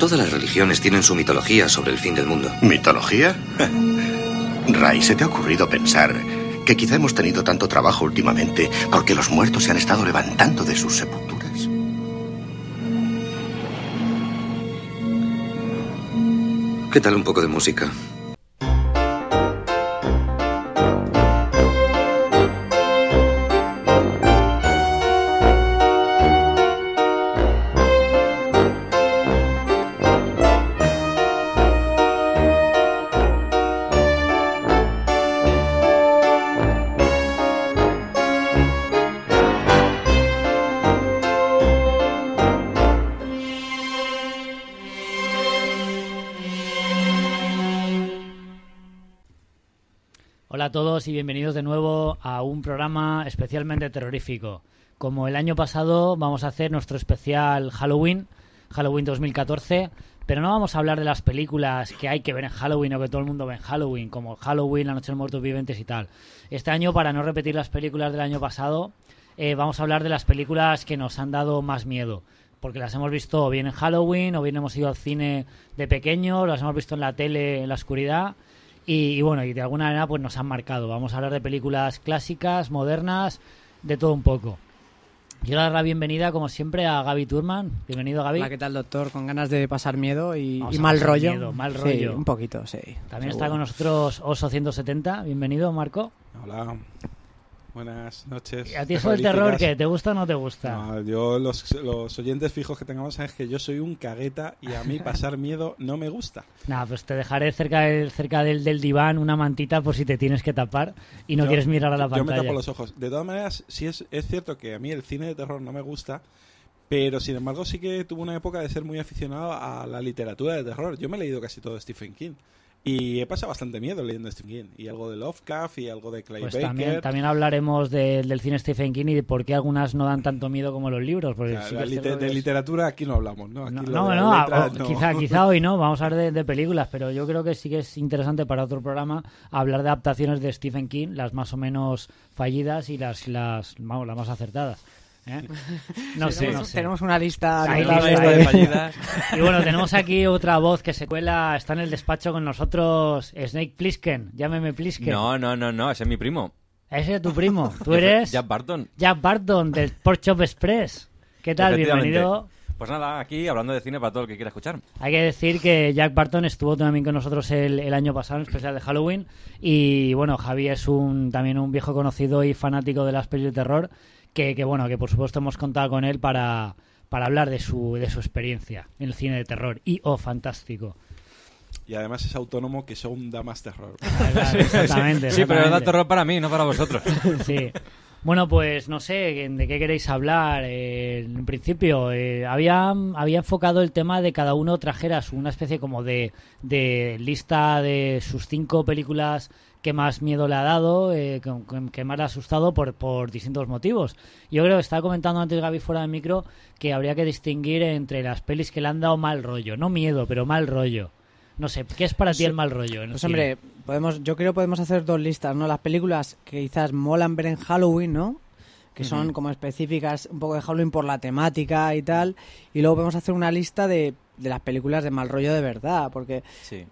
Todas las religiones tienen su mitología sobre el fin del mundo. ¿Mitología? Ray, ¿se te ha ocurrido pensar que quizá hemos tenido tanto trabajo últimamente porque los muertos se han estado levantando de sus sepulturas? ¿Qué tal un poco de música? Y bienvenidos de nuevo a un programa especialmente terrorífico. Como el año pasado vamos a hacer nuestro especial Halloween, Halloween 2014, pero no vamos a hablar de las películas que hay que ver en Halloween o que todo el mundo ve en Halloween, como Halloween, La Noche de los Muertos Vivientes y tal. Este año, para no repetir las películas del año pasado, eh, vamos a hablar de las películas que nos han dado más miedo. Porque las hemos visto o bien en Halloween, o bien hemos ido al cine de pequeño, las hemos visto en la tele en la oscuridad. Y, y bueno, y de alguna manera pues nos han marcado. Vamos a hablar de películas clásicas, modernas, de todo un poco. Quiero dar la bienvenida, como siempre, a Gaby Turman. Bienvenido, Gaby. Hola, ¿qué tal, doctor? Con ganas de pasar miedo y, mal rollo. miedo, mal Sí, rollo. un poquito, sí. También seguro. está con nosotros Oso 170. Bienvenido, Marco. Hola, buenas noches. ¿Y ¿A ti eso del terror qué? ¿Te gusta o no te gusta? No, yo, los, los oyentes fijos que tengamos, sabes que yo soy un cagueta y a mí pasar miedo no me gusta. Nada, pues te dejaré cerca, del, cerca del, del diván una mantita por si te tienes que tapar y no Yo- quieres mirar a la Yo me pantalla. tapo los ojos. De todas maneras, sí es, es cierto que a mí el cine de terror no me gusta, pero sin embargo sí que tuve una época de ser muy aficionado a la literatura de terror. Yo me he leído casi todo Stephen King. Y he pasado bastante miedo leyendo Stephen King. Y algo de Lovecraft y algo de Clay Pues Baker. también, también hablaremos de- del cine Stephen King y de por qué algunas no dan tanto miedo como los libros. Porque sí que de es- literatura aquí no hablamos, ¿no? Aquí No, lo no, de no, las letras, o- no. Quizá, quizá hoy no, vamos a hablar de, de películas, pero yo creo que sí que es interesante para otro programa hablar de adaptaciones de Stephen King, las más o menos fallidas y las, las, vamos, las más acertadas. ¿Eh? No Sí, sé, tenemos, no sé. tenemos una lista. La lista de- fallidas. Y bueno, tenemos aquí otra voz que se cuela, está en el despacho con nosotros, Snake Plissken, llámeme Plissken. No, no, no, no, ese es mi primo. Ese es tu primo, tú eres Jack Barton. Jack Barton del Pork Chop Express. ¿Qué tal? Bienvenido. Pues nada, aquí hablando de cine para todo el que quiera escuchar. Hay que decir que Jack Barton estuvo también con nosotros el, el año pasado en especial de Halloween y bueno, Javi es un también un viejo conocido y fanático de las pelis de terror que, que, bueno, que por supuesto hemos contado con él para, para hablar de su, de su experiencia en el cine de terror y oh, fantástico. Y además es autónomo que son da más terror. Exactamente. Sí, pero da terror para mí, no para vosotros. Sí. Bueno, pues no sé de qué queréis hablar. Eh, en principio, eh, había, había enfocado el tema de cada uno trajera su- una especie como de, de lista de sus cinco películas que más miedo le ha dado, eh, que, que más le ha asustado por, por distintos motivos. Yo creo que estaba comentando antes Gaby fuera del micro que habría que distinguir entre las pelis que le han dado mal rollo. No miedo, pero mal rollo. No sé, ¿qué es para ti el mal rollo? en Pues hombre, podemos, yo creo que podemos hacer dos listas, ¿no? Las películas que quizás molan ver en Halloween, ¿no? Que son como específicas un poco de Halloween por la temática y tal. Y luego podemos hacer una lista de, de las películas de mal rollo de verdad, porque Sí.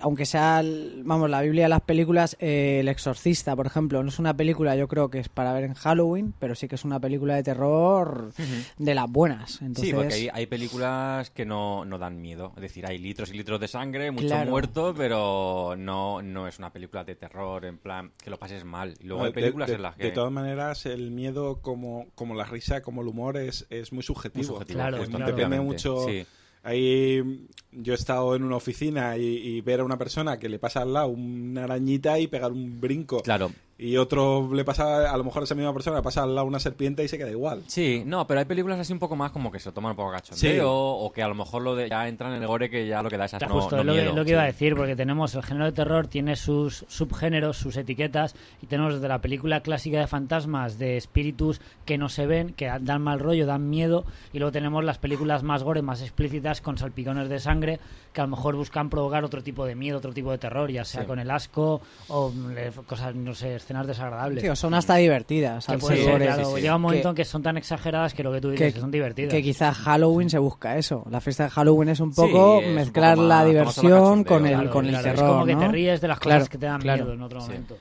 aunque sea, vamos, la Biblia de las películas, eh, El Exorcista, por ejemplo, no es una película, yo creo que es para ver en Halloween, pero sí que es una película de terror de las buenas. Entonces, Sí, porque hay, hay películas que no, no dan miedo. Es decir, hay litros y litros de sangre, mucho Claro. muerto, pero no, no es una película de terror, en plan, que lo pases mal. Y luego hay películas de, en las que... de todas maneras, el miedo, como, como la risa, como el humor, es, es muy subjetivo. Muy subjetivo, Claro, claro. Depende mucho. Sí. Ahí yo he estado en una oficina y, y ver a una persona que le pasa al lado una arañita y pegar un brinco. Claro. Y otro le pasa, a lo mejor a esa misma persona le pasa al lado una serpiente y se queda igual. Sí, no, pero hay películas así un poco más como que se lo toman un poco cachondeo Sí. o que a lo mejor lo de ya entran en el gore que ya lo que da es Ya, no, justo no lo, que, miedo. lo que iba a Sí. decir, porque tenemos el género de terror, tiene sus subgéneros, sus etiquetas, y tenemos desde la película clásica de fantasmas, de espíritus que no se ven, que dan mal rollo, dan miedo, y luego tenemos las películas más gore, más explícitas, con salpicones de sangre, que a lo mejor buscan provocar otro tipo de miedo, otro tipo de terror, ya sea Sí. con el asco o mm, le- cosas, no sé, escenas desagradables. Tío, son hasta divertidas. que al puede ser gore. claro, sí. llega un momento Que- en que son tan exageradas que lo que tú dices que son divertidas. Que quizás Halloween se busca eso. La fiesta de Halloween es un poco es un mezclar poco la más- diversión la con el, cachondeo, con el claro, terror. Es como que ¿no? te ríes de las Claro, cosas que te dan claro. miedo en otro Sí. momento.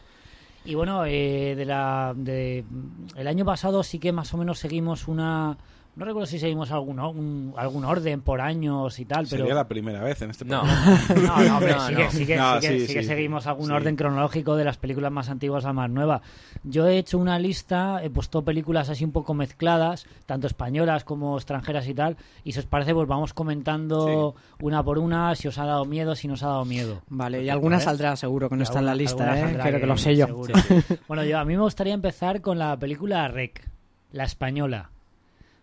Y bueno, eh, de la, de, el año pasado sí que más o menos seguimos una... No recuerdo si seguimos algún, un- algún orden por años y tal, pero... Sería la primera vez en este No, programa. No, no, hombre, No, sí, no. Que, sí, que, No, sí que- sí, sí que sí. seguimos algún Sí. orden cronológico de las películas más antiguas a más nuevas. Yo he hecho una lista, he puesto películas así un poco mezcladas, tanto españolas como extranjeras y tal, y si os parece, pues vamos comentando una por una, si os ha dado miedo, si no os ha dado miedo. Vale, y alguna saldrá seguro que no está en la lista, ¿eh? Creo que lo sé yo. Bueno, yo a mí me gustaría empezar con la película Rec, la española.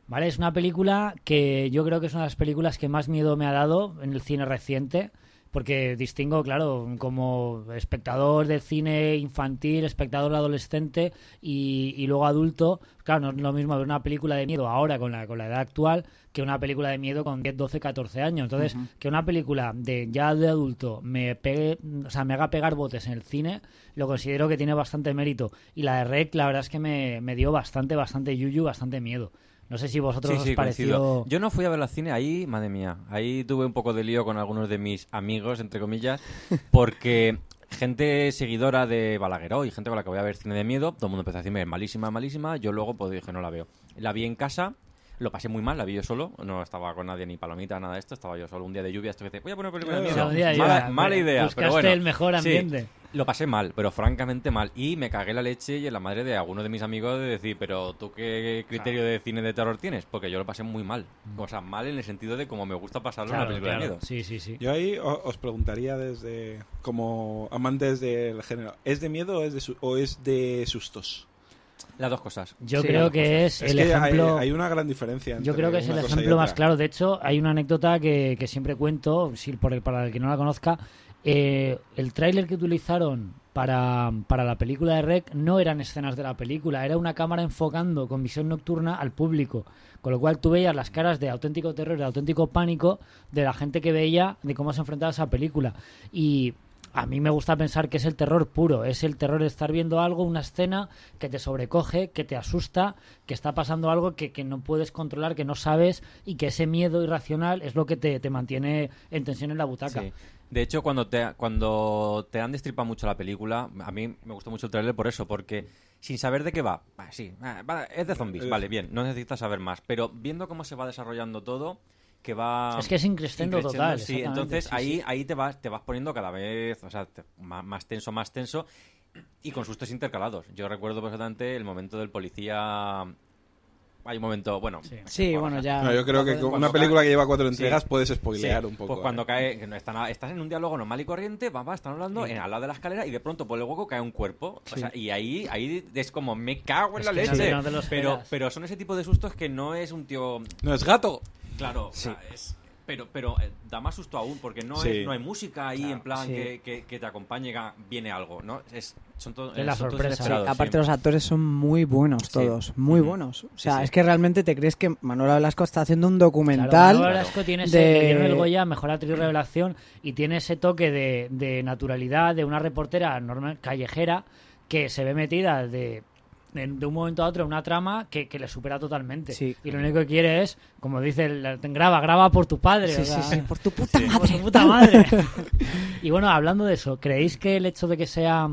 ¿Vale? Es una película que yo creo que es una de las películas que más miedo me ha dado en el cine reciente, porque distingo, claro, como espectador del cine infantil, espectador adolescente y, y luego adulto, claro, no es lo mismo ver una película de miedo ahora con la, con la edad actual que una película de miedo con 10, 12, 14 años. Entonces, que una película de ya de adulto me pegue, o sea, me haga pegar botes en el cine, lo considero que tiene bastante mérito. Y la de Rec, la verdad es que me, me dio bastante, bastante yuyu, bastante miedo. No sé si vosotros Sí, os pareció... coincido. Yo no fui a ver al cine ahí, madre mía. Ahí tuve un poco de lío con algunos de mis amigos, entre comillas, porque gente seguidora de Balagueró y gente con la que voy a ver cine de miedo, todo el mundo empezó a decirme malísima, malísima. Yo luego pues dije, no la veo. La vi en casa. Lo pasé muy mal, la vi yo solo, no estaba con nadie ni palomita, nada de esto, estaba yo solo un día de lluvia, esto que dice, voy a poner película de miedo. mala, mala idea, pero bueno. el mejor Sí, ambiente. Lo pasé mal, pero francamente mal. Y me cagué la leche y en la madre de algunos de mis amigos de decir, pero ¿tú qué criterio de cine de terror tienes? Porque yo lo pasé muy mal. O sea, mal en el sentido de como me gusta pasarlo en Claro, una película claro. de miedo. Sí, sí, sí. Yo ahí os preguntaría desde como amantes del género, ¿es de miedo o es de, su- o es de sustos? Las dos cosas. Yo Sí, creo que es, Es el que ejemplo... hay, una gran diferencia. Yo creo que es el ejemplo más claro. De hecho, hay una anécdota que, que siempre cuento, si, por el- para el que no la conozca. Eh, el tráiler que utilizaron para, para la película de Rec no eran escenas de la película, era una cámara enfocando con visión nocturna al público. Con lo cual tú veías las caras de auténtico terror, de auténtico pánico de la gente que veía de cómo se enfrentaba esa película. Y a mí me gusta pensar que es el terror puro, es el terror de estar viendo algo, una escena que te sobrecoge, que te asusta, que está pasando algo que, que no puedes controlar, que no sabes y que ese miedo irracional es lo que te, te mantiene en tensión en la butaca. Sí. De hecho, cuando te, cuando te han destripado mucho la película, a mí me gustó mucho el trailer por eso, porque sin saber de qué va, ah, sí, ah, va, es de zombies, vale, bien, no necesitas saber más, pero viendo cómo se va desarrollando todo, que va... Es que es increciendo, total, Sí, entonces sí, ahí, sí. ahí te vas, te vas poniendo cada vez, o sea, te- más, más tenso, más tenso, y con sustos intercalados. Yo recuerdo perfectamente el momento del policía... Hay un momento, bueno... Sí. Bueno, ya. No, yo creo que con una película cae- que lleva cuatro Sí. entregas puedes spoilear Sí, un poco. Pues cuando ¿eh? cae, que no están, estás en un diálogo normal y corriente, va, va, están hablando en, al lado de la escalera y de pronto por el hueco cae un cuerpo. O sea, y ahí, ahí es como, me cago en Es la leche. no pero, pero son ese tipo de sustos que no es un tío. No es gato. Claro, o sea, es. Pero, pero eh, da más susto aún, porque no, Sí. es, no hay música ahí en plan Sí. que, que- que te acompañe, viene algo, ¿no? Es, son todos Es la son todos sorpresa. Aparte sí. los actores son muy buenos todos, muy buenos. O sea, sí. es que realmente te crees que Manuel Velasco está haciendo un Claro, documental. Manuel Velasco tiene ese, de- el Goya, mejor actriz revelación, y tiene ese toque de, de naturalidad de una reportera normal, callejera que se ve metida de, de, de un momento a otro una trama que, que le supera totalmente. Sí. Y lo único que quiere es, como dice, el, graba, graba por tu padre. Sí, o sea, sí, sí, por tu puta Sí. por madre. su puta madre. y bueno, hablando de eso, ¿creéis que el hecho de que sea...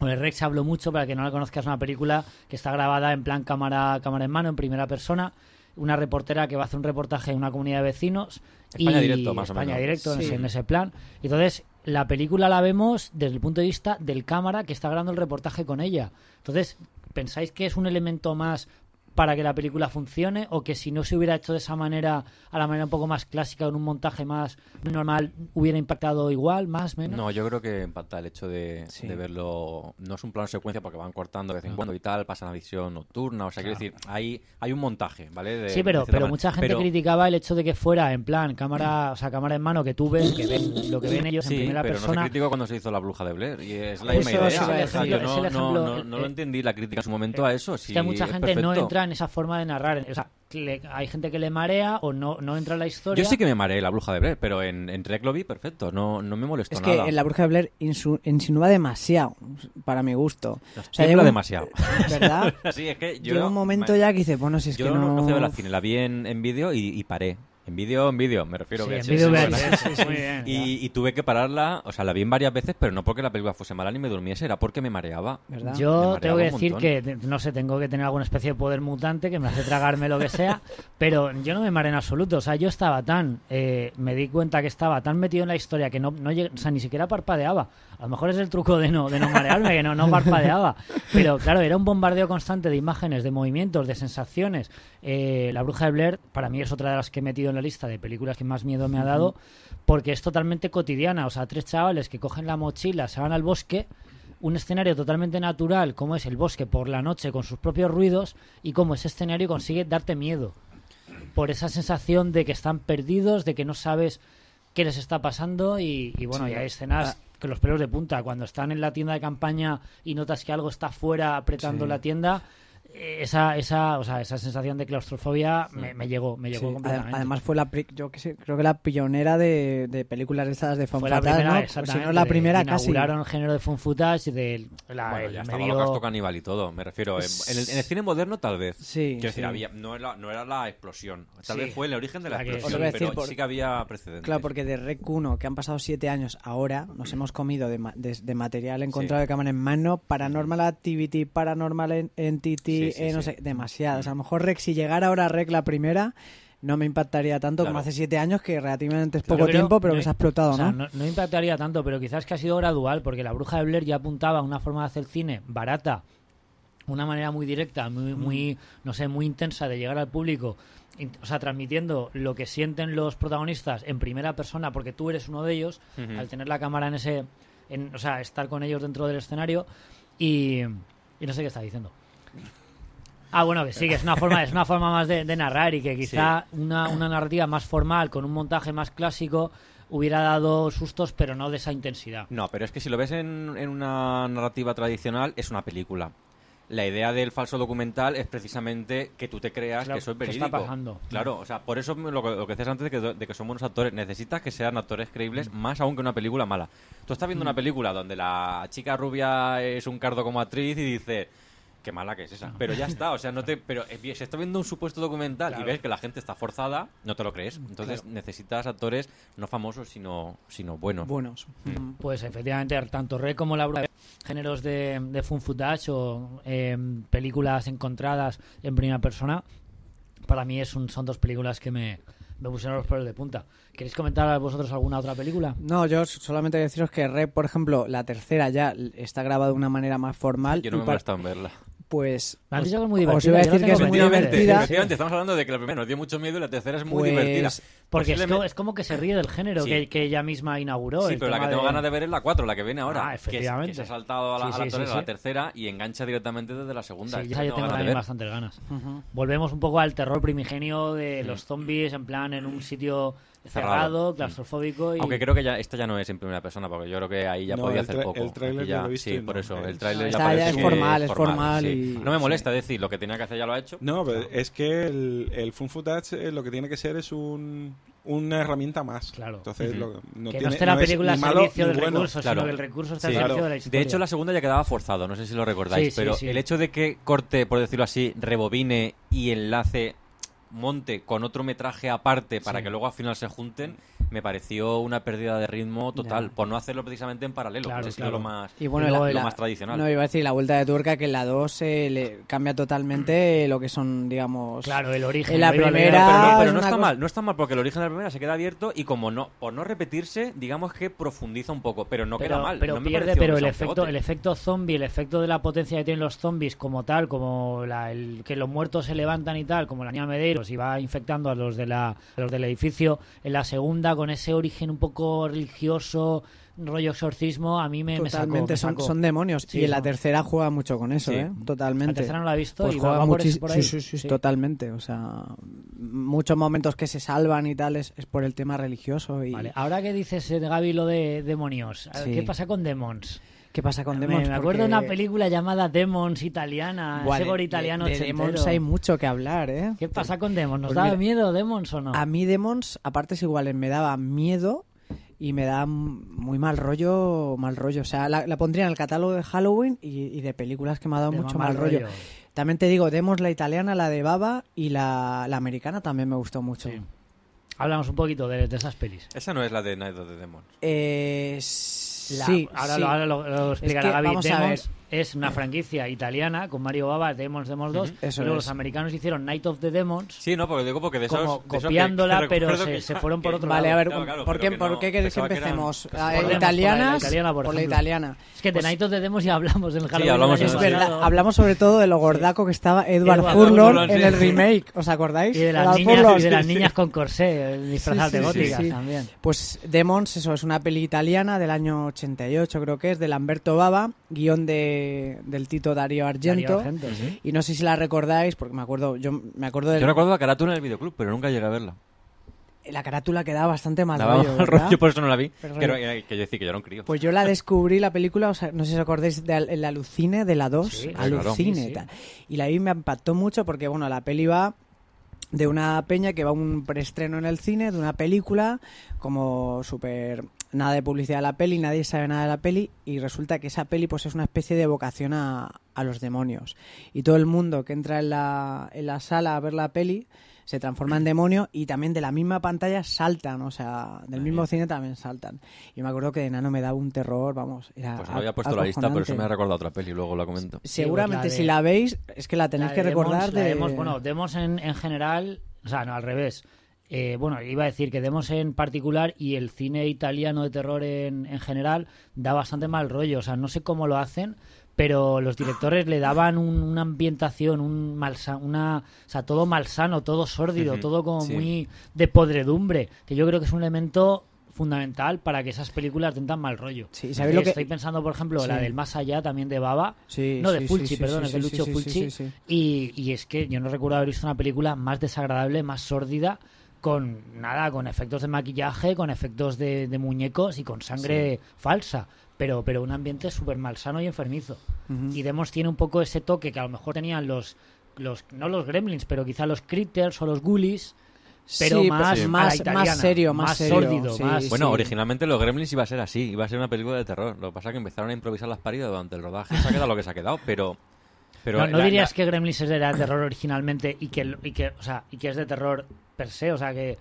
Bueno, el Rex habló mucho, para que no la conozcas, una película que está grabada en plan cámara, cámara en mano, en primera persona. Una reportera que va a hacer un reportaje en una comunidad de vecinos. España y directo, más o España menos. directo, en, Sí. ese, en ese plan. Entonces, la película la vemos desde el punto de vista del cámara que está grabando el reportaje con ella. Entonces, ¿pensáis que es un elemento más para que la película funcione o que si no se hubiera hecho de esa manera, a la manera un poco más clásica, con un montaje más normal, hubiera impactado igual, más, menos? No, yo creo que impacta el hecho de, Sí. de verlo. No es un plano secuencia porque van cortando de vez en cuando y tal, pasan a visión nocturna. O sea, quiero decir, hay, hay un montaje, ¿vale? De- Sí, pero, pero manera. mucha gente Pero- criticaba el hecho de que fuera en plan cámara, o sea, cámara en mano, que tú ves, que ven lo que ven ellos Sí, en primera pero no persona. se criticó cuando se hizo la bruja de Blair. Y es la misma idea. O sea, yo es no, no, no, no lo eh, entendí la crítica en su momento a eso. Es Sí, que mucha es gente no entra en esa forma de narrar. O sea, que le- hay gente que le marea o no, no entra en la historia. Yo sí que me mareé la bruja de Blair, pero en, en lo vi perfecto, no, no me molestó Es que nada. en La Bruja de Blair insu- insinúa demasiado, para mi gusto. No, O sea, un- demasiado. ¿Verdad? Así es que yo Llega un momento me- ya que dices, bueno, si es yo que no, no... no fui a ver al cine, la vi en, en vídeo y, y paré. En vídeo, en vídeo, me refiero Sí, que en sí, vídeo sí, muy bien. Y, y tuve que pararla, o sea, la vi en varias veces, pero no porque la película fuese mala ni me durmiese, era porque me mareaba. ¿Verdad? Me Yo mareaba tengo que decir que, no sé, tengo que tener alguna especie de poder mutante que me hace tragarme lo que sea, pero yo no me mareé en absoluto. O sea, yo estaba tan, eh, me di cuenta que estaba tan metido en la historia que no, no o sea, ni siquiera parpadeaba. A lo mejor es el truco de no, de no marearme, que no, no parpadeaba. Pero claro, era un bombardeo constante de imágenes, de movimientos, de sensaciones. Eh, la Bruja de Blair, para mí, es otra de las que he metido en la lista de películas que más miedo me ha dado, porque es totalmente cotidiana. O sea, tres chavales que cogen la mochila, se van al bosque un escenario totalmente natural como es el bosque por la noche con sus propios ruidos y cómo ese escenario consigue darte miedo por esa sensación de que están perdidos, de que no sabes qué les está pasando y, y bueno, Sí. y hay escenas que los pelos de punta, cuando están en la tienda de campaña y notas que algo está fuera apretando Sí. la tienda, esa, esa, o sea, esa sensación de claustrofobia me, me llegó, me Sí, llegó ade- completamente. además fue la pri- yo que sé, creo que la pionera de, de películas estas de la fatal, primera, ¿no? si no la primera de- casi. inauguraron el género de fun footage y de la, Bueno, el ya estaba medio- Holocausto Caníbal y todo, me refiero. En, en el, en el cine moderno, tal vez. Sí, Quiero decir, sí. había, no, era, no era la explosión. Tal Sí. vez fue el origen de la explosión, decir pero por- sí que había precedentes. Claro, porque de Rec 1, que han pasado siete años ahora, nos hemos comido de, ma- de- de material encontrado Sí. de cámara en mano, Paranormal Activity, Paranormal En- Entity, Sí, sí, eh, no sé, demasiadas. A lo mejor Rec, si llegara ahora Rec la primera, no me impactaría tanto como hace siete años, que relativamente es poco pero tiempo, pero no- que se ha explotado, o sea, ¿no? no impactaría tanto, pero quizás que ha sido gradual, porque la bruja de Blair ya apuntaba a una forma de hacer cine barata, una manera muy directa, Mm. muy, muy no sé, muy intensa de llegar al público, o sea, transmitiendo lo que sienten los protagonistas en primera persona, porque tú eres uno de ellos, al tener la cámara en ese, en, o sea, estar con ellos dentro del escenario y, y no sé qué está diciendo. Ah, bueno, que sí, que es una forma, es una forma más de, de narrar y que quizá una, una narrativa más formal, con un montaje más clásico, hubiera dado sustos, pero no de esa intensidad. No, pero es que si lo ves en, en una narrativa tradicional, es una película. La idea del falso documental es precisamente que tú te creas Claro, que eso es ¿qué verídico. está pasando? Claro, o sea, por eso lo que, lo que decías antes de que, de que son buenos actores, necesitas que sean actores creíbles, más aún que una película mala. Tú estás viendo una película donde la chica rubia es un cardo como actriz y dices, qué mala que es esa. Pero ya está, o sea, no te. Pero eh, si estás viendo un supuesto documental Claro. y ves que la gente está forzada, no te lo crees. Entonces necesitas actores no famosos, sino, sino buenos. Buenos. Mm. Pues efectivamente, tanto Red como la Bruja, géneros de, de fun footage o eh, películas encontradas en primera persona, para mí es un, son dos películas que me, me pusieron los pelos de punta. ¿Queréis comentar vosotros alguna otra película? No, yo solamente deciros que Rec, por ejemplo, la tercera ya está grabada de una manera más formal. Yo no me he molestado en verla. Pues Me han os- dicho que es muy os divertida, iba a decir que es muy divertida. Efectivamente, estamos hablando de que la primera nos dio mucho miedo y la tercera es muy Pues, divertida. Porque es como, es como que se ríe del género Sí. que, que ella misma inauguró. Sí, el pero la que tengo ganas de ver es la 4, la que viene ahora. Ah, que es- efectivamente. Que, se ha saltado a la, Sí, a la sí, sí, torera, a sí. la tercera y engancha directamente desde la segunda. Sí, esa yo tengo ganas de bastantes ganas. Volvemos un poco al terror primigenio de los zombies, en plan en un sitio cerrado, Cerrado. claustrofóbico. Y... Aunque creo que ya esta ya no es en primera persona, porque yo creo que ahí ya No, podía hacer poco. el tráiler yo ya, lo he visto sí, por eso, es- el tráiler ya ya es formal, es formal sí. y- No me sí. molesta decir, lo que tenía que hacer ya lo ha hecho. No, pero es que el, el fun footage eh, lo que tiene que ser es un, una herramienta más. Claro. Entonces, lo- no que tiene, no esté la película al servicio del bueno. recurso, Claro. sino que el recurso está Sí. al servicio Claro. de la De historia. hecho, la segunda ya quedaba forzado, no sé si lo recordáis, Sí, sí, pero sí. el hecho de que corte, por decirlo así, rebobine y enlace monte con otro metraje aparte para Sí. que luego al final se junten, me pareció una pérdida de ritmo total, Ya. por no hacerlo precisamente en paralelo, Claro, que es claro. lo más, Y bueno, la- lo la- más tradicional. No, iba a decir la vuelta de tuerca que en la 2 eh, le cambia totalmente lo que son, digamos. Claro, el origen. En la primera- pero no, pero está cosa- mal, no está mal porque el origen de la primera se queda abierto y como no, por no repetirse, digamos que profundiza un poco, pero no pero, queda mal. pero no me pierde, pero el efecto, pegote. el efecto zombie, el efecto de la potencia que tienen los zombies como tal, como la, el, que los muertos se levantan y tal, como la niña Y va infectando a los de la, a los del edificio, en la segunda con ese origen un poco religioso, rollo exorcismo, a mí me, me sacó, Totalmente, me son, sacó. son demonios. Sí, y en la tercera juega mucho con eso, Sí. ¿eh? Totalmente. La tercera no la he visto Pues y juega por, ahí. sí, sí, Sí. totalmente. O sea, muchos momentos que se salvan y tal es, es por el tema religioso. Y Vale, ahora que dices, eh, Gaby, lo de demonios. ¿qué pasa con Demons? ¿Qué pasa con Demons? me acuerdo de una película llamada Demons italiana, Buah, ese de- gore de- italiano de. Demons hay mucho que hablar, ¿eh? ¿Qué pasa con Demons? ¿Nos Pues daba mira, miedo Demons o no? A mí Demons, aparte es igual, me daba miedo y me da muy mal rollo, mal rollo. O sea, la, la pondría en el catálogo de Halloween y, y de películas que me ha dado De mucho mal rollo. rollo. También te digo, Demons la italiana, la de Baba y la, la americana también me gustó mucho. Sí. Hablamos un poquito de, de esas pelis. Esa no es la de Night of the Demons. Eh, La- sí, ahora, sí. Lo, ahora lo, lo explicará que, Gaby. vamos a Demons es una franquicia italiana con Mario Baba, Demons, Demons 2. Eso y luego es. los americanos hicieron Night of the Demons. Sí, no, porque digo porque de esos... Como de esos que- copiándola, que pero se- que- se fueron por otro Vale, lado. a ver, Claro, claro, ¿por, qué, ¿por qué queréis que pensaba que eran- empecemos? que ¿A se Por Demons, italianas? por la italiana, por por la italiana. Es que de Pues- Night of the Demons ya hablamos en el Halloween. hablamos Es pasado. verdad, hablamos sobre todo de lo gordaco que estaba Edward, Edward Furlong Furlong, en sí, el sí. remake, ¿os acordáis? Y de las Edward niñas, Furlong. y de las niñas con corsé, disfrazadas Sí, de sí, sí, góticas sí. también. Pues Demons, eso, es una peli italiana del año 88, creo que es, de Lamberto Bava, guion de, del Tito Darío Argento. Darío Argento, sí. Y no sé si la recordáis, porque me acuerdo, yo me acuerdo de Yo recuerdo la carátula en el videoclub, pero nunca llegué a verla. la carátula que daba bastante mal Daba rollo, mal rollo, por eso no la vi. Pero Que, yo decía que yo era un crío. Pues yo la descubrí, la película, o sea, no sé si os acordáis de el Alucine de la 2, Sí, claro. Alucine. Sí. Y la vi y me impactó mucho porque, bueno, la peli va de una peña que va a un preestreno en el cine de una película, como súper nada de publicidad de la peli, nadie sabe nada de la peli y resulta que esa peli pues es una especie de vocación a, a los demonios. Y todo el mundo que entra en la, en la sala a ver la peli se transforma en demonio y también de la misma pantalla saltan, o sea, del mismo cine también saltan. Y me acuerdo que de enano me daba un terror, vamos, era Pues no había puesto la lista, pero eso me ha recordado otra peli, luego la comento. Seguramente Sí, pues la de- si la veis, es que la tenéis La que de recordar Demons, la de... Demons, bueno, Demos en, en general, o sea, no, al revés. Eh, bueno, iba a decir que Demos en particular y el cine italiano de terror en, en general da bastante mal rollo. O sea, no sé cómo lo hacen, pero los directores le daban un- una ambientación, un malsa, una, o sea, todo malsano, todo sórdido, todo como sí. muy de podredumbre, que yo creo que es un elemento fundamental para que esas películas den tan mal rollo. Sí, ¿sabéis lo que- Estoy pensando, por ejemplo, la del Más Allá, también de Baba, Sí, no, de Fulci, perdón, es de Lucio Fulci. Y, y es que yo no recuerdo haber visto una película más desagradable, más sórdida, con nada, con efectos de maquillaje, con efectos de, de muñecos y con sangre falsa. Pero, pero un ambiente súper malsano y enfermizo. Y Demos tiene un poco ese toque que a lo mejor tenían los, los no los gremlins, pero quizá los critters o los ghoulies, pero Sí, más, Sí. más, italiana, más serio, más, serio. sórdido, sí, más... Bueno, sí. originalmente los Gremlins iba a ser así, iba a ser una película de terror. Lo que pasa es que empezaron a improvisar las paridas durante el rodaje. Se ha quedado lo que se ha quedado, pero... pero no, no la- dirías la- que Gremlins era de terror originalmente y que, y que, o sea, y que es de terror per se, o sea que...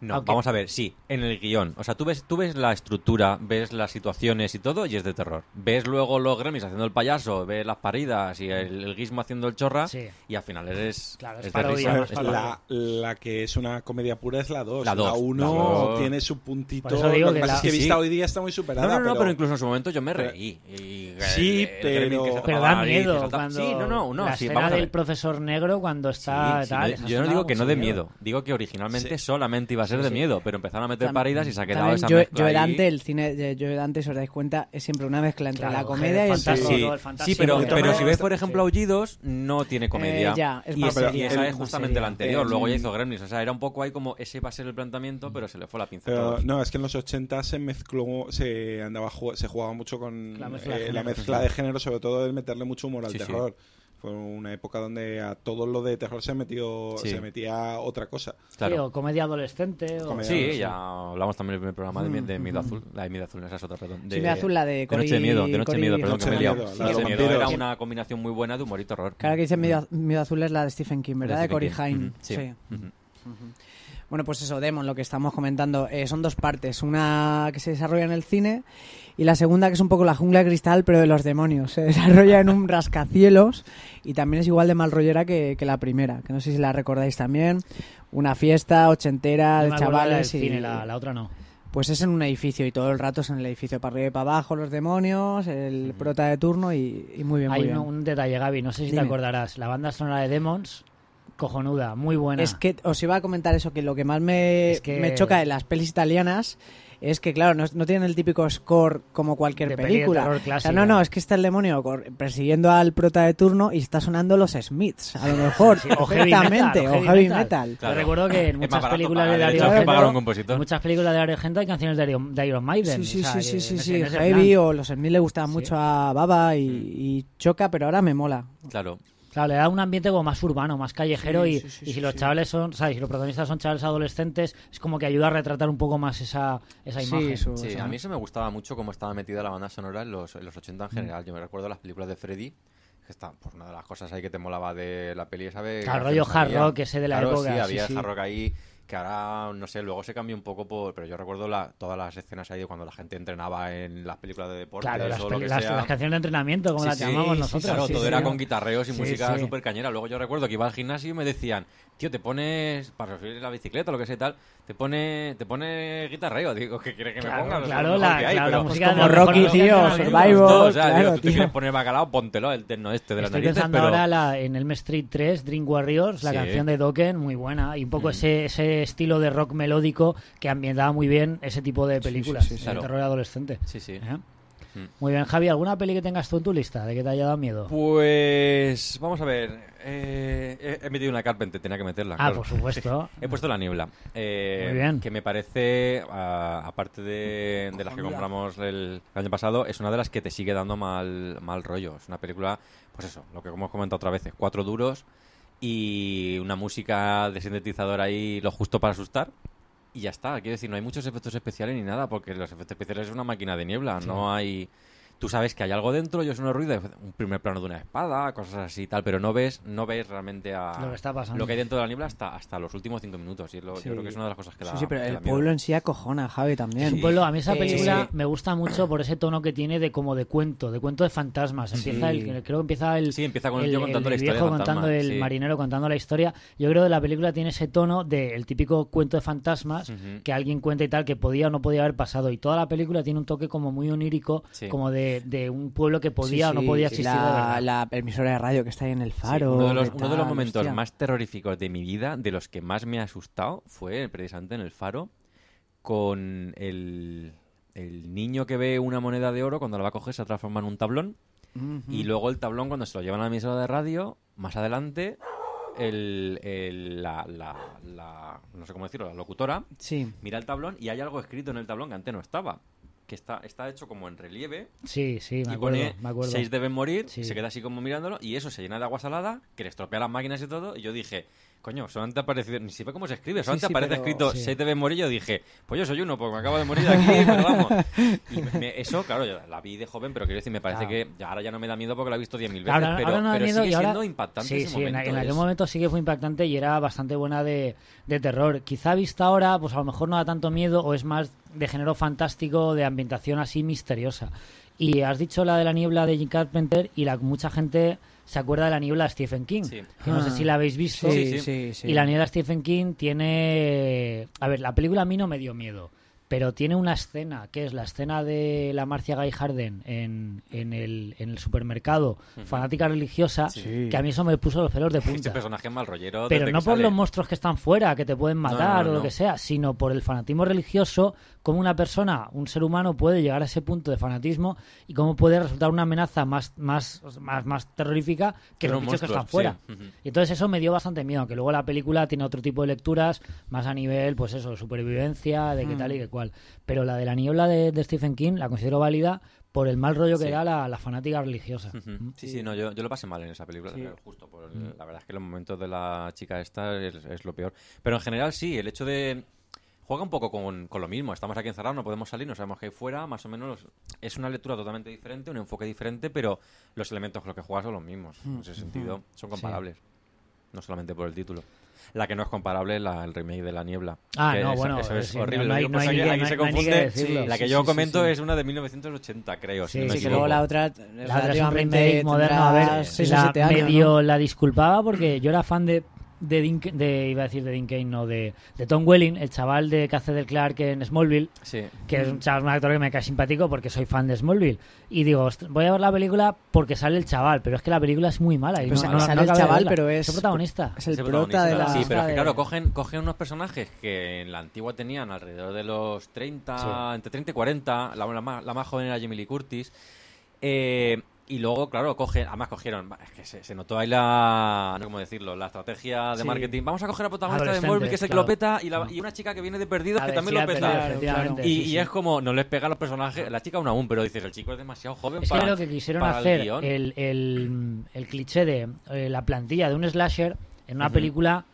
No, Aunque- vamos a ver, sí, en el guion. O sea, tú ves, tú ves la estructura, ves las situaciones y todo y es de terror. Ves luego los gremlins haciendo el payaso, ves las paridas y el, el guismo haciendo el chorra Sí. y al final eres, Claro, es es de parodia, risa. no es es parodia. La, la que es una comedia pura es la 2. La dos, 1 la dos. tiene su puntito. Por eso digo Lo que que la- es que Sí, vista sí. hoy día está muy superada. No, no, no, pero... pero incluso en su momento yo me reí. Y, Sí, el- el pero- Pero da nariz miedo cuando Sí, no, no, no, la sí, escena del profesor negro cuando está sí, tal, yo no digo que no de miedo, digo que originalmente solamente iba a ser de miedo, pero empezaron a meter paridas y se ha quedado esa Joe, mezcla Joe ahí. El cine de Joe Dante, si os dais cuenta, es siempre una mezcla entre Claro, la comedia y el fantástico, terror. Sí, sí, pero, pero si ves, por ejemplo, sí. Aullidos, no tiene comedia. Eh, ya, es y más y esa es justamente la anterior. Eh, Luego ya hizo Gremlins. O sea, era un poco ahí como ese iba a ser el planteamiento, pero se le fue la pinza. a Pero todos. no, es que en los 80 se mezcló, se andaba se jugaba mucho con La mezcla de eh, la géneros. mezcla de género, sobre todo de meterle mucho humor al terror. Fue una época donde a todo lo de terror se metió, Sí. se metía otra cosa. Sí, Claro. o comedia adolescente. O... Comedia. Sí, sí. ya hablamos también en el primer programa de, de Miedo Azul. La de Miedo Azul, esa es otra, perdón. De, Sí, Miedo Azul, la de Noche de Miedo, de Noche de Miedo, perdón, Noche que me he liado. Sí, la de Noche de los Miedo era una combinación muy buena de humor y terror. Claro que dice Miedo, Miedo Azul es la de Stephen King, ¿verdad? De De Cory Stephen King. Haim. Sí. Sí. Bueno, pues eso, Demon, lo que estamos comentando, eh, son dos partes. Una que se desarrolla en el cine y la segunda que es un poco la jungla de cristal, pero de los demonios. Se desarrolla en un rascacielos y también es igual de mal rollera que, que la primera, que no sé si la recordáis también. Una fiesta ochentera de chavales y... cine, la, la otra no. Pues es en un edificio y todo el rato es en el edificio, para arriba y para abajo, los demonios, el prota de turno y, y muy bien, muy Hay bien. un, un detalle, Gaby, no sé si Dime. te acordarás. La banda sonora de Demons Cojonuda, muy buena. Es que os iba a comentar eso, que lo que más me, Es que- me choca de las pelis italianas es que, claro, no, no tienen el típico score como cualquier De peli de película. O sea, no, no, es que está el demonio persiguiendo al prota de turno y está sonando los Smiths, a lo mejor, Sí, o heavy metal, o heavy. Yo recuerdo que en muchas películas de Dario Argento, muchas películas de Dario Argento hay canciones de Iron, de Iron Maiden. Sí, sí, o sea, sí, sí, sí, heavy plan. o los Smiths le gustaban Sí. mucho a Baba y, y choca, pero ahora me mola. Claro. Claro, le da un ambiente como más urbano, más callejero Sí, y, sí, sí, y si sí, los sí. chavales son, ¿sabes? Si los protagonistas son chavales adolescentes, es como que ayuda a retratar un poco más esa, esa Sí, imagen. su- Sí, a mí eso me gustaba mucho cómo estaba metida la banda sonora en los, en los 80 Mm. en general. Yo me recuerdo las películas de Freddy, que está, pues una de las cosas ahí que te molaba de la peli, ¿sabes? Claro, rollo hard rock ese de la Claro, época, Sí, había hard rock ahí que ahora, no sé, luego se cambió un poco por... Pero yo recuerdo la, todas las escenas ahí de cuando la gente entrenaba en las películas de deporte Claro, las, o lo que las- sea. las canciones de entrenamiento, como Sí, las sí, llamamos sí, nosotros. Claro, todo era con guitarreos y música súper cañera. Luego yo recuerdo que iba al gimnasio y me decían, tío, te pones, para subir la bicicleta o lo que sea y tal, te pone, te pone guitarreo. Digo, ¿qué quieres que Claro, me ponga? No sé, claro, la- hay, claro, la música como de mejor Rocky, tío, Survivor. O sea, claro, digo, tú te quieres poner bacalao, póntelo, el terno este de las Estoy narices, pensando pero... ahora la- en Elm Street 3, Dream Warriors, la Sí. canción de Dokken, muy buena. Y un poco Mm. ese, ese estilo de rock melódico que ambientaba muy bien ese tipo de películas sí, claro. terror adolescente. Sí, sí. ¿Eh? Mm. Muy bien, Javi, ¿alguna peli que tengas tú en tu lista de que te haya dado miedo? Pues vamos a ver. eh, he, he metido una Carpenter, tenía que meterla. ah, claro. por supuesto. He puesto la niebla. eh, Muy bien. Que me parece, ah, aparte de, de las que compramos el, año pasado, es una de las que te sigue dando mal, mal rollo. Es una película, pues eso, lo que hemos comentado otra vez, cuatro duros y una música de sintetizador ahí lo justo para asustar. Y ya está, quiero decir, no hay muchos efectos especiales ni nada, porque los efectos especiales es una máquina de niebla, no hay... Tú sabes que hay algo dentro, yo sueno ruido, un primer plano de una espada, cosas así y tal, pero no ves, no ves realmente a Lo que está pasando. lo que hay dentro de la niebla hasta, hasta los últimos cinco minutos. Y es lo- Sí. yo creo que es una de las cosas que da Sí, sí, pero que el da miedo. pueblo en sí acojona, Javi, también. Es un pueblo, a mí esa Eh, película sí. me gusta mucho por ese tono que tiene de como de cuento, de cuento de fantasmas. Empieza Sí. el, creo que empieza el, Sí, empieza con el tío contando la el historia viejo fantasma, contando, el sí. marinero contando la historia. Yo creo que la película tiene ese tono del típico cuento de fantasmas que alguien cuenta y tal que podía o no podía haber pasado. Y toda la película tiene un toque como muy onírico, Sí. como de, de un pueblo que podía Sí, o no podía existir la, la emisora de radio que está ahí en el Sí, faro. uno, de los, ¿qué uno de los tal? momentos Hostia. más terroríficos de mi vida, de los que más me ha asustado, fue precisamente en el faro con el, el niño que ve una moneda de oro, cuando la va a coger se transforma en un tablón. Y luego el tablón, cuando se lo llevan a la emisora de radio, más adelante, el, el- la, la- la- no sé cómo decirlo, la locutora, Sí. mira el tablón y hay algo escrito en el tablón que antes no estaba. Que está, está hecho como en relieve Sí, sí, me y acuerdo, pone me acuerdo. seis deben morir, Sí. se queda así como mirándolo y eso se llena de agua salada, que le estropea las máquinas y todo, y yo dije, coño, solamente ha aparecido, ni siquiera cómo se escribe, solamente sí, aparece pero- escrito sí. seis deben morir, yo dije, pues yo soy uno, porque me acabo de morir aquí, pero vamos. Y me- eso, claro, yo la vi de joven, pero quiero decir, me parece Claro. que ahora ya no me da miedo porque la he visto 10.000 veces, Ahora, pero, ahora no pero miedo sigue ahora... siendo impactante Sí, ese sí, en, momento. en aquel momento sí que fue impactante y era bastante buena de, de terror. Quizá vista ahora, pues a lo mejor no da tanto miedo o es más de género fantástico, de ambientación así misteriosa. Y has dicho la de la niebla de Jim Carpenter y la mucha gente se acuerda de la niebla de Stephen King. Sí. Que no sé si la habéis visto. Sí, Sí, sí. sí, sí. Y la niebla de Stephen King tiene... A ver, la película a mí no me dio miedo, pero tiene una escena, que es la escena de la Marcia Gay Harden en, en, el, en el supermercado, fanática religiosa, Sí. que a mí eso me puso los pelos de Ese punta. personaje mal rollero Pero no que por sale. los monstruos que están fuera, que te pueden matar no, o lo no. que sea, sino por el fanatismo religioso, cómo una persona, un ser humano puede llegar a ese punto de fanatismo y cómo puede resultar una amenaza más, más, más, más terrorífica que los bichos que están fuera. sí. Y entonces eso me dio bastante miedo, que luego la película tiene otro tipo de lecturas, más a nivel, pues eso, de supervivencia, de qué tal y qué cual. Pero la de la niebla de, de Stephen King la considero válida por el mal rollo que Sí. da la, la fanática religiosa. Ujú. Sí, sí, no, yo, yo lo pasé mal en esa película, Sí. justo. Por el- La verdad es que los momentos de la chica esta es, es lo peor. Pero en general sí, el hecho de... Juega un poco con, con lo mismo. Estamos aquí encerrados, no podemos salir, no sabemos qué hay fuera. Más o menos es una lectura totalmente diferente, un enfoque diferente, pero los elementos con los que juegas son los mismos. En ese sentido, son comparables. No solamente por el título. La que no es comparable es la, el remake de La Niebla. Ah, Que no, eso- bueno, eso es sí, horrible. no hay- no hay por si ni aquí- que- aquí no se confunde. La que Sí, yo sí, comento sí. es una de 1980, creo. si Sí, no me sí, Sí, que luego la otra La otra es un remake moderno. A ver, la medio ¿no? la disculpaba porque yo era fan de de, Dean de iba a decir de Dean Cain, no, de, de Tom Welling, el chaval de que hace del Clark en Smallville, Sí. que es un chaval, un actor que me cae simpático porque soy fan de Smallville. Y digo, "Ostras, voy a ver la película porque sale el chaval, pero es que la película es muy mala. Y Pues no, sale no- no el chaval, pero es- el protagonista. Es el Ese prota de la... protagonista, Sí, pero es que de- claro, cogen, cogen unos personajes que en la antigua tenían alrededor de los 30, Sí. entre 30 y 40, la, la más, la más joven era Jamie Lee Curtis. eh, y luego, claro, cogen, además cogieron, es que se, se notó ahí la, no sé cómo decirlo, la estrategia de Sí. marketing. Vamos a coger a protagonista de Marvel, que es el claro. clopeta, y, la- y una chica que viene de perdidos, que también lo peta. Y, sí, y sí. es como, no les pega a los personajes, la chica aún aún, pero dices, el chico es demasiado joven Es que lo que quisieron para hacer, el el, el, el cliché de eh, la plantilla de un slasher en una película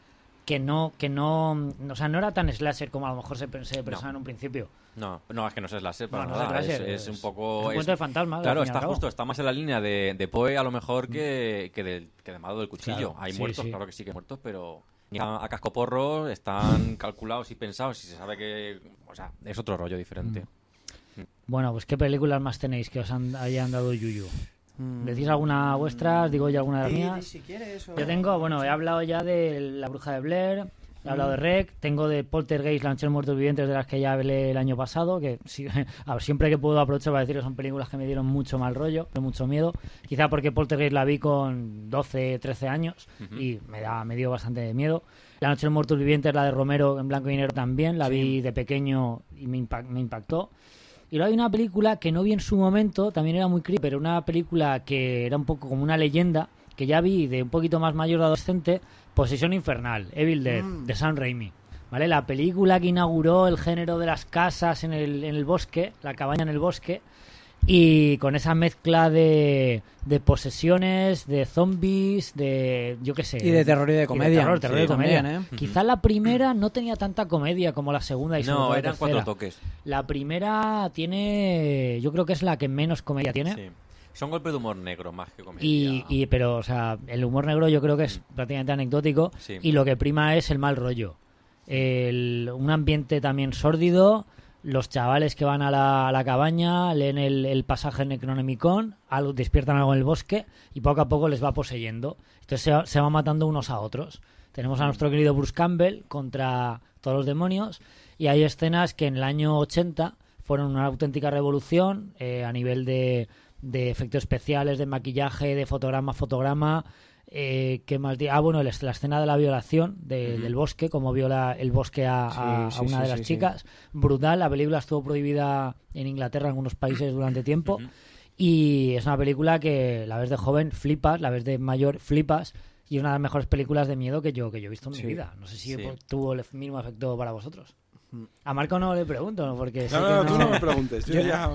que no, que no, o sea, no era tan slasher como a lo mejor se, se pensaba en un principio. No, no, es que no es slasher para No, no es nada, es, slasher, es es- un es poco... un es- cuento de fantasmas, al Claro, está justo, está más en la línea de, de Poe a lo mejor que, que, del, que de Mado del Cuchillo. Claro, Hay sí, muertos, sí. claro que sí que hay muertos, pero a, a casco porro están calculados y pensados y se sabe que... O sea, es otro rollo diferente. Mm. Bueno, pues ¿qué películas más tenéis que os han, hayan dado yuyu? Mm. ¿Decís alguna vuestra? ¿Digo yo alguna de las mías? si quieres, o- Yo tengo, bueno, he hablado ya de La Bruja de Blair, he hablado de Rec, tengo de Poltergeist, Lanchel Muertos Vivientes, de las que ya hablé el año pasado, que sí, a ver, siempre que puedo aprovecho para decir que son películas que me dieron mucho mal rollo, mucho miedo. Quizá porque Poltergeist la vi con 12, 13 años y me, da, me dio bastante miedo. La Noche de los Muertos Vivientes, la de Romero en blanco y negro también, la vi de pequeño y me, impac- me impactó. Y luego hay una película que no vi en su momento, también era muy creepy, pero una película que era un poco como una leyenda, que ya vi de un poquito más mayor de adolescente, Posesión Infernal, Evil Dead, Mm. de Sam Raimi. ¿Vale? La película que inauguró el género de las casas en el, en el bosque, la cabaña en el bosque, y con esa mezcla de, de posesiones, de zombies, de yo qué sé. Y de terror y de comedia. terror, terror Sí, y comedia. también, ¿eh? Quizá la primera no tenía tanta comedia como la segunda y No, la eran tercera. cuatro toques. La primera tiene, yo creo que es la que menos comedia tiene. Sí. Son golpes de humor negro más que comedia. Y, y- pero, o sea, el humor negro yo creo que es prácticamente anecdótico Sí. y lo que prima es el mal rollo. El- un ambiente también sórdido, los chavales que van a la, a la cabaña, leen el, pasaje Necronomicon, algo, despiertan algo en el bosque y poco a poco les va poseyendo. Entonces se, se van matando unos a otros. Tenemos a nuestro querido Bruce Campbell contra todos los demonios y hay escenas que en el año 80 fueron una auténtica revolución eh, a nivel de, de efectos especiales, de maquillaje, de fotograma a fotograma. Eh, ¿qué más Ah, bueno, la escena de la violación de- del bosque, como viola el bosque a, a- Sí, a sí, una sí, de las chicas. Brutal, la película estuvo prohibida en Inglaterra, en algunos países durante tiempo. Y es una película que la ves de joven flipas, la ves de mayor flipas. Y es una de las mejores películas de miedo que yo, que yo he visto en mi vida. No sé si tuvo el mismo efecto para vosotros. A Marco no le pregunto, ¿no? porque No, que no, tú no me preguntes. Yo ya...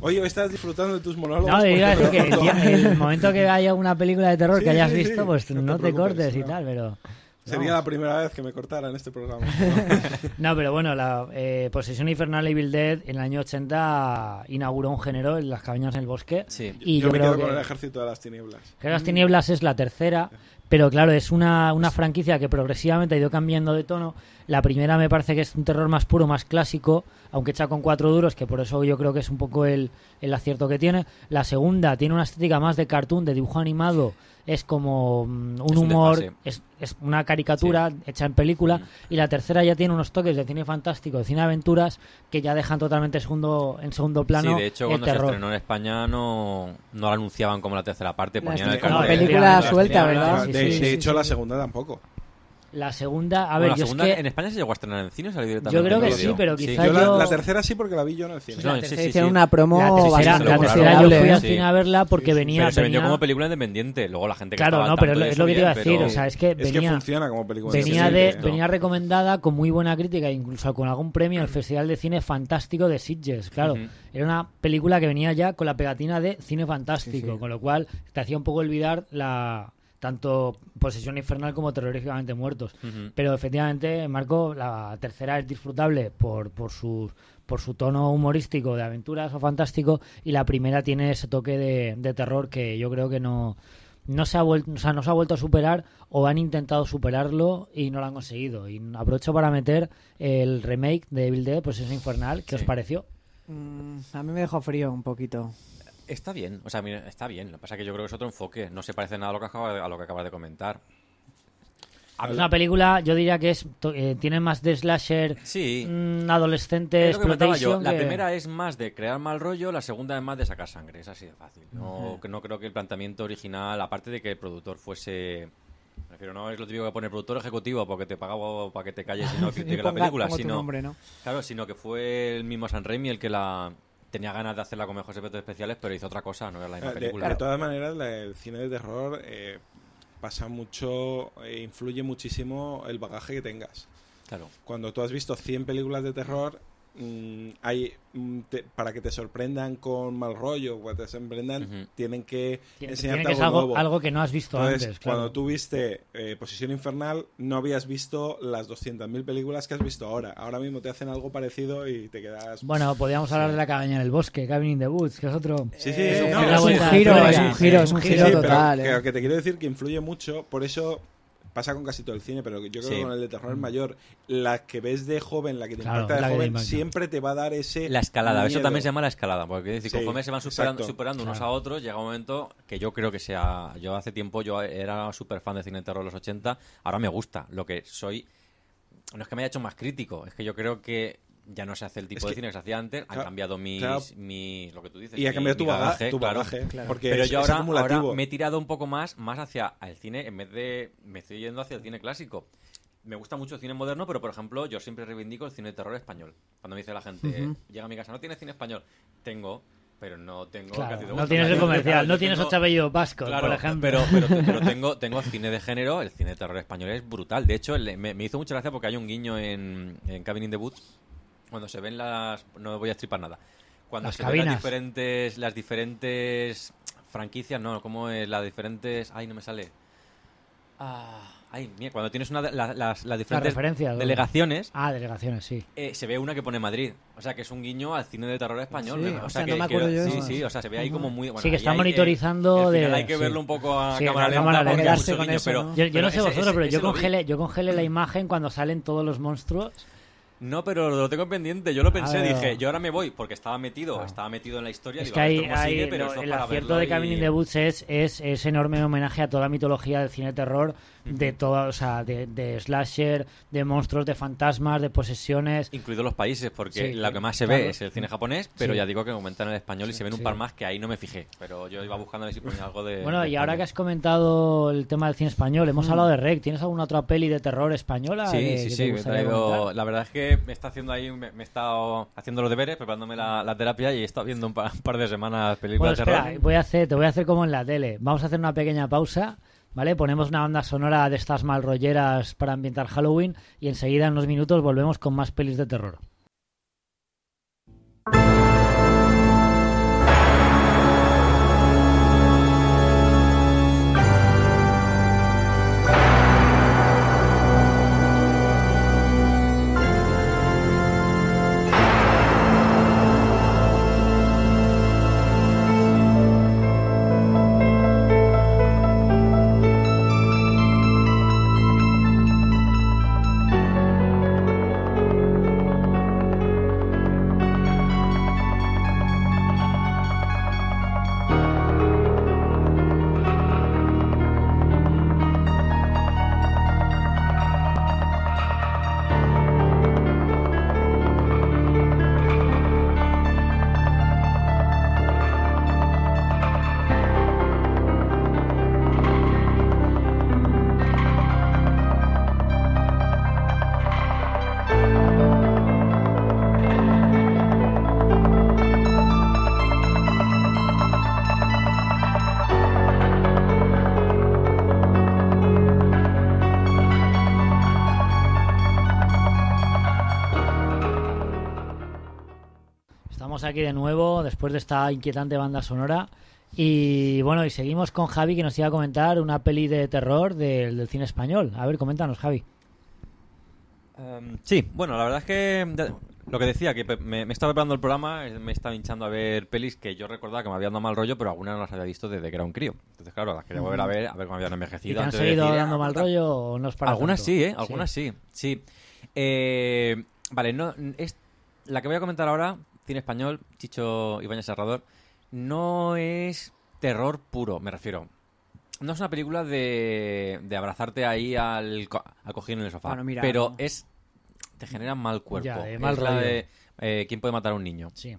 Oye, estás disfrutando de tus monólogos. No, iba a decir porque que no- el, momento que haya una película de terror Sí, que hayas sí, sí. visto, pues No te no te, preocupes, cortes y no. tal, pero... Sería la primera vez que me cortara en este programa. No, pero bueno, la eh, Posesión Infernal Evil Dead en el año 80 inauguró un género en las cabañas en el bosque. Sí. Y yo yo, me creo quedo que... con el ejército de las tinieblas. Que las tinieblas es la tercera, pero claro, es una, una franquicia que progresivamente ha ido cambiando de tono. La primera me parece que es un terror más puro, más clásico, aunque hecha con cuatro duros, que por eso yo creo que es un poco el, el acierto que tiene. La segunda tiene una estética más de cartoon, de dibujo animado, es como mm, un Es un humor, desfase. es, es una caricatura hecha en película. Mm. Y la tercera ya tiene unos toques de cine fantástico, de cine aventuras, que ya dejan totalmente segundo, en segundo plano Sí, de hecho, el cuando se terror. estrenó en España no, no la anunciaban como la tercera parte, La ponían el como cartel. película suelta, ¿verdad? sí, de sí, de sí, hecho, sí, la sí. segunda tampoco. La segunda, a Bueno, ver, la yo segunda, es que... en España se llegó a estrenar en cine o salió directamente Yo creo que sí, pero quizá Yo la, yo- la tercera sí porque la vi yo en el cine. No, la tercera sí, Hicieron sí. una promo La tercera, la tercera yo fui al Sí. cine a verla porque Sí, sí. venía... Pero se vendió como película independiente. Luego la gente que Claro, no, pero es lo que te iba a decir, pero- o sea, es que Es que venía... funciona como película Venía, independiente. de, venía recomendada con muy buena crítica, incluso con algún premio al Festival de Cine Fantástico de Sitges. Claro, era una película que venía ya con la pegatina de cine fantástico, con lo cual te hacía un poco olvidar la tanto Posesión Infernal como Terroríficamente Muertos. Pero efectivamente, Marco, la tercera es disfrutable por, por, su, por su tono humorístico de aventuras o fantástico y la primera tiene ese toque de, de terror que yo creo que no, no, se ha vuelto, o sea, no se ha vuelto a superar o han intentado superarlo y no lo han conseguido. Y aprovecho para meter el remake de Evil Dead, es infernal. ¿Qué os pareció? Mm, a mí me dejó frío un poquito. Está bien, o sea, mira, está bien. Lo que pasa es que yo creo que es otro enfoque. No se parece nada a lo que acaba de, a lo que acabas de comentar. A ver, Es una película, yo diría que es to- eh, tiene más de slasher Sí. mm, adolescente Es lo que comentaba yo. exploitation La que- primera es más de crear mal rollo, la segunda es más de sacar sangre. Es así de fácil. No, que no creo que el planteamiento original, aparte de que el productor fuese. me refiero, no es lo típico que pone productor ejecutivo porque te pagaba para que te calles y no critiques la película, sino. nombre, ¿no? Claro, sino que fue el mismo San Raimi el que la. Tenía ganas de hacerla con mejores efectos especiales, pero hizo otra cosa, no era la misma Eh, De, película. de todas maneras, el cine de terror eh, pasa mucho, eh, influye muchísimo el bagaje que tengas. Claro. Cuando tú has visto 100 películas de terror, mm, hay mm, te- para que te sorprendan con mal rollo, para que te sorprendan, tienen que tiene enseñarte que algo, algo, nuevo. algo que no has visto Entonces, antes. claro. cuando tú viste eh, Posición Infernal, no habías visto las 200.000 películas que has visto ahora. Ahora mismo te hacen algo parecido y te quedas... Bueno, podríamos hablar de la cabaña en el bosque, Cabin in the Woods, que es otro. Sí, sí, Eh, no, es de giro, es un giro, es un giro total, Pero eh. que, que te quiero decir que influye mucho, por eso pasa con casi todo el cine, pero yo creo Sí. que con el de terror es mayor. La que ves de joven, la que te Claro, impacta la de joven, siempre te va a dar ese. La escalada, eso también se llama la escalada, porque es decir, Sí, conforme se van superando, superando unos a otros, llega un momento que yo creo que sea. Yo hace tiempo yo era súper fan de cine de terror de los 80, ahora me gusta. Lo que soy. No es que me haya hecho más crítico, es que yo creo que ya no se hace el tipo Es de que- cine que se hacía antes, han claro, cambiado mis, claro. mis- lo que tú dices. Y ha mi- cambiado tu bagaje, tu claro. bagaje, Claro. porque Pero es, yo ahora, ahora me he tirado un poco más, más hacia el cine, en vez de. Me estoy yendo hacia el cine clásico. Me gusta mucho el cine moderno, pero por ejemplo, yo siempre reivindico el cine de terror español. Cuando me dice la gente, Ujú. llega a mi casa, ¿no tienes cine español? Tengo, pero no tengo. Claro, te no tienes el comercial, claro, no tienes tengo- ocho apellidos vascos, Claro, por ejemplo. pero, pero, pero tengo, tengo cine de género, el cine de terror español es brutal. De hecho, me hizo mucha gracia porque hay un guiño en, en Cabin in the Woods, cuando se ven las... No voy a estripar nada. Cuando Las se ven las diferentes, las diferentes franquicias, no, ¿cómo es? Las diferentes... Ay, no me sale. Ah, ay, mira, cuando tienes una la- las, las diferentes ¿dónde? delegaciones, Ah, delegaciones, sí. eh, se ve una que pone Madrid. O sea, que es un guiño al cine de terror español. Sí, ¿no? o o sea, sea, no que, me acuerdo que- yo Sí, sí, o sea, se ve ahí como muy... bueno, Sí, que está hay monitorizando final hay que sí. verlo un poco a Sí, cámara a lenta cámara porque lenta. hay Quedarse mucho con guiño, eso, pero- ¿no? Yo, yo pero no sé ese- vosotros, ese- pero yo ese congelé, yo congelé la imagen cuando salen todos los monstruos. No, pero lo tengo pendiente. Yo lo pensé, A ver. dije, yo ahora me voy porque estaba metido, Claro. estaba metido en la historia. Es digo, que a ver hay, hay- sigue, pero el acierto de y- Cabin in the Woods es, es, es enorme homenaje a toda la mitología del cine de terror, de todo, o sea, de, de slasher, de monstruos, de fantasmas, de posesiones. Incluidos los países, porque Sí, lo que más se claro. ve es el cine japonés, pero Sí. ya digo que aumentan el español y se ven un par más que ahí no me fijé. Pero yo iba buscando a ver si ponía algo de. Bueno, de y ahora que has comentado el tema del cine español, hemos hablado de Rec. ¿Tienes alguna otra peli de terror española? Sí, que- sí, que sí. me he traído-? La verdad es que me está haciendo ahí, me, me he estado haciendo los deberes, preparándome la, la terapia y he estado viendo un, pa- un par de semanas Bueno, películas de espera, terror. voy a hacer, te voy a hacer como en la tele. Vamos a hacer una pequeña pausa, ¿vale? Ponemos una banda sonora de estas mal rolleras para ambientar Halloween y enseguida en unos minutos volvemos con más pelis de terror. Estamos aquí de nuevo después de esta inquietante banda sonora. Y bueno, y seguimos con Javi que nos iba a comentar una peli de terror del, del cine español. A ver, coméntanos, Javi. Em, sí, bueno, la verdad es que lo que decía, que me, me estaba preparando el programa, eh, me estaba hinchando a ver pelis que yo recordaba que me habían dado mal rollo, pero algunas no las había visto desde que era un crío. Entonces, claro, las quería volver a ver, a ver cómo habían ¿Y envejecido. te han antes de seguido decir, dando "Ah, mal tal". rollo o no es para Algunas tanto? sí, ¿eh? Algunas sí, sí. Eh, vale, no, es, la que voy a comentar ahora, cine español, Chicho Ibáñez Serrador, no es terror puro, me refiero. no es una película de, de abrazarte ahí al, co- al cojín en el sofá. Bueno, mira, pero no. es. Te genera mal cuerpo. Ya, de Es la rollo. de, eh, ¿Quién puede matar a un niño? Sí.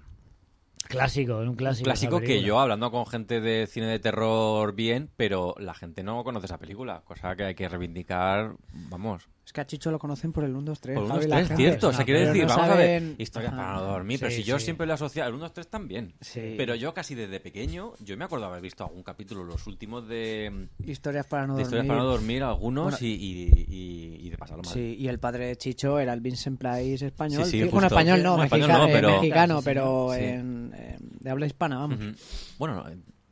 Clásico, un Un clásico. clásico que yo, hablando con gente de cine de terror bien, pero la gente no conoce esa película. Cosa que hay que reivindicar, vamos, Es que a Chicho lo conocen por el 1, 2, 3. por gente. cierto. O sea, quiero pero decir, no vamos a ver, historias Ajá. para no dormir, pero si yo sí. siempre le asocio el 1, 2, 3 también. Sí. Pero yo casi desde pequeño, yo me acuerdo haber visto algún capítulo, los últimos de, Historias para no de dormir. historias para no dormir, algunos, Bueno, y, y, y- y de pasarlo mal. Sí, y el padre de Chicho era el Vincent Price español. Sí, sí, que- justo. bueno, español no, español mexica- no, eh, pero- mexicano, pero sí. en- en- de habla hispana, vamos. Bueno, no,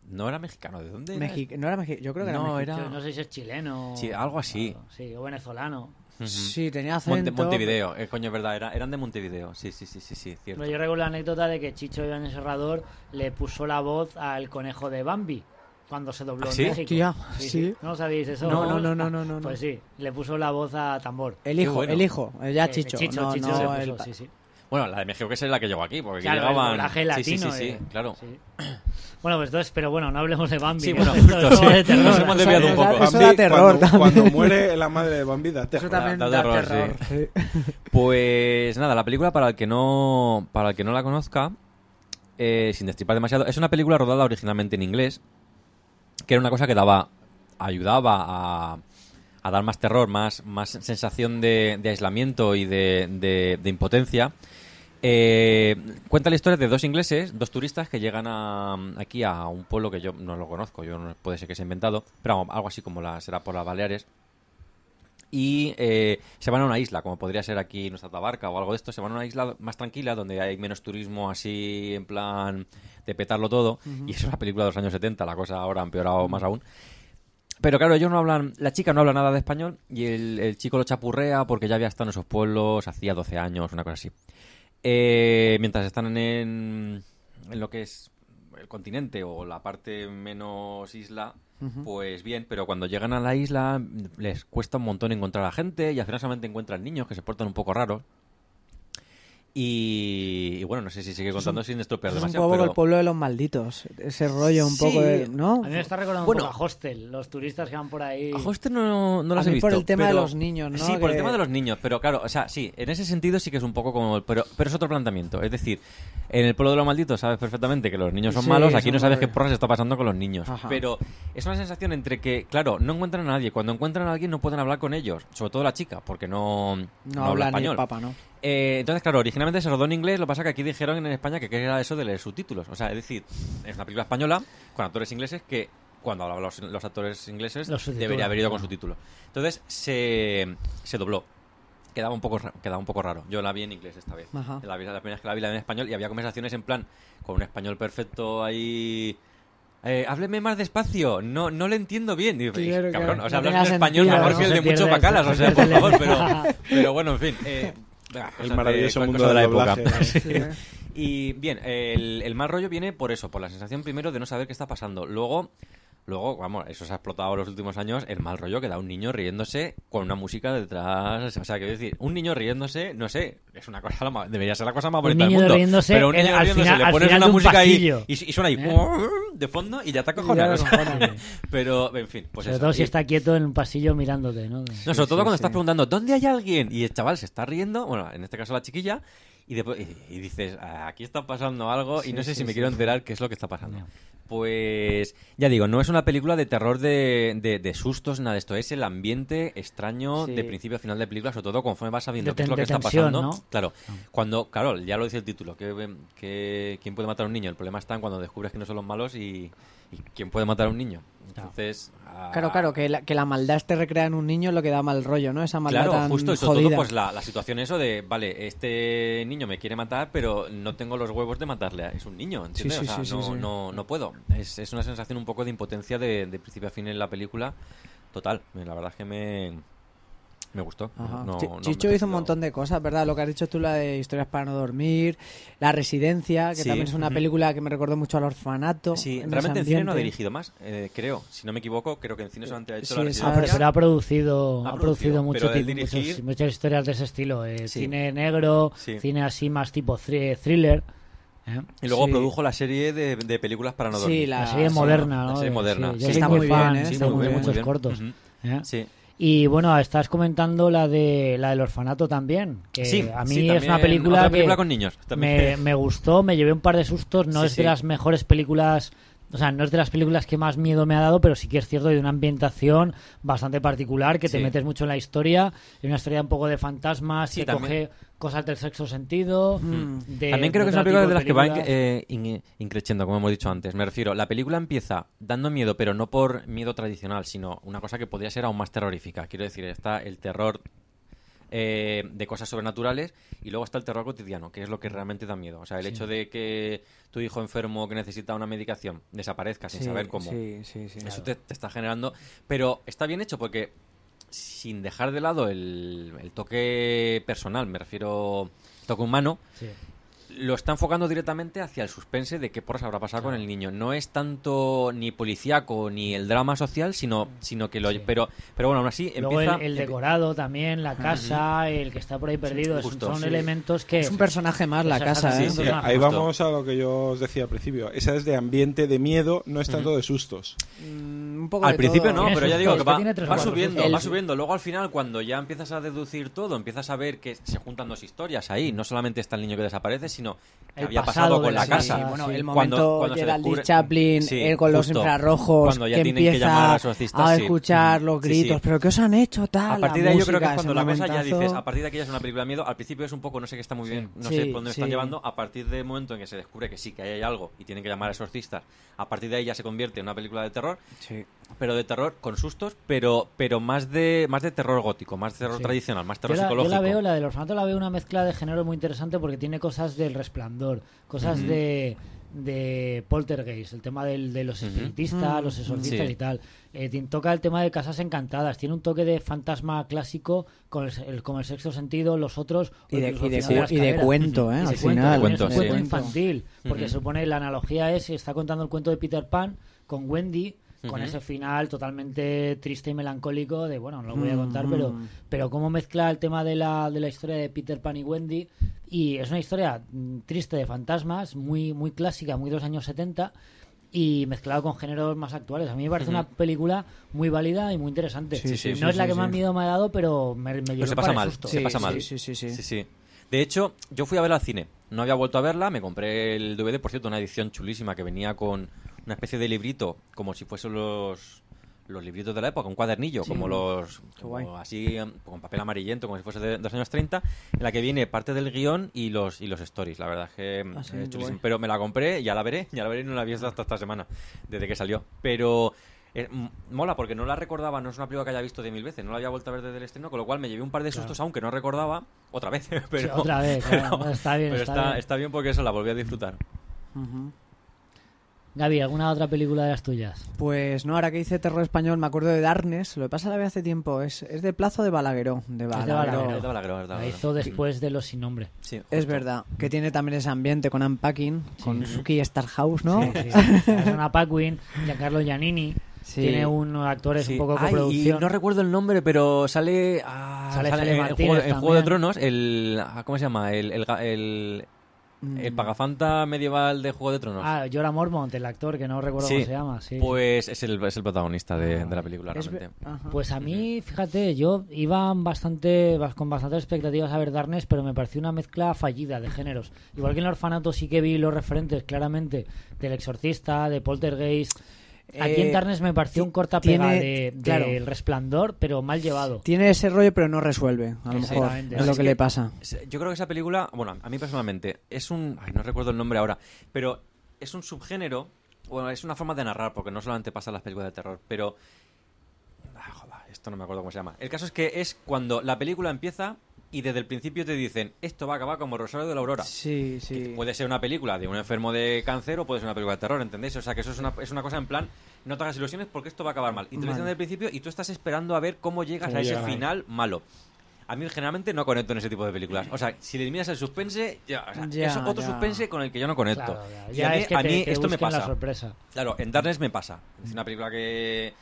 no era mexicano, ¿de dónde era? Mexi- no era mexicano, yo creo que No, era era- No sé si es chileno. Sí, algo así. Sí, o venezolano. Sí, tenía Monte- acento. Montevideo, eh, coño, es verdad, era- eran de Montevideo, sí, sí, sí, sí, sí, cierto. Pero yo recuerdo la anécdota de que Chicho Iván Serrador le puso la voz al conejo de Bambi cuando se dobló ¿Ah, en sí? México. Hostia, sí. ¿No lo sabéis eso? No, no, no, no, no, no, no. Pues sí, le puso la voz a Tambor. El hijo, bueno. el hijo, ya Eh, Chicho. Chicho, no, Chicho no, el puso, sí, sí. Bueno, la de México que es la que llegó aquí, porque el llegaban... doblaje sí, latino. sí, sí, sí, eh. claro. Sí. Bueno, pues entonces, pero bueno, no hablemos de Bambi. Sí, bueno, justo, sí. de terror. Nos hemos desviado un Eso da- poco. eso da terror cuando, también. cuando muere la madre de Bambi, da Eso también da da, terror, terror. sí. Pues nada, la película para el que no para el que no la conozca, eh, sin destripar demasiado, es una película rodada originalmente en inglés, que era una cosa que daba ayudaba a, a dar más terror, más, más sensación de, de aislamiento y de, de- de impotencia. Eh, cuenta la historia de dos ingleses, dos turistas que llegan a, aquí a un pueblo que yo no lo conozco, yo no puede ser que se ha inventado, pero vamos, algo así como la, será por las Baleares. Y eh, se van a una isla, como podría ser aquí nuestra Tabarca o algo de esto, se van a una isla más tranquila, donde hay menos turismo así en plan de petarlo todo. Y es una película de los años 70, la cosa ahora ha empeorado más aún. Pero claro, ellos no hablan, la chica no habla nada de español y el, el chico lo chapurrea porque ya había estado en esos pueblos, hacía 12 años, una cosa así. Eh, mientras están en, en lo que es el continente o la parte menos isla, pues bien, pero cuando llegan a la isla les cuesta un montón encontrar a gente y al final solamente encuentran niños que se portan un poco raros. Y, y bueno, no sé si sigue contando sin estropear Es un demasiado, poco pero... el pueblo de los malditos. Ese rollo un Sí. poco de. ¿No? A mí me está recordando Bueno. un poco a Hostel, los turistas que van por ahí. A Hostel no, no las A he mí por visto. el tema de los niños, ¿no? Sí, por el tema de los niños, pero claro, o sea, sí, en ese sentido sí que es un poco como... Pero, pero es otro planteamiento, es decir, en el pueblo de los malditos sabes perfectamente que los niños son Sí, malos, aquí no sabes qué porras está pasando con los niños. Ajá. Pero es una sensación entre que, claro, no encuentran a nadie, cuando encuentran a alguien no pueden hablar con ellos, sobre todo la chica, porque no, No, no habla ni español. el papa, ¿no? Eh, entonces, claro, originalmente se rodó en inglés, lo que pasa que aquí dijeron en España que era eso de leer subtítulos. O sea, es decir, es una película española con actores ingleses que cuando hablaban los, los actores ingleses Los debería haber ido con subtítulos. Entonces se, se dobló. Quedaba un poco quedaba un poco raro. Yo la vi en inglés esta vez. Ajá. La, vi- la primera vez que la vi la vi en español y había conversaciones en plan con un español perfecto ahí. Eh, hábleme más despacio, no, no le entiendo bien. Digo, Claro, cabrón, o sea, No hablas un español sentido, mejor ¿no? que el de mucho pierde- bacalas, o se sea, por favor, pero, pero bueno, en fin. eh, cosas El maravilloso mundo de la época. Sí. Y bien, el, el mal rollo viene por eso, por la sensación primero de no saber qué está pasando. Luego, luego, vamos, eso se ha explotado en los últimos años, el mal rollo que da un niño riéndose con una música detrás. O sea, quiero decir, un niño riéndose, no sé, es una cosa, debería ser la cosa más Un bonita del mundo. riéndose pero un niño al riéndose, final- le pones una un música ahí y, y suena ahí ¿Eh? de fondo y ya te acojonas. acojonas. pero, en fin, pues Sobre eso. todo si está quieto en un pasillo mirándote, ¿no? no, sobre todo sí, cuando sí. estás preguntando, ¿dónde hay alguien? Y el chaval se está riendo, bueno, en este caso la chiquilla, y, después, y, y dices, "Ah, aquí está pasando algo y no sé si me quiero enterar qué es lo que está pasando. Pues, ya digo, no es una película de terror de, de, de sustos, nada de esto, es el ambiente extraño Sí. de principio a final de película, sobre todo conforme vas sabiendo qué es lo que está pasando. ¿no? Claro, cuando, claro, ya lo dice el título, que, que- ¿quién puede matar a un niño? El problema está en cuando descubres que no son los malos y, y quién puede matar a un niño. Entonces, ah, Claro, claro, que la, que la maldad esté recreada en un niño es lo que da mal rollo, ¿no? Esa maldad Claro, tan justo, y sobre jodida. todo pues la, la situación eso de, vale, este niño me quiere matar, pero no tengo los huevos de matarle. Es un niño, ¿entiendes? Sí, sí, o sea, sí, no. No, no puedo. Es, es una sensación un poco de impotencia de, de principio a fin en la película. Total, la verdad es que me, me gustó. No- no Chicho hizo un montón de cosas, ¿verdad? Lo que has dicho tú, la de historias para no dormir, La Residencia, que Sí, también es una película que me recordó mucho al orfanato. Sí, en realmente en cine no ha dirigido más, eh, creo. Si no me equivoco, creo que en cine solamente ha hecho Sí, la Ah, pero, residencia. pero ha producido, Ha ha producido, producido mucho muchos- muchas historias de ese estilo. eh, Sí. Cine negro, Sí. cine así más tipo thri- thriller. ¿eh? Y luego Sí. produjo la serie de, de películas para no Sí, dormir. la- La serie sí, moderna, la serie moderna. Sí, Sí, está muy bien, ¿eh? sí, Está muy muy bien, muchos bien. cortos. ¿eh? Sí. Y bueno, estás comentando la de la del orfanato también, que Sí, a mí sí, es una película otra que con niños. me, me gustó, me llevé un par de sustos, no Sí, es de las mejores películas, o sea, no es de las películas que más miedo me ha dado, pero sí que es cierto de una ambientación bastante particular, que te metes mucho en la historia, y una historia un poco de fantasmas, que también. coge cosas del sexo sentido. Mm. de- También creo de que es una película de las que va eh, in- increciendo, como hemos dicho antes. Me refiero, la película empieza dando miedo, pero no por miedo tradicional, sino una cosa que podría ser aún más terrorífica. Quiero decir, está el terror eh, de cosas sobrenaturales y luego está el terror cotidiano, que es lo que realmente da miedo. O sea, el hecho de que tu hijo enfermo que necesita una medicación desaparezca sin Sí, saber cómo. Sí, sí, sí. Eso te, te está generando. Pero está bien hecho porque, sin dejar de lado el, el toque personal, me refiero toque humano. Lo está enfocando directamente hacia el suspense de qué porras habrá pasado con el niño. No es tanto ni policíaco ni el drama social, sino, sino que lo. Sí. Pero, pero bueno, aún así Luego empieza. el, el decorado también, la casa, el que está por ahí perdido, justo, son sí. elementos que... Es un personaje más la casa, sí, ¿eh? sí, Sí, personaje, ahí justo. vamos a lo que yo os decía al principio. Esa es de ambiente de miedo, no es tanto de sustos. Mm, un poco Al de principio todo. no, pero ya digo que va, subiendo, va subiendo. Luego al final, cuando ya empiezas a deducir todo, empiezas a ver que se juntan dos historias ahí. No solamente está el niño que desaparece, sino que El había pasado de con la la casa. casa. bueno, sí. el Cuando- momento cuando se Geraldine descubre- Chaplin, Sí, él con los justo. infrarrojos, Cuando ya que tienen que empieza llamar a los a sí. escuchar los Sí, gritos, sí. pero ¿qué os han hecho? Tal, A partir la de ahí yo creo que es cuando la cosa ya dices, a partir de aquí ya es una película de miedo, al principio es un poco, no sé qué está muy bien, no Sí, sé por dónde están sí. llevando, a partir del momento en que se descubre que sí, que ahí hay algo y tienen que llamar a exorcistas, a partir de ahí ya se convierte en una película de terror, Sí. pero de terror con sustos, pero pero más de más de terror gótico, más terror Sí. tradicional, más Yo terror la, yo psicológico. la veo, la del orfanato la veo una mezcla de género muy interesante porque tiene cosas del resplandor, cosas de, de poltergeist, el tema del, de los espiritistas, Mm. los exorcistas Sí. y tal. Eh, toca el tema de casas encantadas, tiene un toque de fantasma clásico con el, el- con el sexto sentido, los otros... o Y de, y de, y de cuento, ¿eh? Y Al final. Cuento, es un cuento sí. infantil, porque Ujú. supone la analogía es está contando el cuento de Peter Pan con Wendy con ese final totalmente triste y melancólico de bueno no lo voy a contar pero mm. pero cómo mezcla el tema de la, de la historia de Peter Pan y Wendy y es una historia mm, triste de fantasmas muy muy clásica muy de los años 70 y mezclado con géneros más actuales a mí me parece una película muy válida y muy interesante Sí, sí, no sí, es la que más miedo me ha dado pero me, me llevó Pero se pasa mal, sustos. se pasa mal. sí, sí, sí. Sí, sí. De hecho, yo fui a verla al cine. No había vuelto a verla, me compré el DVD, por cierto, una edición chulísima que venía con una especie de librito, como si fuesen los los libritos de la época, un cuadernillo, como los como así con papel amarillento, como si fuese de, de los años 30, en la que viene parte del guion y los y los stories. La verdad es que Ah, sí, eh. Pero me la compré, ya la veré, ya la veré y no la vi hasta esta semana, desde que salió. Pero eh, mola porque no la recordaba, no es una película que haya visto de mil veces, no la había vuelto a ver desde el estreno, con lo cual me llevé un par de sustos, aunque no recordaba, otra vez. Pero, Sí, otra vez claro. pero- está bien pero está, está, bien. está bien porque eso la volví a disfrutar. Ujú. Gaby ¿alguna otra película de las tuyas? Pues no, ahora que dice terror español, me acuerdo de Darkness. Lo que pasa la vi hace tiempo. Es, es de Plazo de Balagueró. De Balagueró. Es de Balagueró, es de la Balagueró. hizo después de Los Sin Nombre Sí, Es verdad. Que tiene también ese ambiente con Unpacking, con Sí. Suki Starhouse, ¿no? Sí, sí. Ana Paquin, Giancarlo Giannini. Sí. Tiene unos actores Sí. un poco Ay, coproducción. y no recuerdo el nombre, pero sale. ah, Sale sale en, Martínez Juego, en Juego de. Tronos, el. ah, ¿Cómo se llama? El, el, el. El pagafanta medieval de Juego de Tronos. Ah, Jorah Mormont, el actor, que no recuerdo Sí, cómo se llama. Sí. Pues es el, es el protagonista de, de la película, Es realmente. Pues a mí, fíjate, yo iba bastante con bastantes expectativas a ver Darkness, pero me pareció una mezcla fallida de géneros. Igual que en el orfanato sí que vi los referentes claramente del exorcista, de Poltergeist. Aquí Eh, en Darkness me pareció un cortapega tiene- de, del claro. resplandor, pero mal llevado. Tiene ese rollo, pero no resuelve. A lo mejor Exactamente. es lo es que, que- le pasa. Yo creo que esa película, bueno, a mí personalmente, es un. Ay, no recuerdo el nombre ahora, pero es un subgénero, bueno, es una forma de narrar, porque no solamente pasa en las películas de terror, pero. Ah, joder, esto no me acuerdo cómo se llama. El caso es que es cuando la película empieza y desde el principio te dicen, esto va a acabar como Rosario de la Aurora. Sí, sí. Puede ser una película de un enfermo de cáncer o puede ser una película de terror, ¿entendéis? O sea, que eso es una, es una cosa en plan, no te hagas ilusiones porque esto va a acabar mal. Y te lo dicen Vale. desde el principio y tú estás esperando a ver cómo llegas a ese final malo. A mí generalmente no conecto en ese tipo de películas. O sea, si le eliminas el suspense, ya, o sea, Ya, es otro ya. suspense con el que yo no conecto. Claro, ya, Y a mí, es que a mí esto me la pasa. sorpresa. Claro, en Darkness me pasa. Es una película que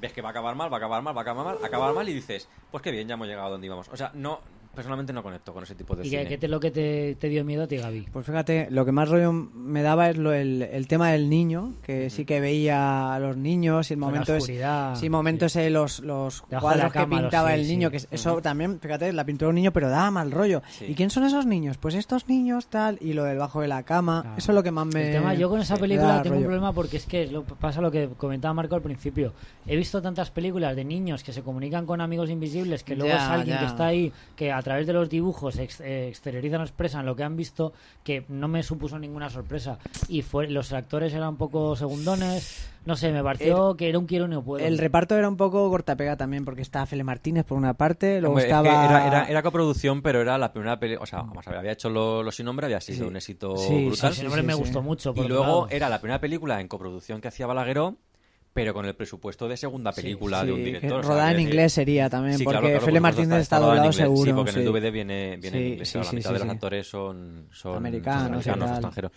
ves que va a acabar mal, va a acabar mal, va a acabar mal, acabar mal y dices, pues qué bien, ya hemos llegado a donde íbamos. O sea, no, personalmente no conecto con ese tipo de ¿Y cine. qué, qué te, lo que te, te dio miedo a ti, Gaby? Pues fíjate, lo que más rollo me daba es lo, el, el tema del niño, que sí que veía a los niños y el momento es... oscuridad. Sí, momentos eh, los, los cuadros que pintaba sí, el niño, sí. que es- eso también, fíjate, la pintura de un niño, pero daba mal rollo. Sí. ¿Y quién son esos niños? Pues estos niños, tal, y lo del bajo de la cama, Claro. eso es lo que más me... El tema, yo con esa película da tengo un rollo. problema porque es que es lo, pasa lo que comentaba Marco al principio. He visto tantas películas de niños que se comunican con amigos invisibles, que luego Ya, es alguien ya. que está ahí, que a través de los dibujos ex- eh, exteriorizan o expresan lo que han visto, que no me supuso ninguna sorpresa. Y fue, los actores eran un poco segundones, no sé, me pareció que era un quiero y no puedo. El reparto era un poco cortapega también, porque estaba Fele Martínez por una parte, luego Hombre, es que estaba... era, era, era coproducción, pero era la primera película. O sea, vamos a ver, había hecho lo, lo sin nombre, había sido Sí. un éxito Sí, brutal. Ese nombre sí, me sí. gustó mucho. por y luego lado. era la primera película en coproducción que hacía Balagueró, pero con el presupuesto de segunda película de un director. rodada en inglés sería también, porque claro, supuesto, Martínez está doblado seguro. Sí, porque en el. DVD viene, viene Sí, en inglés. la mitad de los actores son, son Americanos son americanos, extranjeros.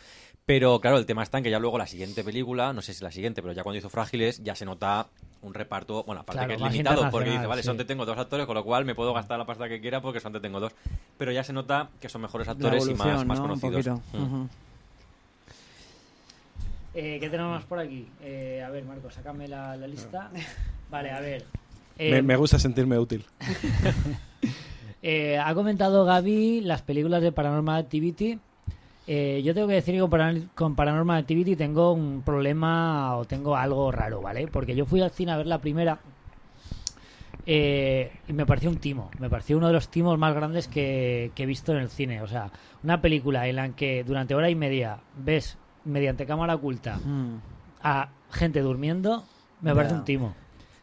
Pero claro, el tema está en que ya luego la siguiente película, no sé si la siguiente, pero ya cuando hizo Frágiles, ya se nota un reparto, bueno, aparte Claro, que es limitado, porque dice, vale, sí. solamente tengo dos actores, con lo cual me puedo gastar la pasta que quiera porque solamente tengo dos. Pero ya se nota que son mejores actores y más, ¿no? Conocidos. Mm. Ujú. Eh, ¿Qué tenemos más por aquí? Eh, a ver, Marco, sácame la, la lista. Vale, a ver. Eh, Me, me gusta sentirme útil. eh, ha comentado Gaby las películas de Paranormal Activity. Eh, yo tengo que decir que con, Paran- con Paranormal Activity tengo un problema o tengo algo raro, ¿vale? Porque yo fui al cine a ver la primera eh, y me pareció un timo. Me pareció uno de los timos más grandes que, que he visto en el cine. O sea, una película en la que durante hora y media ves mediante cámara oculta Mm. a gente durmiendo, me parece un timo.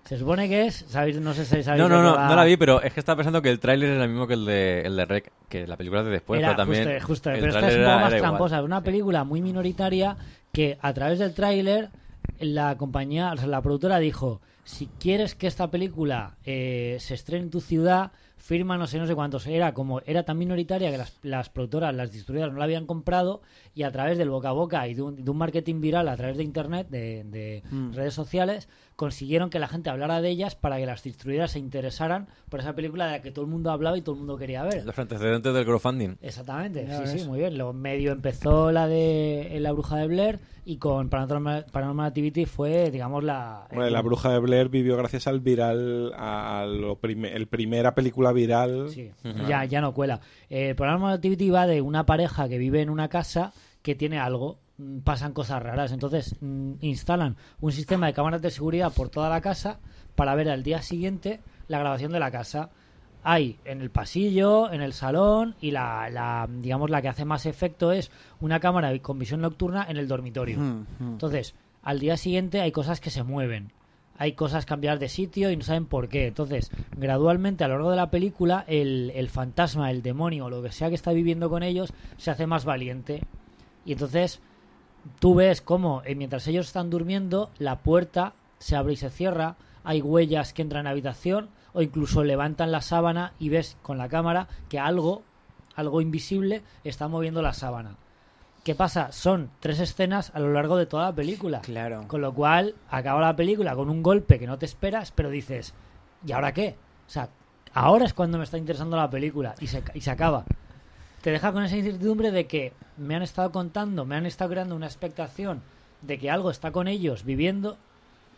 Se supone que es, ¿sabéis? No sé si sabéis. No, no, no, va. no la vi, pero es que estaba pensando que el tráiler era el mismo que el de, el de Rec, que la película es de después, Era pero también. justo, justo, el pero esta tráiler es un poco era- más era igual. tramposa. Es una película muy minoritaria que a través del tráiler la compañía, o sea, la productora dijo, si quieres que esta película eh, se estrene en tu ciudad, firma no sé no sé cuántos. Era como era tan minoritaria que las, las productoras, las distribuidoras no la habían comprado y a través del boca a boca y de un, de un marketing viral a través de internet, de, de Mm. redes sociales, consiguieron que la gente hablara de ellas para que las distribuidoras se interesaran por esa película de la que todo el mundo hablaba y todo el mundo quería ver. Los antecedentes del crowdfunding. Exactamente, Ya sí, ves. sí, muy bien. Luego medio empezó la de La Bruja de Blair y con Paranormal, Paranormal Activity fue, digamos, la... Bueno, el- la bruja de Blair vivió gracias al viral, a, lo prime- el primera película viral. Sí, ya, ya no cuela. Eh, Paranormal Activity va de una pareja que vive en una casa que tiene algo, pasan cosas raras. Entonces mm, instalan un sistema de cámaras de seguridad por toda la casa para ver al día siguiente la grabación de la casa. Hay en el pasillo, en el salón y la, la digamos la que hace más efecto es una cámara con visión nocturna en el dormitorio. Mm, mm. Entonces, al día siguiente hay cosas que se mueven. Hay cosas cambiadas de sitio y no saben por qué. Entonces, gradualmente a lo largo de la película, el, el fantasma, el demonio o lo que sea que está viviendo con ellos se hace más valiente. Y entonces, tú ves cómo eh, mientras ellos están durmiendo, la puerta se abre y se cierra. Hay huellas que entran la habitación o incluso levantan la sábana y ves con la cámara que algo, algo invisible, está moviendo la sábana. ¿Qué pasa? Son tres escenas a lo largo de toda la película. Claro. Con lo cual, acaba la película con un golpe que no te esperas, pero dices, ¿y ahora qué? O sea, ahora es cuando me está interesando la película y se, y se acaba. Te deja con esa incertidumbre de que me han estado contando, me han estado creando una expectación de que algo está con ellos viviendo,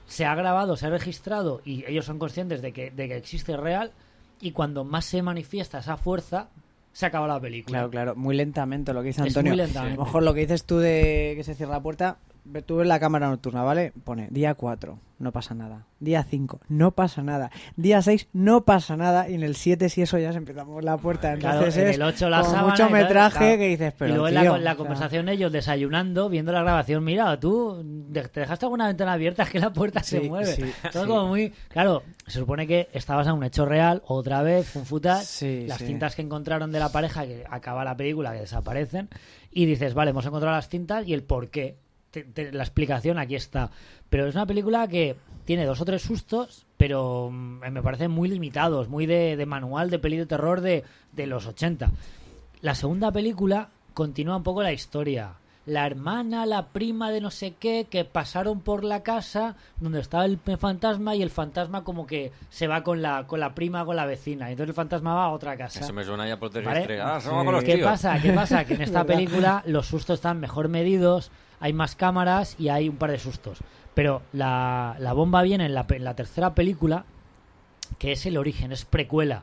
se ha grabado, se ha registrado y ellos son conscientes de que, de que existe real y cuando más se manifiesta esa fuerza, se acaba la película. Claro, claro, muy lentamente lo que dice Es Antonio. muy lentamente. A lo mejor lo que dices tú de que se cierra la puerta, tú ves la cámara nocturna, ¿vale? Pone día 4, no pasa nada. Día 5, no pasa nada. Día 6, no pasa nada. Y en el 7, si eso ya se mover la puerta. Claro, Entonces en el 8 la sábana mucho metraje claro. que dices, pero y luego en la, la o sea, conversación ellos desayunando, viendo la grabación, mira, tú te dejaste alguna ventana abierta, es que la puerta se mueve. sí, Todo sí. como muy... Claro, se supone que está basado en un hecho real, otra vez, funfutas, Sí, las cintas que encontraron de la pareja que acaba la película, que desaparecen, y dices, vale, hemos encontrado las cintas y el por qué. Te- te- la explicación aquí está. Pero es una película que tiene dos o tres sustos, pero mm, me parecen muy limitados, muy de, de manual de peli de terror de, de los 80. La segunda película continúa un poco la historia. la hermana, la prima de no sé qué, que pasaron por la casa donde estaba el fantasma y el fantasma como que se va con la, con la prima, con la vecina. Y entonces el fantasma va a otra casa. Eso me suena ya por ¿Vale? Ah, se va con los ¿Qué tíos. pasa? ¿Qué pasa? Que en esta película los sustos están mejor medidos, hay más cámaras y hay un par de sustos. Pero la, la bomba viene en la, en la tercera película, que es el origen, es precuela.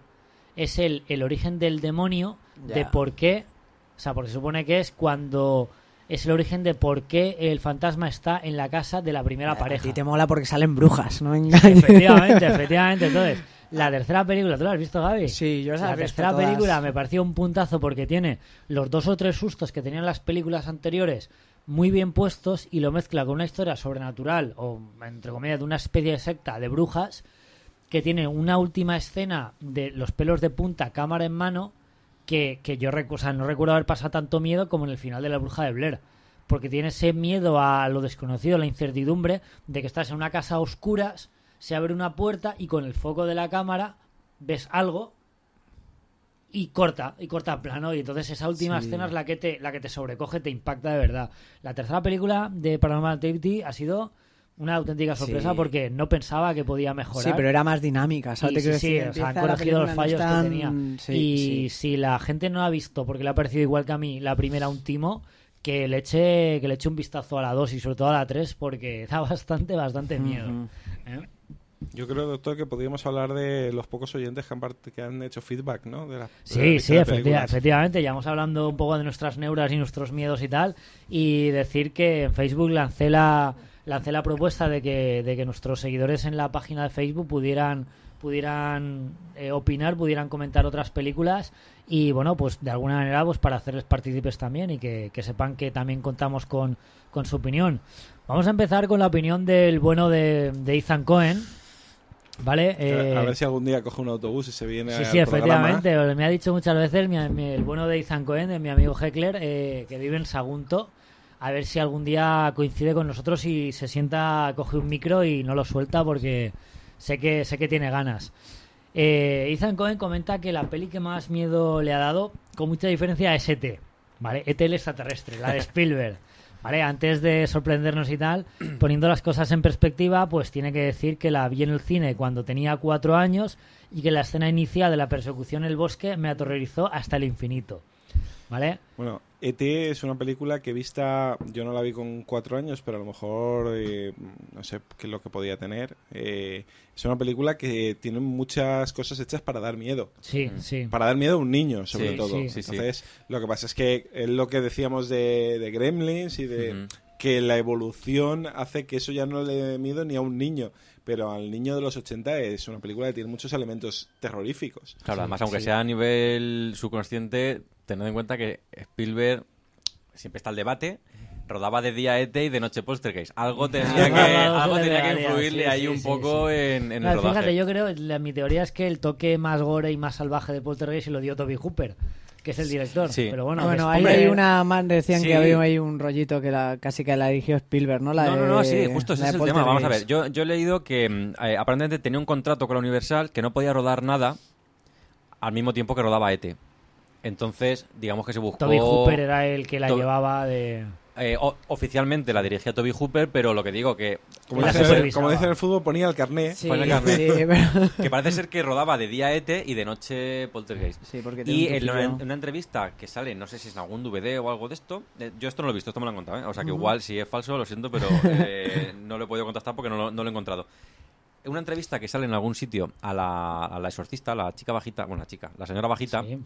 Es el, el origen del demonio, de por qué. O sea, porque se supone que es cuando. Es el origen de por qué el fantasma está en la casa de la primera A pareja. ti te mola porque salen brujas, ¿no? Efectivamente, efectivamente. Entonces, la tercera película, ¿tú la has visto, Gaby? Sí, yo La he visto tercera todas. película me pareció un puntazo porque tiene los dos o tres sustos que tenían las películas anteriores muy bien puestos y lo mezcla con una historia sobrenatural o, entre comillas, de una especie de secta de brujas que tiene una última escena de los pelos de punta, cámara en mano, que, que yo o sea, no recuerdo haber pasado tanto miedo como en el final de La Bruja de Blair. Porque tiene ese miedo a lo desconocido, la incertidumbre de que estás en una casa a oscuras, se abre una puerta y con el foco de la cámara ves algo y corta, y corta plano. Y entonces esa última Sí. escena es la que, te, la que te sobrecoge, te impacta de verdad. La tercera película de Paranormal Activity ha sido una auténtica sorpresa Sí. porque no pensaba que podía mejorar. Sí, pero era más dinámica, ¿sabes? Sí, sí, o sea, han corregido los no fallos que tenía. Y si la gente no ha visto, porque le ha parecido igual que a mí la primera un timo, que le eche, que le eche un vistazo a la 2 y sobre todo a la 3 porque da bastante, bastante miedo. ¿eh? Yo creo, doctor, que podríamos hablar de los pocos oyentes que han, que han hecho feedback, ¿no? De la, de la Sí, sí, efectiva- efectivamente. Ya vamos hablando un poco de nuestras neuras y nuestros miedos y tal. Y decir que en Facebook lancé la, lancé la propuesta de que, de que nuestros seguidores en la página de Facebook pudieran pudieran eh, opinar, pudieran comentar otras películas y bueno, pues de alguna manera pues para hacerles partícipes también y que, que sepan que también contamos con, con su opinión. Vamos a empezar con la opinión del bueno de, de Ethan Cohen, ¿vale? Eh, a ver si algún día coge un autobús y se viene Sí, sí, programa. efectivamente. Me ha dicho muchas veces mi, mi- el bueno de Ethan Cohen, de mi amigo Heckler, eh, que vive en Sagunto. A ver si algún día coincide con nosotros y se sienta, coge un micro y no lo suelta porque sé que, sé que tiene ganas. Eh, Ethan Cohen comenta que la peli que más miedo le ha dado, con mucha diferencia, es ET. ¿Vale? ET el extraterrestre, la de Spielberg. ¿Vale? Antes de sorprendernos y tal, poniendo las cosas en perspectiva, pues tiene que decir que la vi en el cine cuando tenía cuatro años y que la escena inicial de la persecución en el bosque me aterrorizó hasta el infinito. ¿Vale? Bueno, E.T. es una película que vista, yo no la vi con cuatro años, pero a lo mejor eh, no sé qué es lo que podía tener. Eh, es una película que tiene muchas cosas hechas para dar miedo. Sí, sí. Para dar miedo a un niño, sobre Sí, todo. sí, sí, sí. Entonces, lo que pasa es que es lo que decíamos de, de Gremlins y de que la evolución hace que eso ya no le dé miedo ni a un niño. Pero al niño de los 80 es una película que tiene muchos elementos terroríficos. Claro, Sí, además, aunque sí. sea a nivel subconsciente, tened en cuenta que Spielberg siempre está el debate. Rodaba de día ET y de noche Poltergeist. Algo tenía que, Algo tenía que influirle sí, ahí sí, un sí, poco sí. en, en Claro, el rodaje. fíjate, yo creo, la, mi teoría es que el toque más gore y más salvaje de Poltergeist se lo dio Toby Hooper, que es el director. Sí. Pero bueno, Bueno, ahí hay una más, decían Sí. que había ahí un rollito que la, casi que la dirigió Spielberg, ¿no? La no, no, de- no, sí, justo ese es el tema. Vamos a ver, yo, yo he leído que mm, eh, aparentemente tenía un contrato con la Universal que no podía rodar nada al mismo tiempo que rodaba ET. Entonces, digamos que se buscó... Toby Hooper era el que la Toby- llevaba de... eh, o- oficialmente la dirigía Toby Hooper, pero lo que digo que... Como La dice, supervisaba. como dice en el fútbol, ponía el carné. Sí, Pone carne. sí, pero- que parece ser que rodaba de día ET y de noche Poltergeist. sí, porque tiene Y un en una, en una entrevista que sale, no sé si es en algún DVD o algo de esto, eh, yo esto no lo he visto, esto me lo han contado, ¿eh? o sea que igual si es falso, lo siento, pero eh, no lo he podido contactar porque no lo, no lo he encontrado. En una entrevista que sale en algún sitio a la, a la exorcista, la chica bajita, bueno, la chica, la señora bajita, Sí.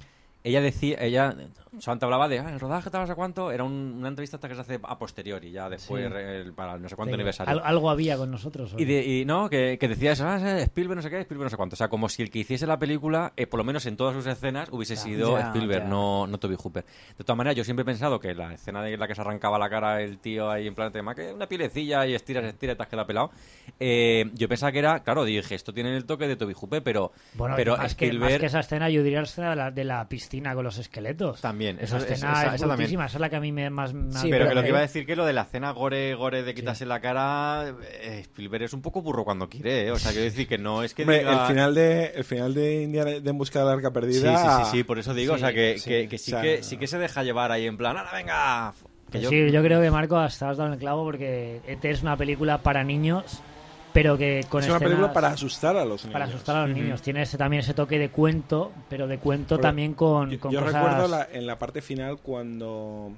Ella decía, ella solamente hablaba de "Ah, el rodaje, tal, no sé cuánto, era un- una entrevista hasta que se hace a posteriori, ya después, Sí. eh, para no sé cuánto Sí, aniversario. al- algo había con nosotros. ¿o Y, no? de- y no, que, que decía eso, ah, Spielberg no sé qué, Spielberg no sé cuánto. O sea, como si el que hiciese la película, eh, por lo menos en todas sus escenas, hubiese sido Ya, Spielberg, ya. no, no Toby Hooper. De todas maneras, yo siempre he pensado que la escena de la que se arrancaba la cara el tío ahí en plan tema, que una pielecilla y estiras, estiras, te has quedado pelado. eh, yo pensaba que era, claro, dije, esto tiene el toque de Toby Hooper, pero, Bueno, pero más, que, Spielberg más que esa escena, yo diría la escena de la, de la piscina con los esqueletos. también. Esa Eso, escena esa- es esa también. brutísima, esa es la que a mí me más... me ha- Sí, pero, pero que lo que iba a decir que lo de la escena gore, gore de quitarse la cara, eh, Spielberg es un poco burro cuando quiere, ¿eh? O sea, quiero decir que no es que Hombre, diga- el final de el final de Indiana de En busca de la arca Sí, perdida. sí, sí, sí, por eso digo, Sí, o sea, que, sí, que, que sí, o sea, que sí que se deja llevar ahí en plan, ahora venga, Que yo- Sí, yo creo que Marco estás dando el clavo porque ET es una película para niños, pero que con es una escenas- película para asustar a los niños. para asustar a los niños. Tiene ese, también ese toque de cuento, pero de cuento Porque también con, Yo, con yo cosas... recuerdo la- en la parte final cuando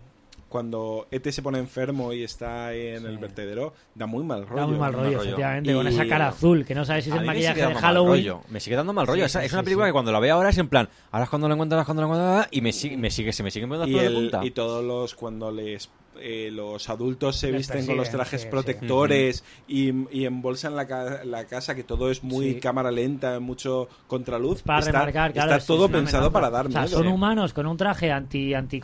cuando ET se pone enfermo y está en el vertedero, da muy mal rollo. Da muy mal rollo, rollo. efectivamente, con esa cara azul, que no sabes si es el maquillaje sigue de Halloween. rollo. Me sigue dando mal rollo. Sí, O sea, sí, es una película sí. que cuando la veo ahora es en plan, ahora es cuando lo encuentro, ahora es cuando lo encuentro, y me sigue, me sigue, se me siguen poniendo y, pelos de el- punta. y todos los cuando les eh, los adultos se Les visten con los trajes sí, sí. protectores y, y embolsan la, ca- la casa que todo es muy Sí. cámara lenta mucho contraluz Para está, remarcar, claro, está es- todo pensado para dar O sea, miedo son humanos con un traje anti anti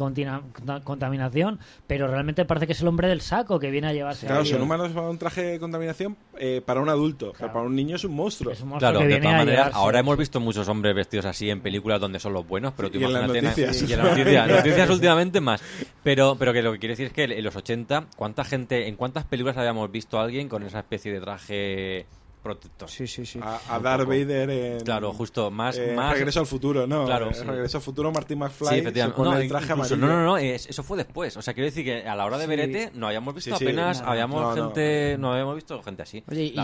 contaminación, pero realmente parece que es el hombre del saco que viene a llevarse. Claro, a son humanos para un traje de contaminación eh, para un adulto, pero para un niño es un monstruo. Es un monstruo Claro, que de todas maneras, ahora hemos visto muchos hombres vestidos así en películas donde son los buenos, pero tú Y en las imagínate noticias. y en las noticias, noticias últimamente más. Pero, pero que lo que quiero decir es que en los 80, ¿cuánta gente, en cuántas películas habíamos visto a alguien con esa especie de traje protector? Sí, sí, sí. a, a Darth Vader en Claro, justo, más, eh, más Regreso al futuro, ¿no? Claro, Eh, sí. Regreso al futuro, Martin McFly Sí, se efectivamente. pone No, el traje incluso- amarillo. no, no, no, es- eso fue después. O sea, quiero decir que a la hora de Sí. ver ET no habíamos visto Sí, sí, apenas, nada. habíamos No, no. gente, no. habíamos visto gente así. Oye, y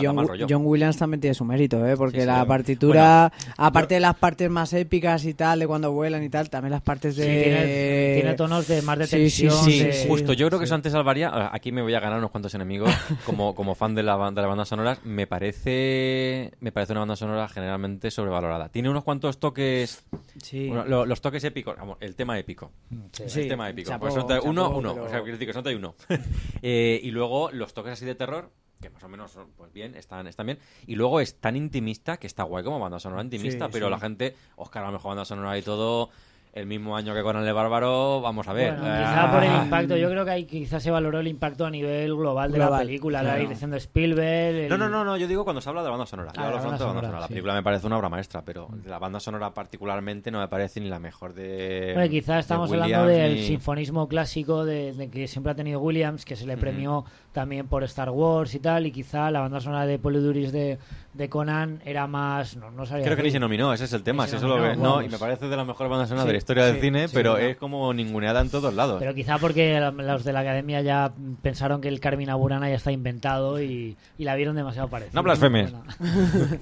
John, Williams también tiene su mérito, ¿eh? Porque Sí, sí. la partitura, aparte de las partes más épicas y tal, de cuando vuelan y tal, también las partes de... Sí, tiene, tiene tonos de más de Sí, sí, tensión. Sí, de- justo. Yo creo que eso antes salvaría. Aquí me voy a ganar unos cuantos enemigos como, como fan de la, de las bandas sonoras. Me parece me parece una banda sonora generalmente sobrevalorada. Tiene unos cuantos toques. Sí. bueno, lo- los toques épicos. vamos, el tema épico. Sí, el tema épico. chapó, Pues nota uno, uno. pero- O sea, quiero decir que nota uno. Eh, y luego los toques así de terror. Que más o menos, son, pues bien, están, están bien. Y luego es tan intimista que está guay como banda sonora intimista. Sí, pero sí. la gente, Oscar, a la mejor banda sonora y todo, el mismo año que con el Bárbaro, vamos a ver. Bueno, quizá por el impacto, yo creo que ahí quizás se valoró el impacto a nivel global de la película, la dirección de Spielberg. el- No, no, no, no, yo digo cuando se habla de la banda sonora. Yo Ah, hablo la de banda banda sonora, película me parece una obra maestra, pero de la banda sonora particularmente no me parece ni la mejor de. Bueno, quizás estamos de hablando del ni- sinfonismo clásico de, de que siempre ha tenido Williams, que se le premió también por Star Wars y tal, y quizá la banda sonora de Poliduris de, de Conan era más... No, no sabía Creo que ni se nominó, ese es el tema. Si eso lo No, y me parece de la mejor banda sonora Sí, de la historia del cine, sí, pero es como ninguneada en todos lados. Pero quizá porque los de la academia ya pensaron que el Carmina Burana ya está inventado y, y la vieron demasiado parecida. No blasfemes. Bueno.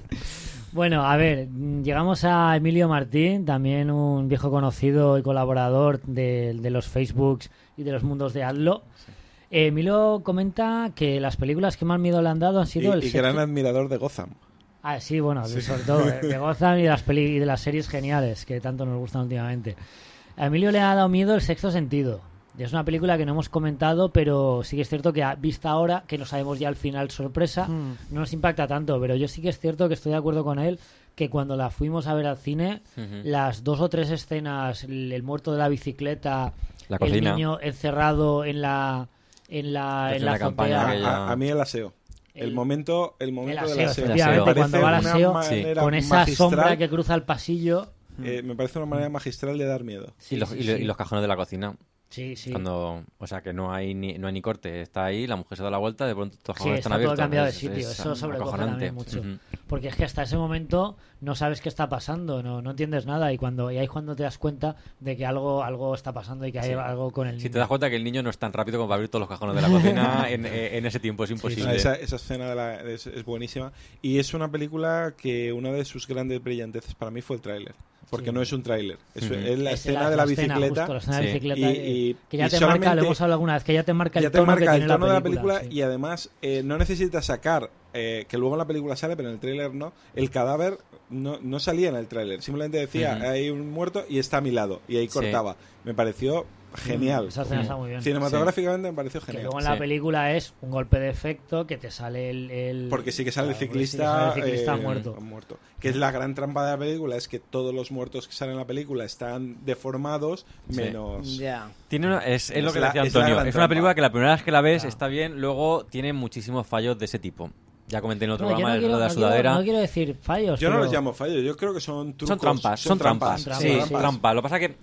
Bueno, a ver, llegamos a Emilio Martín, también un viejo conocido y colaborador de, de los Facebooks y de los mundos de Adlo. Eh, Emilio comenta que las películas que más miedo le han dado han Y, sido el y gran admirador de Gotham. Ah, sí, bueno, sobre todo de, de Gotham y de, las peli y de las series geniales que tanto nos gustan últimamente. A Emilio le ha dado miedo el sexto sentido. Es una película que no hemos comentado, pero sí que es cierto que a vista ahora, que no sabemos ya al final sorpresa, Mm. no nos impacta tanto. Pero yo sí que es cierto que estoy de acuerdo con él que cuando la fuimos a ver al cine, las dos o tres escenas, el, el muerto de la bicicleta, La el niño encerrado en la en la, en la la campaña aquella- A, a mí el aseo. El, El- momento, el momento el del aseo, aseo. efectivamente, Me cuando va al aseo, Sí. con esa magistral, sombra que cruza el pasillo. eh, me parece una manera magistral de dar miedo. y, los, sí, y y los cajones de la cocina. Sí, sí. Cuando, o sea, que no hay ni, no hay ni corte, está ahí, la mujer se da la vuelta, de pronto los Sí, cajones está están todo abiertos. cambiado de sitio. es Eso sobrecoge acojonante. también mucho. Ujú. Porque es que hasta ese momento no sabes qué está pasando, no, no entiendes nada y cuando y ahí es cuando te das cuenta de que algo algo está pasando y que hay algo con el Si niño. te das cuenta que el niño no es tan rápido como para abrir todos los cajones de la cocina en, eh, en ese tiempo, es imposible. Ah, esa, esa escena de la- es, es buenísima. Y es una película que una de sus grandes brillanteces para mí fue el tráiler. Porque Sí. no es un tráiler. Es, la Es escena de la bicicleta. justo, la escena de Sí. bicicleta Y- que- y- que ya y te marca, lo hemos hablado alguna vez, que ya te marca el ya te tono marca que el tono la de la película. y además eh, no necesitas sacar, eh, que luego en la película sale, pero en el tráiler no, el cadáver no, no salía en el tráiler, simplemente decía hay un muerto y está a mi lado y ahí Sí. cortaba. Me pareció genial. Esa escena está muy bien. Cinematográficamente me pareció Que genial. luego en la Sí. película es un golpe de efecto que te sale el... el- Porque sí que sale el Claro, porque sí que ciclista, sale el ciclista eh, muerto. muerto. Que es la gran trampa de la película, es que todos los muertos que salen en la película están deformados, Sí. menos... Ya. Tiene una- es, es lo Es que la- decía es la Antonio. gran Es, una trampa. película que la primera vez que la ves Claro. está bien, luego tiene muchísimos fallos de ese tipo. Ya comenté en otro yo programa no el quiero, de la quiero- sudadera. no quiero decir fallos. Yo no pero- los llamo fallos, yo creo que son trucos. son trampas, son trampas. Son Sí, trampas. Lo que pasa que.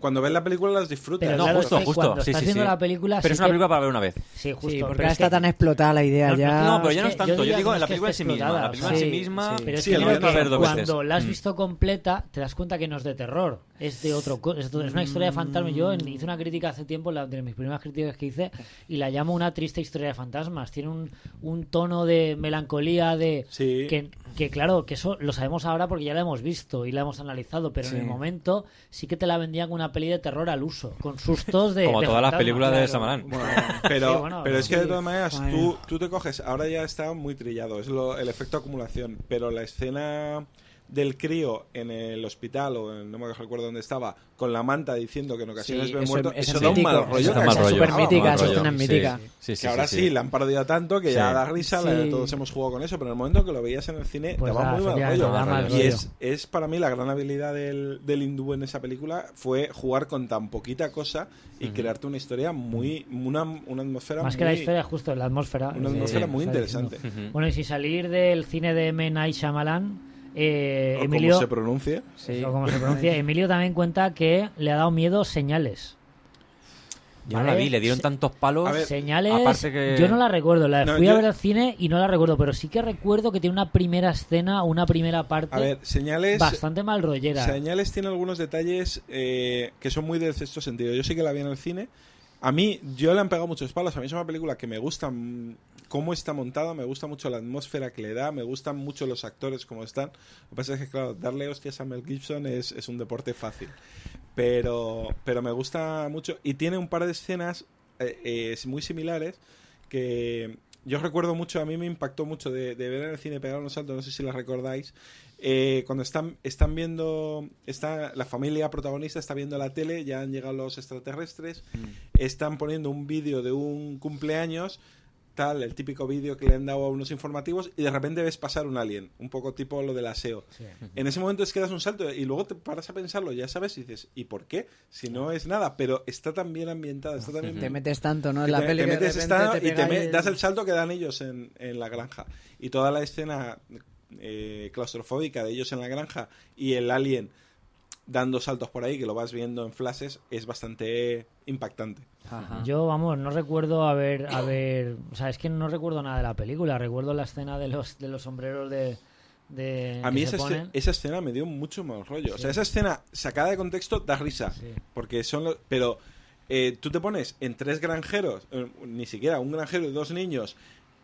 Cuando ves la película las disfrutas. Pero No, claro, justo, es que justo. Sí, estás sí, viendo sí. la película... Pero sí es una que- película para ver una vez. Sí, justo. Sí, pero porque está que- tan explotada la idea No, ya. no, pero ya no Es yo tanto. Yo diría digo en la película en sí misma. La película en sí, misma. Pero es que cuando la has visto completa, te das cuenta que no es de terror. Es de otro. co- Es, es una historia de fantasmas. Yo en- hice una crítica hace tiempo, la, de mis primeras críticas que hice, y la llamo una triste historia de fantasmas. Tiene un, un tono de melancolía, de. Sí. Que, que claro, que eso lo sabemos ahora porque ya la hemos visto y la hemos analizado, pero Sí. en el momento sí que te la vendían como una peli de terror al uso, con sustos de. Como de todas las películas de. Samarán. Pero, Sí, bueno, pero es que de todas maneras, tú, tú te coges, ahora ya está muy trillado, es lo, el efecto acumulación, pero la escena del crío en el hospital, o en- no me recuerdo dónde estaba, con la manta diciendo que en ocasiones Sí, ve eso- muerto, eso eso, es da un mal rollo. es súper mítica, es Sí, mítica. Sí, sí, que ahora sí, la han parodiado tanto que Sí. ya da risa, la- todos hemos jugado con eso, pero en el momento que lo veías en el cine Pues daba da, muy mal rollo. mal y es, es para mí la gran habilidad del, del hindú en esa película fue jugar con tan poquita cosa y crearte una historia muy, una, una atmósfera Más muy, que la historia, justo la atmósfera. una atmósfera muy interesante. Bueno, y si salir del cine de M. Night Shyamalan, eh, O Emilio, como se pronuncie. o como se pronuncia, Emilio también cuenta que le ha dado miedo señales. Yo no la vi, le dieron tantos palos. A ver, Señales, que- yo no la recuerdo, la No, fui yo- a ver al cine y no la recuerdo, pero sí que recuerdo que tiene una primera escena, una primera parte A ver, señales. bastante mal rollera. Señales tiene algunos detalles eh, que son muy del sexto sentido. Yo sí que la vi en el cine. A mí, yo le han pegado muchos palos. A mí es una película que me gusta mm, cómo está montada, me gusta mucho la atmósfera que le da, me gustan mucho los actores como están. Lo que pasa es que, claro, darle hostias a Mel Gibson es, es un deporte fácil. Pero, pero me gusta mucho. Y tiene un par de escenas eh, eh, muy similares que yo recuerdo mucho, a mí me impactó mucho de, de ver en el cine pegar unos saltos, no sé si las recordáis, eh, cuando están, están viendo, está, la familia protagonista está viendo la tele, ya han llegado los extraterrestres, están poniendo un vídeo de un cumpleaños, tal, el típico vídeo que le han dado a unos informativos, y de repente ves pasar un alien, un poco tipo lo del aseo. En ese momento es que das un salto y luego te paras a pensarlo, ya sabes, y dices, ¿y por qué? Si no es nada, pero está tan bien ambientada, está tan bien Te metes tanto, ¿no? En la te, peli te de metes te y te das el salto que dan ellos en, en la granja. Y toda la escena eh, claustrofóbica de ellos en la granja y el alien dando saltos por ahí, que lo vas viendo en flashes, es bastante impactante. Ajá. Yo, vamos, no recuerdo haber, haber... O sea, es que no recuerdo nada de la película. Recuerdo la escena de los, de los sombreros de... de A mí esa, esce- ponen. esa escena me dio mucho mal rollo. O sea, esa escena sacada de contexto da risa. Sí. Porque son los... Pero eh, tú te pones en tres granjeros, eh, ni siquiera un granjero y dos niños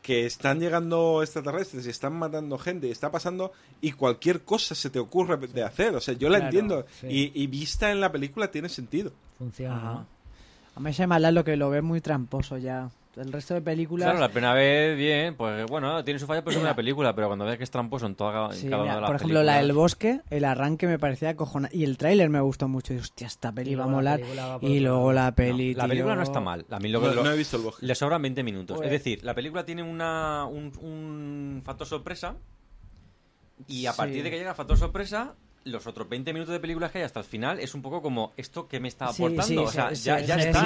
que están llegando extraterrestres y están matando gente y está pasando y cualquier cosa se te ocurre de hacer. O sea, yo la Claro, entiendo. sí. Y, y vista en la película tiene sentido. Funciona. ¿no? A mí se me lo que lo ve muy tramposo ya. El resto de películas... Claro, la primera vez, bien, pues bueno, tiene su falla, pero es una película, pero cuando ves que es tramposo en, toda, en Sí, cada una de las por ejemplo, la del bosque, el arranque me parecía acojonante. Y el tráiler me gustó mucho. Y, hostia, esta peli Y va a luego la molar. va Y luego la No, peli, la película tío. no está mal. A mí lo, No, lo- no he visto el bosque. le sobran 20 minutos. Pues- Es decir, la película tiene una, un, un factor sorpresa y a Sí. partir de que llega el factor sorpresa, los otros 20 minutos de películas que hay hasta el final es un poco como esto que me está aportando. sí, o sea, se- ya, está.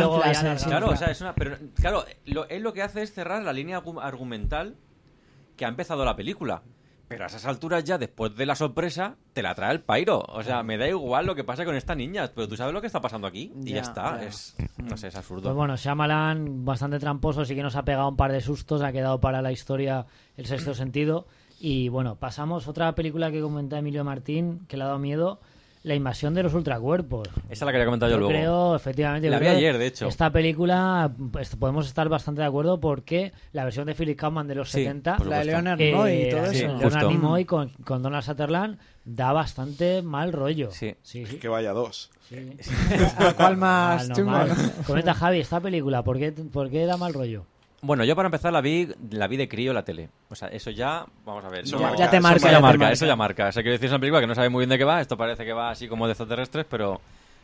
Claro, o sea, es una. Pero claro, lo, él lo que hace es cerrar la línea argu- argumental que ha empezado la película. Pero a esas alturas ya, después de la sorpresa, te la trae el pairo. O sea, me da igual lo que pase con esta niña, pero tú sabes lo que está pasando aquí y ya, Ya, está. Es, no sé, es absurdo. Pues bueno, Shyamalan, bastante tramposo, sí que nos ha pegado un par de sustos, ha quedado para la historia el sexto sentido. Y bueno, pasamos otra película que comenta Emilio Martín, que le ha dado miedo, La invasión de los ultracuerpos. Esa la quería comentar yo, Yo luego. creo, efectivamente, La vi ayer, de hecho. Esta película pues, podemos estar bastante de acuerdo porque la versión de Philip Kaufman de los Sí, 70 por La de. Leonard eh, Nimoy y todo sí, eso. Leonard Justo. Nimoy con, con Donald Sutherland da bastante mal rollo. Sí. sí, sí. Que vaya dos. sí. ¿A cuál más no, mal. Comenta Javi, esta película, ¿por qué, ¿por qué da mal rollo? Bueno, yo para empezar la vi, la vi de crío la tele. O sea, eso ya, vamos a ver. Eso marca, ya te marca, Eso ya marca, marca. eso ya marca. O sea, quiero decir, es una película que no sabe muy bien de qué va. Esto parece que va así como de extraterrestres, pero,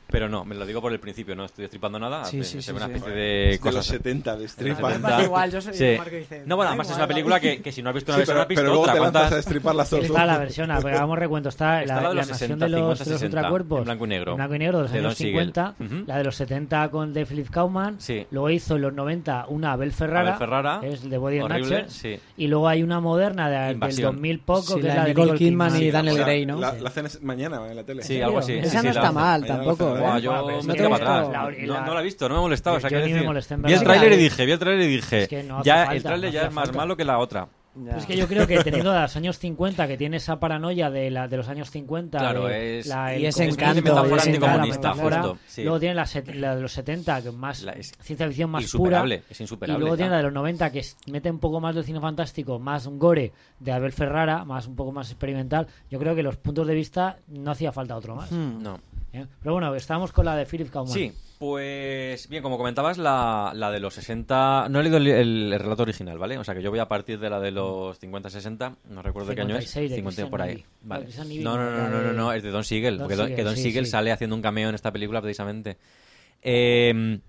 pero no, me lo digo por el principio, no estoy destripando nada. Sí, Se- sí, se sí, ve una sí. especie de de los cosas. 70 de de los Strip. 70. pasa igual, yo soy- Sí. yo Marco dice, No, bueno, además es igual, una da película que, que si no has visto una Sí, versión, pero, has visto pero luego otra. te a ¿Cuántas? destripar las dos. Está la versión, a hagamos recuento. Está, Está la, la de la los versión 60, de los, 50, de los 60, ultracuerpos. en blanco y negro. En blanco y negro de los De años Don Siegel. 50. Ujú. La de los 70 con de Philip Kaufman. Sí. Luego hizo en los 90 una Abel Ferrara. Abel Ferrara, que es de Body and horrible, sí. Y luego hay una moderna de, del Invasión. 2000 poco, que la es la de Nicole Kidman y Daniel Gray, ¿no? La, la hacen mañana en la tele. Sí, algo así. Esa sí, no está la- mal mañana tampoco, la ¿eh? Buah, yo me tiré para atrás. la- no, la- no la he visto, no me ha molestado. Yo- o sea, yo quiero ni me decir, molesté en vi el verla. tráiler y dije, vi el tráiler y dije, Es que no hace ya falta, el tráiler no ya hacía es más falta. malo que la otra. Pero es que yo creo que teniendo a los años 50, que tiene esa paranoia de, la, de los años 50, Claro, de es- la- Y el ese encanto, la y ese metáfora, anticomunista, metáfora. justo, sí. Luego tiene la, set- la de los 70, que es más La- es ciencia ficción más insuperable, pura. es Y insuperable. luego tiene la de los 90, que es- mete un poco más del cine fantástico, más un gore de Abel Ferrara, más un poco más experimental. Yo creo que los puntos de vista no hacía falta otro más. Hmm. No. ¿Eh? Pero bueno, estábamos con la de Philip Kaufman. Sí, pues bien, como comentabas, la, la de los 60... No he leído el, el- el relato original, ¿vale? O sea que yo voy a partir de la de los 50-60, no recuerdo de qué año es. 56 de 50 Christian por ahí. Vale. No, No, no, no, no, no, es de Don Siegel, Don porque Siegel, que Don sí, Siegel sí. sale haciendo un cameo en esta película precisamente. Eh,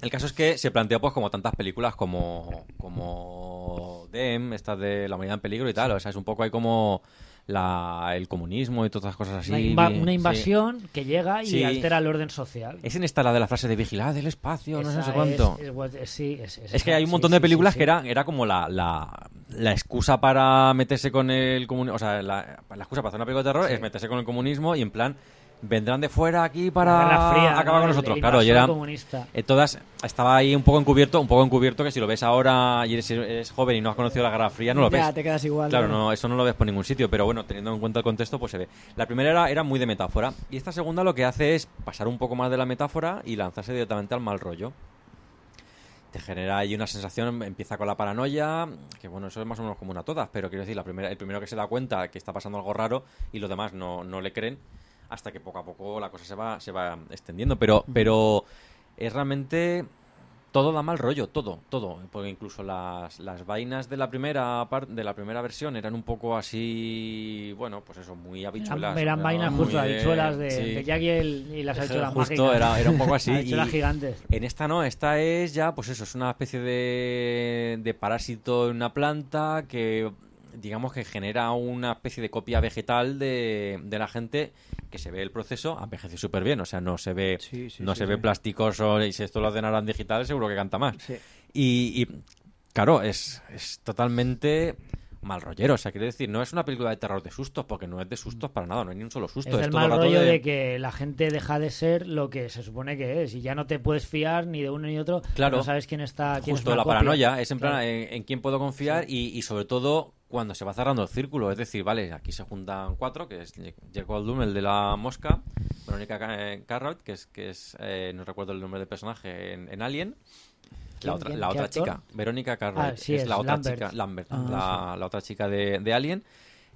el caso es que se planteó pues como tantas películas como como Dem, estas de La humanidad en peligro y tal, o sea, es un poco ahí como la, el comunismo y todas esas cosas así. Una, inva- sí. invasión que llega y Sí. altera el orden social. Es en esta la de la frase de vigilad del espacio, no sé, no sé Esa cuánto. Es, sí, es, Es que hay un montón de películas que era, era como la, la, la excusa para meterse con el comunismo. O sea, la, la excusa para hacer una película de terror es meterse con el comunismo y en plan, vendrán de fuera aquí para Fría, acabar ¿no? con nosotros. el claro, y era. comunista. eh, todas estaba ahí un poco encubierto, un poco encubierto que si lo ves ahora y eres, eres joven y no has conocido la Guerra Fría, no lo ves. Te quedas igual. Claro, ¿no? no, eso no lo ves por ningún sitio, pero bueno, teniendo en cuenta el contexto, pues se ve. La primera era, era muy de metáfora, y esta segunda lo que hace es pasar un poco más de la metáfora y lanzarse directamente al mal rollo. Te genera ahí una sensación, empieza con la paranoia, que bueno, eso es más o menos común a todas, pero quiero decir, la primera, el primero que se da cuenta que está pasando algo raro y los demás no, no le creen, hasta que poco a poco la cosa se va, se va extendiendo. Pero, pero es realmente todo da mal rollo, todo, todo. Porque incluso las, las vainas de la primera par- de la primera versión eran un poco así, bueno, pues eso, muy habichuelas. Eran, vainas justo, habichuelas de, sí. de Jack y, el- y las habichuelas Justo, mágicas. era, era un poco así. habichuelas y gigantes. en esta no, esta es ya, pues eso, es una especie de, de parásito en una planta que digamos que genera una especie de copia vegetal de, de la gente que se ve el proceso, envejece súper bien, o sea, no se ve Sí, sí, no sí, se ve plasticoso y si esto lo hacen ahora en digital seguro que canta más. Y, y, claro, es, es totalmente mal rollero, o sea, quiero decir, no es una película de terror de sustos, porque no es de sustos para nada, no hay ni un solo susto. Es es el todo mal rollo de- de... que la gente deja de ser lo que se supone que es y ya no te puedes fiar ni de uno ni otro. Claro. No sabes quién está. Quién Justo, la copia. paranoia es en plan Claro. en, en quién puedo confiar y, y sobre todo cuando se va cerrando el círculo. Es decir, vale, aquí se juntan cuatro, que es Jack Goldblum, el de la mosca, Verónica Ca- eh, Carrot, que es, que es eh, no recuerdo el nombre del personaje en, en Alien. La otra, la ¿Qué otra actor? chica, Verónica Carrot, Ah, sí, es, es la otra Lambert. chica, Lambert, Ah, la, la otra chica de, de Alien.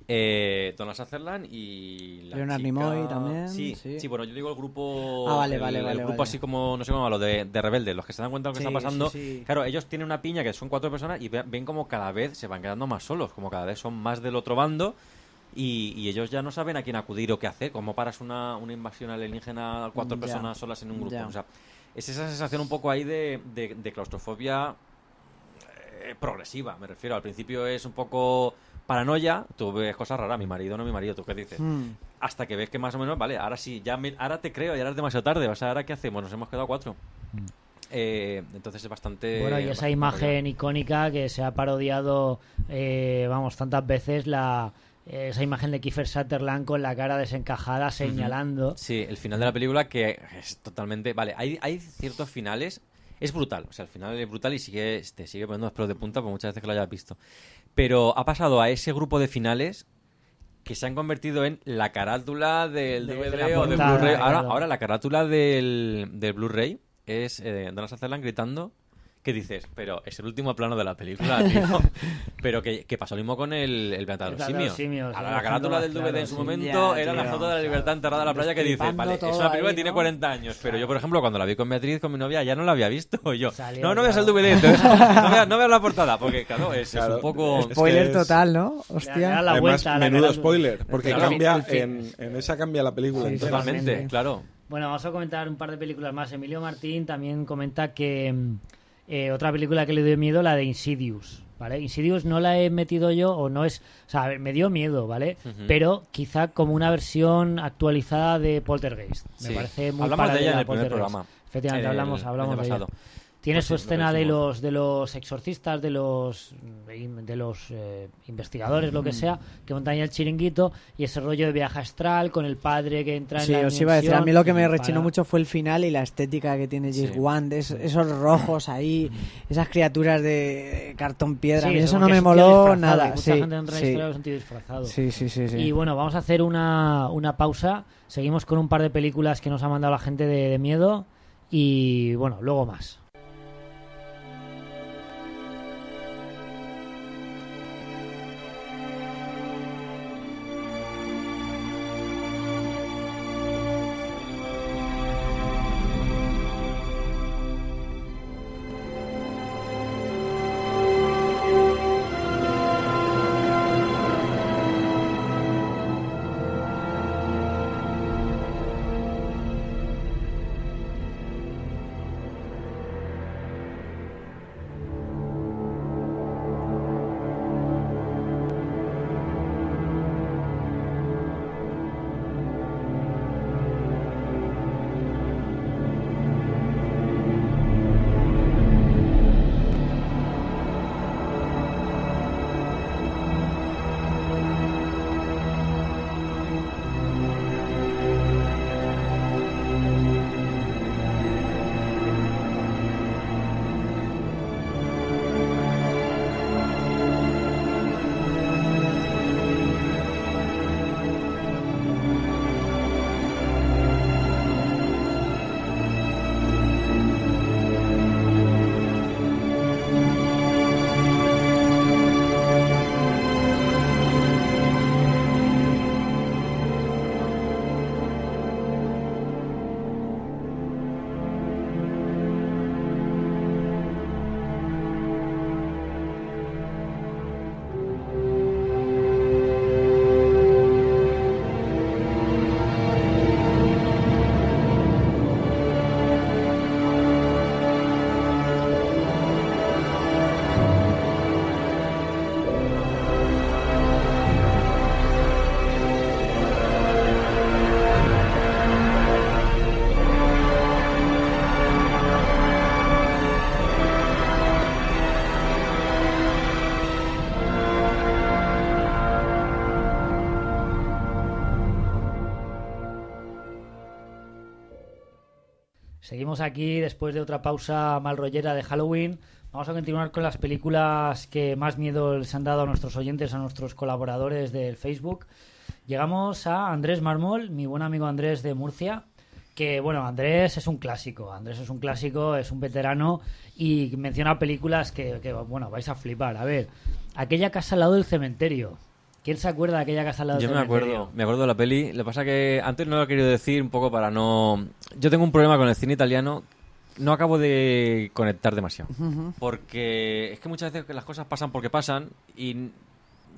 Eh, Donald Sutherland y la Leonard chica- Nimoy también, Sí, sí. sí, bueno, yo digo el grupo Ah, vale, el- vale, el grupo así como no sé cómo lo de, de rebeldes, los que se dan cuenta de lo que Sí, está pasando. sí. Claro, ellos tienen una piña que son cuatro personas y ve- ven como cada vez se van quedando más solos, como cada vez son más del otro bando y, y ellos ya no saben a quién acudir o qué hacer. ¿Cómo paras una, una invasión alienígena a cuatro Ya, personas solas en un grupo? ya. O sea, es esa sensación un poco ahí de, de- de claustrofobia eh, progresiva, me refiero. Al principio es un poco paranoia, tú ves cosas raras, mi marido no mi marido, ¿tú qué dices? Hmm. hasta que ves que más o menos, vale, ahora sí, ya me- ahora te creo y ahora es demasiado tarde, o sea, ¿ahora qué hacemos? Nos hemos quedado cuatro. Eh, entonces es bastante... Bueno, y esa imagen icónica que se ha parodiado, eh, vamos, tantas veces, la esa imagen de Kiefer Sutherland con la cara desencajada señalando. Sí, el final de la película que es totalmente... Vale, hay, hay ciertos finales... Es brutal, o sea, el final es brutal y sigue, te sigue poniendo los pelos de punta por muchas veces que lo hayas visto. Pero ha pasado a ese grupo de finales que se han convertido en la carátula del De- DVD de la o del Blu-ray. Ahora, la carátula del, del Blu-ray es eh, Donald Sutherland gritando ¿Qué dices? Pero es el último plano de la película, tío. Pero que, que pasó lo mismo con el, el simios. simios, A la, carátula del claro, DVD en su sí. momento Ya, era la foto de la libertad enterrada en la playa que dice, Flipando vale, es una película ahí, que tiene ¿no? 40 años. Pero yo, por ejemplo, cuando la vi con Beatriz, con mi novia, ya no la había visto. Y yo, Salió, no, no veas el claro. DVD, entonces, no, veas, no veas la portada. Porque, claro, es, es Claro, un poco... es que Spoiler es- total, ¿no? Hostia. la Además, vuelta a la menudo spoiler, porque Claro. cambia en, en esa cambia la película Sí, entera. Totalmente, Totalmente. claro. Bueno, vamos a comentar un par de películas más. Emilio Martín también comenta que mm, eh, otra película que le dio miedo, la de Insidious, ¿vale? Insidious no la he metido yo, o no es... O sea, me dio miedo, ¿vale? Pero quizá como una versión actualizada de Poltergeist. Me Sí. parece muy Hablamos de ella en el primer Poltergeist. programa. Efectivamente, el hablamos, hablamos de ella. Tiene Pues su sí, lo escena de los de los exorcistas, de los de los eh, investigadores, lo que sea, que montan el chiringuito y ese rollo de viaje astral con el padre que entra Sí, en la os iba a decir, a mí lo que me rechinó para- mucho fue el final y la estética que tiene James Sí. Wan, es- esos rojos ahí, esas criaturas de cartón piedra, a mí eso no me moló nada. Mucha Sí, gente entra en la disfrazado. sí, sí, sí, sí. Y bueno, vamos a hacer una, una pausa. Seguimos con un par de películas que nos ha mandado la gente de, de miedo. Y bueno, luego más. Seguimos aquí después de otra pausa mal rollera de Halloween. Vamos a continuar con las películas que más miedo les han dado a nuestros oyentes, a nuestros colaboradores del Facebook. Llegamos a Andrés Marmol, mi buen amigo Andrés de Murcia. Que bueno, Andrés es un clásico. Andrés es un clásico, es un veterano y menciona películas que, que, bueno, vais a flipar. A ver, aquella casa al lado del cementerio. ¿Quién se acuerda de aquella casa al lado Yo me acuerdo, me acuerdo de la peli. Lo que pasa que antes no lo he querido decir un poco para no... Yo tengo un problema con el cine italiano. No acabo de conectar demasiado. Porque es que muchas veces las cosas pasan porque pasan y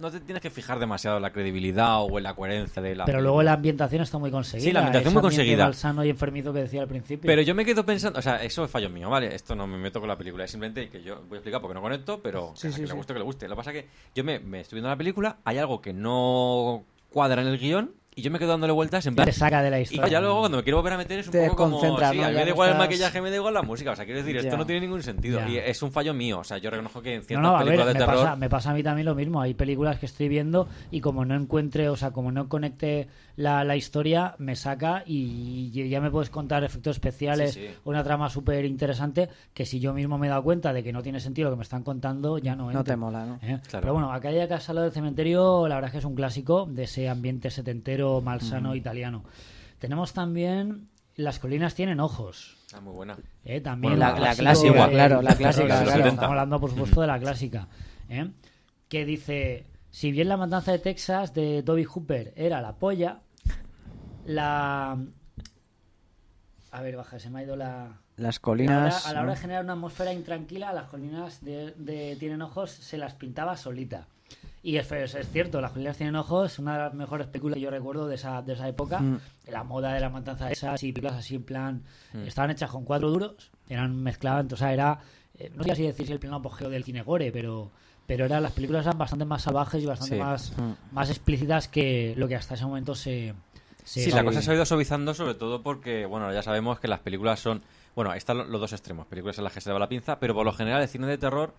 no te tienes que fijar demasiado en la credibilidad o en la coherencia de la Pero luego la ambientación está muy conseguida. Sí, la ambientación muy conseguida. malsano y enfermizo que decía al principio. Pero yo me quedo pensando, o sea, eso es fallo mío, ¿vale? Esto no me meto con la película, es simplemente que yo voy a explicar porque no conecto, pero Sí, sí, que sí. le guste, que le guste. Lo que pasa es que yo me, me estoy viendo la película, hay algo que no cuadra en el guion y yo me quedo dándole vueltas en plan... te saca de la Y historia. ya luego cuando me quiero volver a meter es un Te poco como... Sí, ¿no? a mí Ya me da no igual el maquillaje, me da igual la música. O sea, quiero decir, esto Ya. no tiene ningún sentido. Ya. Y es un fallo mío. O sea, yo reconozco que en No, ciertas no, a ver, películas me de terror... pasa, me pasa a mí también lo mismo. Hay películas que estoy viendo y como no encuentre, o sea, como no conecte la, la historia, me saca y y ya me puedes contar efectos especiales Sí, sí. o una trama súper interesante que si yo mismo me he dado cuenta de que no tiene sentido lo que me están contando, ya no No entro. te mola, ¿no? ¿eh? Claro. Pero bueno, aquella casa al lado del cementerio, la verdad es que es un clásico de ese ambiente setentero, malsano, italiano. Tenemos también Las colinas tienen ojos. Ah, muy buena. ¿eh? También Bueno, la- la clásico clásica, claro, la clásica, claro. Estamos hablando, por supuesto, de la clásica. ¿eh? Que dice: Si bien la matanza de Texas de Toby Hooper era la polla, la. A ver, baja, se me ha ido la. Las A la, hora, colinas. a la hora de generar una atmósfera intranquila, las colinas de, de Tienen Ojos se las pintaba solita. Y es, es, es cierto, Las colinas tienen ojos, una de las mejores películas que yo recuerdo de esa, de esa época. Mm. La moda de la matanza de esas y películas así en plan. Mm. Estaban hechas con cuatro duros, eran mezcladas, o sea, era. eh, no sé así decir si el pleno apogeo del cine gore, pero. Pero eran, las películas eran bastante más salvajes y bastante Sí. más, Mm. más explícitas que lo que hasta ese momento se. se Sí, la cosa se ha ido suavizando sobre todo porque, bueno, ya sabemos que las películas son Bueno, están lo- los dos extremos, películas en las que se le va la pinza, pero por lo general el cine de terror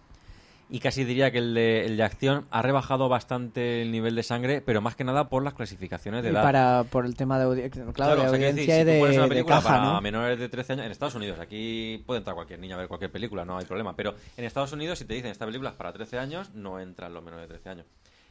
y casi diría que el de, el de acción ha rebajado bastante el nivel de sangre, pero más que nada por las clasificaciones de Y edad. para, por el tema de, audi- claro, de o sea, audiencia decir, y si tú pones de, una de película caja, para ¿no? menores de 13 años, en Estados Unidos, aquí puede entrar cualquier niño a ver cualquier película, no hay problema, pero en Estados Unidos si te dicen esta película es para 13 años, no entran los menores de 13 años.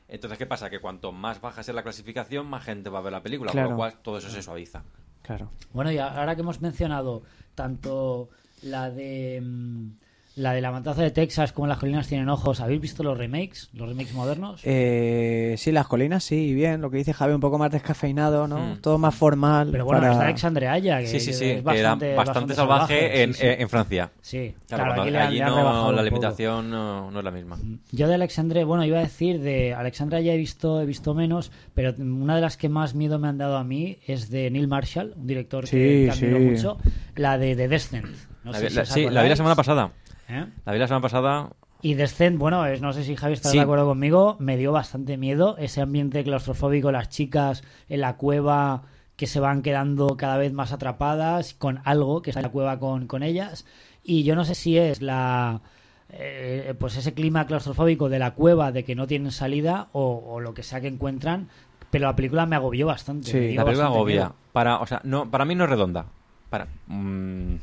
Entonces, ¿qué pasa? Que cuanto más baja sea la clasificación, más gente va a ver la película, con Claro. lo cual todo eso se suaviza. Claro. Bueno, y ahora que hemos mencionado tanto la de mm, la de la matanza de Texas como las colinas tienen ojos, ¿habéis visto los remakes? ¿Los remakes modernos? Eh, sí, las colinas, sí, bien. Lo que dice Javi, un poco más descafeinado, ¿no? Mm. Todo más formal. Pero bueno, para- está Alexandre Aya, que, Sí, sí, que es que era bastante, bastante, salvaje, en, sí, sí. eh, en Francia. Sí, Claro, aquí le han- allí le han no, la limitación no, no es la misma. Yo de Alexandre, bueno, iba a decir de Alexandra ya he visto, he visto menos, pero una de las que más miedo me han dado a mí es de Neil Marshall, un director Sí, que, que admiro sí. mucho, la de The Descent. No La sé si la- sí, la vi la semana pasada. ¿Eh? La vi la semana pasada. Y Descent, bueno, es, no sé si Javi está Sí. de acuerdo conmigo, me dio bastante miedo ese ambiente claustrofóbico, las chicas en la cueva que se van quedando cada vez más atrapadas con algo que está en la cueva con, con ellas. Y yo no sé si es la eh, pues ese clima claustrofóbico de la cueva de que no tienen salida o, o lo que sea que encuentran, pero la película me agobió bastante. Sí. La película agobia. miedo. Para, o sea, no, para mí no es redonda. Para, mm,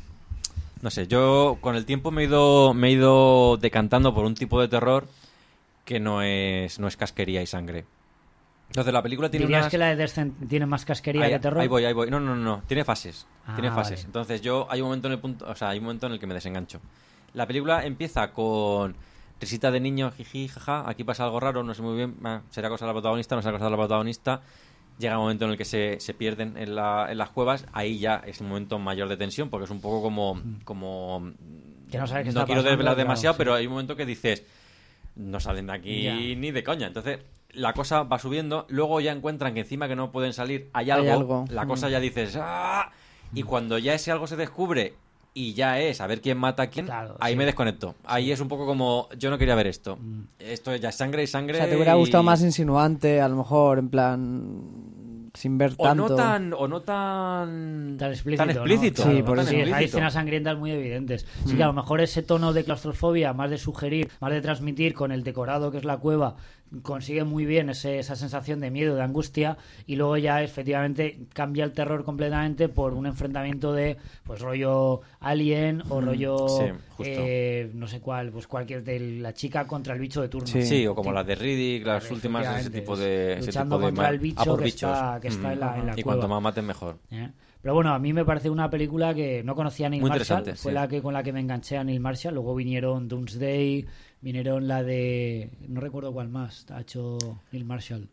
no sé, yo con el tiempo me he ido, me he ido decantando por un tipo de terror que no es, no es casquería y sangre. Entonces la película tiene ¿Dirías unas... que la de Descent tiene más casquería ahí, que terror? ahí voy, ahí voy. No, no, no, no. Tiene fases. Ah, tiene fases. vale. Entonces yo hay un momento en el punto, o sea, hay un momento en el que me desengancho. La película empieza con risita de niño, jiji, jaja, aquí pasa algo raro, no sé muy bien, ah, será cosa de la protagonista, no será cosa de la protagonista. Llega un momento en el que se, se pierden en, la- en las cuevas, ahí ya es un momento mayor de tensión, porque es un poco como... como Mm. Que no sabes qué no está quiero desvelar demasiado, sí. pero hay un momento que dices, no salen de aquí Ya. ni de coña. Entonces, la cosa va subiendo, luego ya encuentran que encima que no pueden salir hay Hay algo, la Mm. cosa ya dices, ¡ah! Y cuando ya ese algo se descubre y ya es a ver quién mata a quién, Claro, ahí sí. me desconecto. Ahí es un poco como, yo no quería ver esto. Mm. Esto es ya sangre y sangre. O sea, te hubiera y- gustado más insinuante, a lo mejor, en plan. Sin ver O tanto. no tan, o no tan, tan explícito. ¿no? explícito, Sí, no por tan eso. Sí, hay escenas sangrientas muy evidentes. Sí, que a lo mejor ese tono de claustrofobia, más de sugerir, más de transmitir con el decorado que es la cueva, consigue muy bien ese- esa sensación de miedo, de angustia, y luego ya efectivamente cambia el terror completamente por un enfrentamiento de, pues rollo Alien o rollo, Sí, justo. eh, no sé cuál, pues cualquier de la chica contra el bicho de turno. Sí. Sí, o como las de Riddick, las últimas, ese tipo de. ese luchando tipo de contra el bicho a por que está- que está en la- en la y cueva. cuanto más maten, mejor. ¿eh? Pero bueno, a mí me parece una película que no conocía a Neil Muy Marshall. interesante, Fue sí. la que con la que me enganché a Neil Marshall. Luego vinieron Doomsday, vinieron la de. No recuerdo cuál más ha hecho Neil Marshall.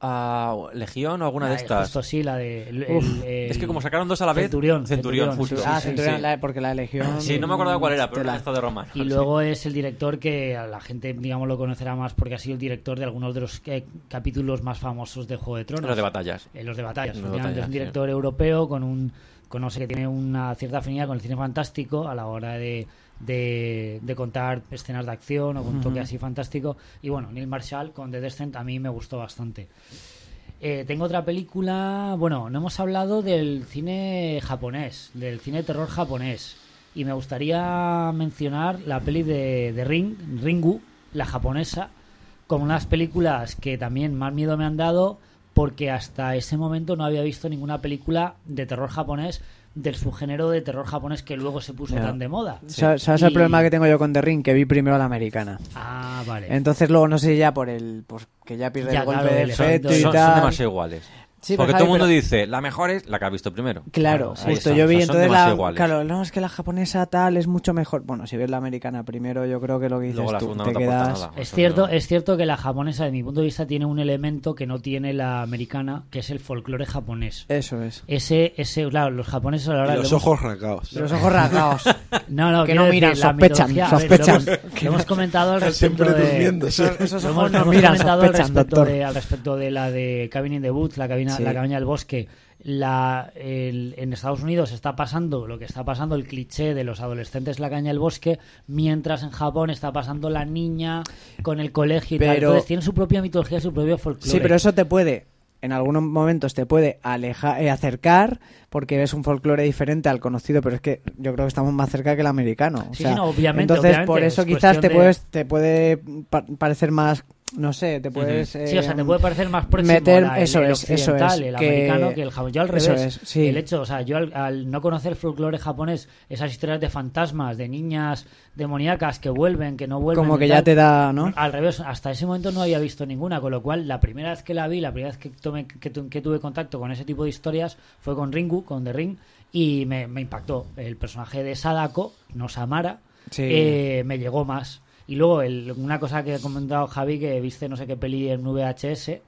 Ah, Legión o alguna La de de- estas. Justo sí, la de. el- Uf, el- el- Es que como sacaron dos a la vez. Centurión, Centurión, Centurión, justo. sí, ah, sí, Centurión, sí. la- porque la Legión. Sí, no me acordaba cuál era, pero esta de Roma. Y luego es el director que a la gente, digamos, lo conocerá más porque ha sido el director de algunos de los eh, capítulos más famosos de Juego de Tronos. Los de batallas. Eh, los de batallas. Los de batallas, es un sí. director europeo con un con no sé que tiene una cierta afinidad con el cine fantástico a la hora de, de, de contar escenas de acción o con un toque así fantástico. Y bueno, Neil Marshall con The Descent a mí me gustó bastante. Eh, tengo otra película. Bueno, no hemos hablado del cine japonés, del cine de terror japonés. Y me gustaría mencionar la peli de, de Ring, Ringu, la japonesa, como unas películas que también más miedo me han dado, porque hasta ese momento no había visto ninguna película de terror japonés del subgénero de terror japonés que luego se puso tan de moda. ¿Sabes sabes el Y- problema que tengo yo con The Ring? Que vi primero la americana. Ah, vale. Entonces luego no sé ya por el... Pues que ya pierde Ya, el golpe claro, de efecto y Son, son tal. demasiado iguales. Sí, Porque pero todo el Javi, mundo pero- dice, la mejor es la que has visto primero. Claro, Claro, justo. Yo vi O sea, son entonces la... Claro, no, es que la japonesa tal es mucho mejor. Bueno, si ves la americana primero, yo creo que lo que dices Luego la tú, segunda te no te aporta quedas... nada. Es cierto, no- es cierto que la japonesa, de mi punto de vista, tiene un elemento que no tiene la americana, que es el folclore japonés. Eso es. Ese, ese, claro, los japoneses a la hora los ojos rasgados. Los ojos rasgados. No, no, que no miran, decir, la sospechan, mitología- a ver, sospechan. Lo hemos, lo hemos comentado al respecto Siempre de... durmiendo. esos, ojos hemos, no miran, comentado al sospechan, respecto, doctor. de, al respecto de la de Cabin in the Woods, la, cabina, Sí. la cabaña del bosque. La, el- en Estados Unidos está pasando lo que está pasando, el cliché de los adolescentes en la cabaña del bosque, mientras en Japón está pasando la niña con el colegio y tal. Pero- Entonces tienen su propia mitología, su propio folclore. Sí, pero eso te puede en algunos momentos te puede alejar, eh, acercar porque ves un folclore diferente al conocido, pero es que yo creo que estamos más cerca que el americano. O Sí, sea, sí, no, obviamente, Entonces, obviamente, por eso es quizás te, de- puedes, te puede pa- parecer más, no sé, te puedes... Sí, o sea, te eh, puede parecer más próximo meter- la- el, eso el es, eso es, el americano, que el japonés. Yo al revés. es, sí. El hecho, o sea, yo al, al no conocer el folclore japonés, esas historias de fantasmas, de niñas demoníacas que vuelven, que no vuelven. como que tal, ya te da, ¿no? Al revés, hasta ese momento no había visto ninguna, con lo cual la primera vez que la vi, la primera vez que, tomé, que, tu- que tuve contacto con ese tipo de historias fue con Ringu, con The Ring, y me, me impactó. El personaje de Sadako, no Samara, Sí. eh, me llegó más. Y luego, el- una cosa que ha comentado Javi, que viste no sé qué peli en VHS,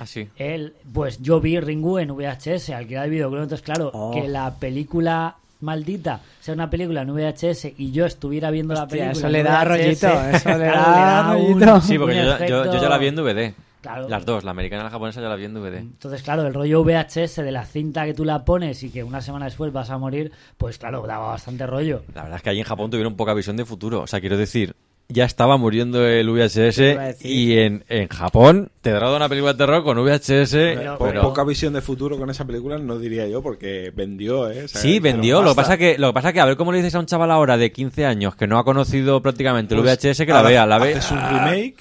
Así. él, pues yo vi Ringu en VHS, alquilar el videoclub, entonces claro, Oh. que la película maldita sea una película en VHS y yo estuviera viendo la Hostia, película eso en le da VHS, rollito, eso le da un- rollito. Sí, porque un yo, yo- yo ya la vi en DVD. Claro. Las dos, la americana y la japonesa ya la vi en DVD. Entonces, claro, el rollo VHS de la cinta que tú la pones y que una semana después vas a morir, pues claro, daba bastante rollo. La verdad es que allí en Japón tuvieron poca visión de futuro. O sea, quiero decir, ya estaba muriendo el VHS y en, en Japón te droga una película de terror con VHS. Pero- Po- pero- Poca visión de futuro con esa película no diría yo, porque vendió, ¿eh? O sea, Sí, vendió. Lo que, pasa que, lo que pasa que, a ver cómo le dices a un chaval ahora de 15 años que no ha conocido prácticamente el Pues, VHS que la vea. La ve. Haces un remake.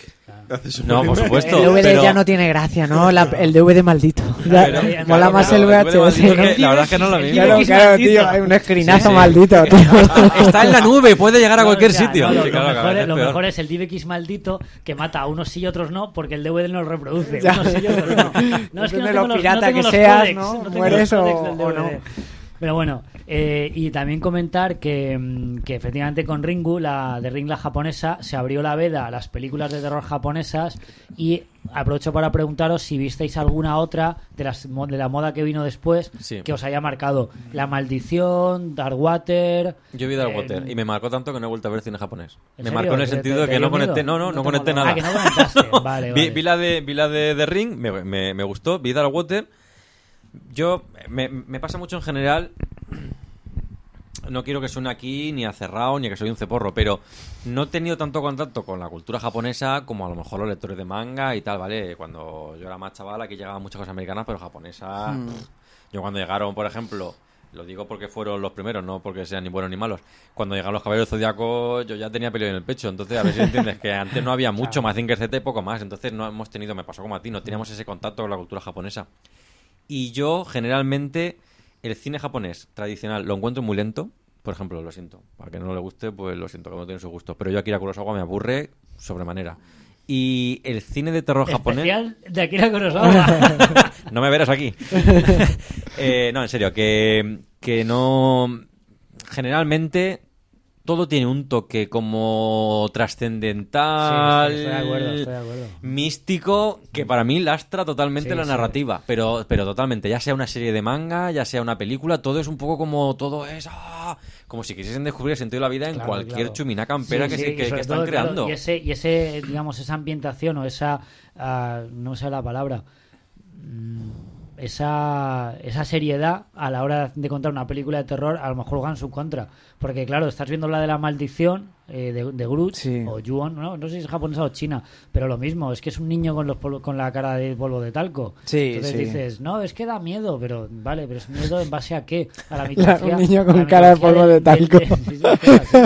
No, por supuesto. El DVD pero- ya no tiene gracia, ¿no? La- el DVD maldito. Ya- Pero- Claro, mola más claro, el VHS. maldito que la verdad es que no lo mismo. Claro, claro, tío, hay un escrinazo Sí, sí. maldito, tío. Está en la nube, puede llegar a No, cualquier o sea, sitio. no, lo, claro, mejor, es, lo peor. mejor es el DivX maldito que mata a unos sí y otros no porque el DVD no lo reproduce. Ya. Unos sí y otros no. No, es que no pirata no tengo que los seas, ¿no? tengo Mueres los o- no. Pero bueno, eh, y también comentar que, mm, que efectivamente con Ringu, la de Ring la japonesa, se abrió la veda a las películas de terror japonesas y aprovecho para preguntaros si visteis alguna otra de, las, de la moda que vino después Sí. que os haya marcado. La Maldición, Dark Water... Yo vi Dark eh, Water y me marcó tanto que no he vuelto a ver cine japonés. ¿En Me serio? marcó en el ¿Te- sentido te- de te que no conecté, no, no, ¿No no te conecté nada. Ah, que no conectaste. Vale, vi, la de vi la de The Ring, me, me, me gustó, vi Dark Water. Yo me, me pasa mucho en general no quiero que suene aquí ni a cerrado ni a que soy un ceporro, pero no he tenido tanto contacto con la cultura japonesa como a lo mejor los lectores de manga y tal, ¿vale? Cuando yo era más chaval aquí llegaban muchas cosas americanas, pero japonesas... Hmm. Yo cuando llegaron, por ejemplo, lo digo porque fueron los primeros, no porque sean ni buenos ni malos. Cuando llegaron los Caballeros Zodiaco, yo ya tenía pelo en el pecho. Entonces, a ver si entiendes que antes no había mucho, más Z y poco más. Entonces, no hemos tenido, me pasó como a ti, no teníamos ese contacto con la cultura japonesa. Y yo, generalmente, el cine japonés tradicional lo encuentro muy lento. Por ejemplo, lo siento. Para que no le guste, pues lo siento, que no tiene su gusto. Pero yo Akira Kurosawa me aburre sobremanera. Y el cine de terror japonés... Especial de Akira Kurosawa. no me verás aquí. Eh, no, en serio, que, que no... Generalmente todo tiene un toque como trascendental, Sí, estoy de acuerdo, estoy de acuerdo. místico, que para mí lastra totalmente Sí, la sí. narrativa. Pero, pero totalmente, ya sea una serie de manga, ya sea una película, todo es un poco como todo es... ¡ah! Como si quisiesen descubrir el sentido de la vida en cualquier claro. chumina campera que, que- que sobre están todo, claro, creando. y ese, y ese, digamos, esa ambientación o esa, ah, no sé la palabra, mm, esa, esa seriedad a la hora de contar una película de terror, a lo mejor juega en su contra. Porque, claro, estás viendo la de la maldición eh, de, de Groot Sí. o Yuon, ¿no? no sé si es japonesa o china, pero lo mismo, es que es un niño con, los polvo- con la cara de polvo de talco. Sí, Entonces sí. dices, no, es que da miedo, pero vale, pero es miedo en base a qué? A la mitología. un niño con cara de polvo de del- talco.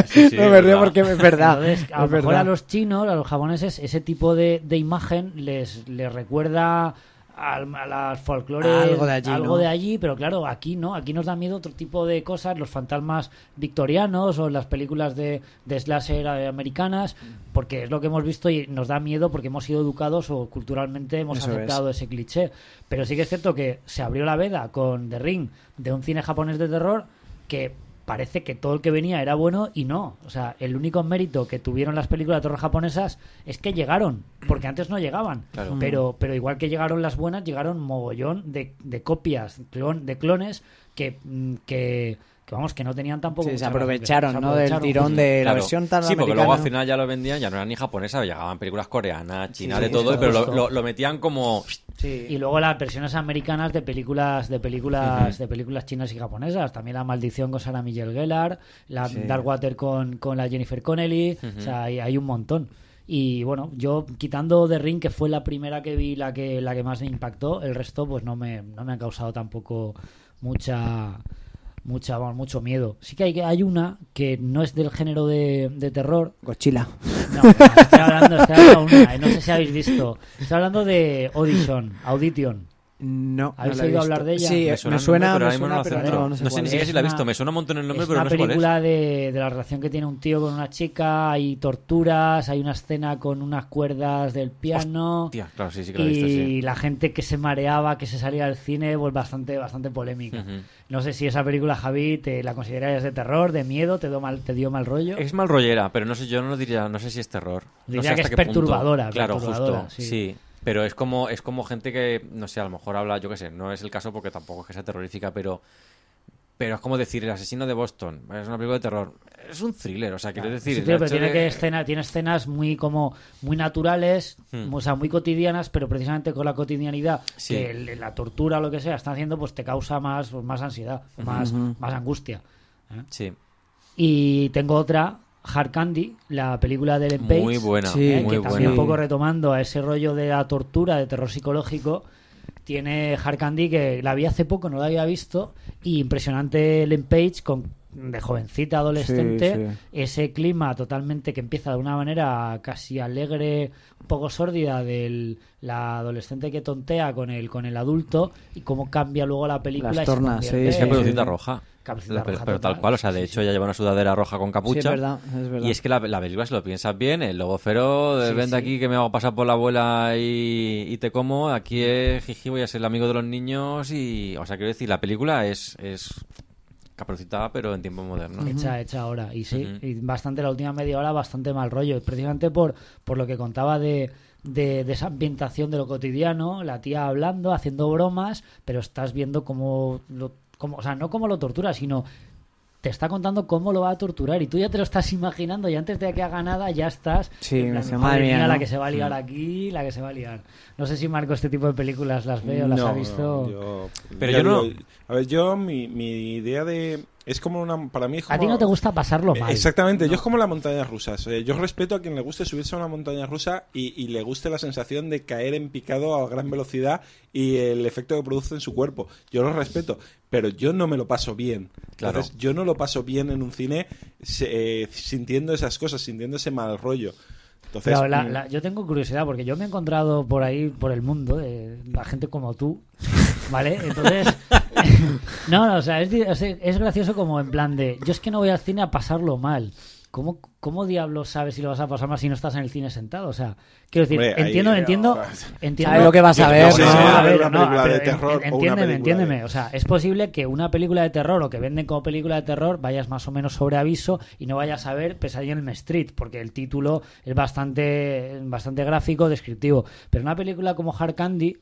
sí, no me río porque es verdad. entonces, a lo mejor a los chinos, a los japoneses, ese tipo de, de imagen les, les recuerda al- a las folclores Algo de allí, algo ¿no? de allí, pero claro, aquí no, aquí nos da miedo otro tipo de cosas, los fantasmas victorianos o las películas de, de slasher americanas, porque es lo que hemos visto y nos da miedo porque hemos sido educados o culturalmente hemos Eso es. aceptado ese cliché. Pero sí que es cierto que se abrió la veda con The Ring de un cine japonés de terror que parece que todo el que venía era bueno y no. O sea, el único mérito que tuvieron las películas de terror japonesas es que llegaron, porque antes no llegaban. Claro. Pero, pero igual que llegaron las buenas, llegaron mogollón de, de copias, clon, de clones que, mm, que, que, vamos, que no tenían tampoco. Sí, se aprovecharon, ¿no? Del tirón de la Claro. versión tan Sí, porque luego al final ya lo vendían, ya no eran ni japonesas, llegaban películas coreanas, chinas, Sí, de todo, pero lo, justo. lo- lo metían como... Sí. Y luego las versiones americanas de películas de películas de películas chinas y japonesas. También La Maldición con Sarah Michelle Gellar, la Sí. Dark Water con, con la Jennifer Connelly. O sea, hay, hay un montón. Y bueno, yo quitando The Ring, que fue la primera que vi, la que, la que más me impactó, el resto pues no me, no me ha causado tampoco mucha mucha mucho miedo. Sí que hay, hay una que no es del género de, de terror. Godzilla. No, no, estoy hablando, estoy hablando de una, no sé si habéis visto. Estoy hablando de Audition, Audition. No. ¿Habéis no oído hablar de ella? Sí, Me me suena nombre, pero me suena, no pero no, no sé No sé ni es. siquiera si la he una- visto, me suena un montón el nombre, es pero una no sé cuál es. película de, de la relación que tiene un tío con una chica, hay torturas, hay una escena con unas cuerdas del piano Tía, claro, sí, sí que la he visto, y sí. la gente que se mareaba, que se salía del cine, pues bastante, bastante polémica. No sé si esa película, Javi, te la considerarías de terror, de miedo, te dio mal, te dio mal rollo. Es mal rollera, pero no sé, yo no lo diría, no sé si es terror. No Diría sé que hasta es qué punto. perturbadora, Claro, perturbadora, justo, sí. sí. Pero es como, es como gente que, no sé, a lo mejor habla, yo qué sé, no es el caso porque tampoco es que sea terrorífica, pero pero es como decir el asesino de Boston, es una película de terror. Es un thriller, o sea, quiero decir, Sí, tío, pero tiene de- que escena, tiene escenas muy como muy naturales, Hmm. o sea, muy cotidianas, pero precisamente con la cotidianidad Sí. que el- la tortura o lo que sea está haciendo, pues te causa más, pues, más ansiedad, más, más angustia. ¿eh? Sí, Y tengo otra, Hard Candy, la película de Ellen Page. muy buena, Sí, ¿eh? muy que buena. también un poco retomando a ese rollo de la tortura, de terror psicológico, tiene Hard Candy que la vi hace poco, no la había visto, y impresionante Ellen Page con de jovencita adolescente, Sí, sí. ese clima totalmente que empieza de una manera casi alegre, un poco sórdida del la adolescente que tontea con el con el adulto y cómo cambia luego la película Las tornas, convierte sí, Es sí, Caperucita sí. Roja. Caperucita La pe- Roja pero tal cual, o sea, de Sí, hecho sí. ella lleva una sudadera roja con Sí, capucha. es verdad, es verdad. Y es que la, la película, si lo piensas bien, el lobo feroz, Sí, ven de sí. aquí que me hago pasar por la abuela y, y te como, aquí es jiji, voy a ser el amigo de los niños y... O sea, quiero decir, la película es, es caperucita, pero en tiempo moderno. hecha, hecha ahora. Y sí, y bastante la última media hora, bastante mal rollo. Y Precisamente por, por lo que contaba de, de, de esa ambientación de lo cotidiano, la tía hablando, haciendo bromas, pero estás viendo cómo, lo, o sea, no cómo lo tortura, sino te está contando cómo lo va a torturar y tú ya te lo estás imaginando y antes de que haga nada ya estás Sí, plan, madre mía, la ¿no? que se va a liar aquí la que se va a liar no sé si Marco este tipo de películas las ve o las No, ha visto no, yo- Pero yo no- digo, A ver, yo, mi, mi idea de. Es como una. Para mí es como. a ti no te gusta pasarlo mal Exactamente, yo es como las montañas rusas. Eh, yo respeto a quien le guste subirse a una montaña rusa y, y le guste la sensación de caer en picado a gran velocidad y el efecto que produce en su cuerpo. Yo lo respeto, pero yo no me lo paso bien. Claro. Entonces, yo no lo paso bien en un cine eh, sintiendo esas cosas, sintiendo ese mal rollo. Entonces, Pero la- mm, la- yo tengo curiosidad porque yo me he encontrado por ahí, por el mundo, eh, la gente como tú, ¿vale? Entonces, no, no, o sea, es, es gracioso como en plan de, yo es que no voy al cine a pasarlo mal. ¿Cómo, ¿Cómo diablos sabes si lo vas a pasar mal si no estás en el cine sentado? O sea, quiero decir, Hombre, ahí- entiendo, entiendo, oh, entiendo. Sabes lo que vas a ver, ¿no? si voy a a ver ver, una no, entiéndeme, entiéndeme. de- O sea, es posible que una película de terror o que venden como película de terror vayas más o menos sobre aviso y no vayas a ver Pesadilla en el Street, porque el título es bastante, bastante gráfico, descriptivo. Pero una película como Hard Candy,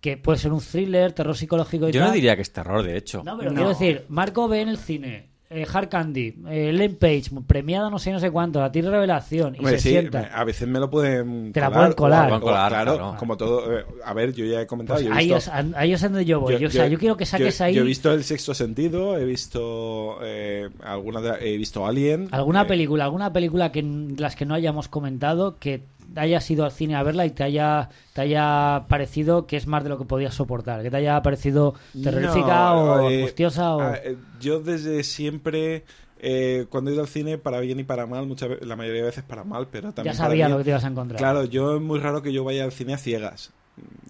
que puede ser un thriller, terror psicológico y Yo no diría que es terror, de hecho. No, pero No. quiero decir, Marco ve en el cine. Eh, Hard Candy, eh, Ellen Page, premiada no sé no sé cuánto, a ti revelación y Hombre, se sí, sienta. a veces me lo pueden Te la pueden colar. o- Pueden colar, o- claro, claro. como todo. eh, a ver, yo ya he comentado. Pues yo he ahí, visto- es, ahí es donde yo voy. Yo, o sea, yo quiero que saques yo- ahí Yo he visto El Sexto Sentido, he visto eh, alguna de- he visto Alien. alguna eh, película, alguna película que las que no hayamos comentado que hayas ido al cine a verla y te haya te haya parecido que es más de lo que podías soportar, que te haya parecido terrorífica no, o eh, angustiosa o eh, yo desde siempre. eh, cuando he ido al cine, para bien y para mal, muchas la mayoría de veces para mal, pero también. ya sabía lo que te ibas a encontrar. Claro, yo es muy raro que yo vaya al cine a ciegas.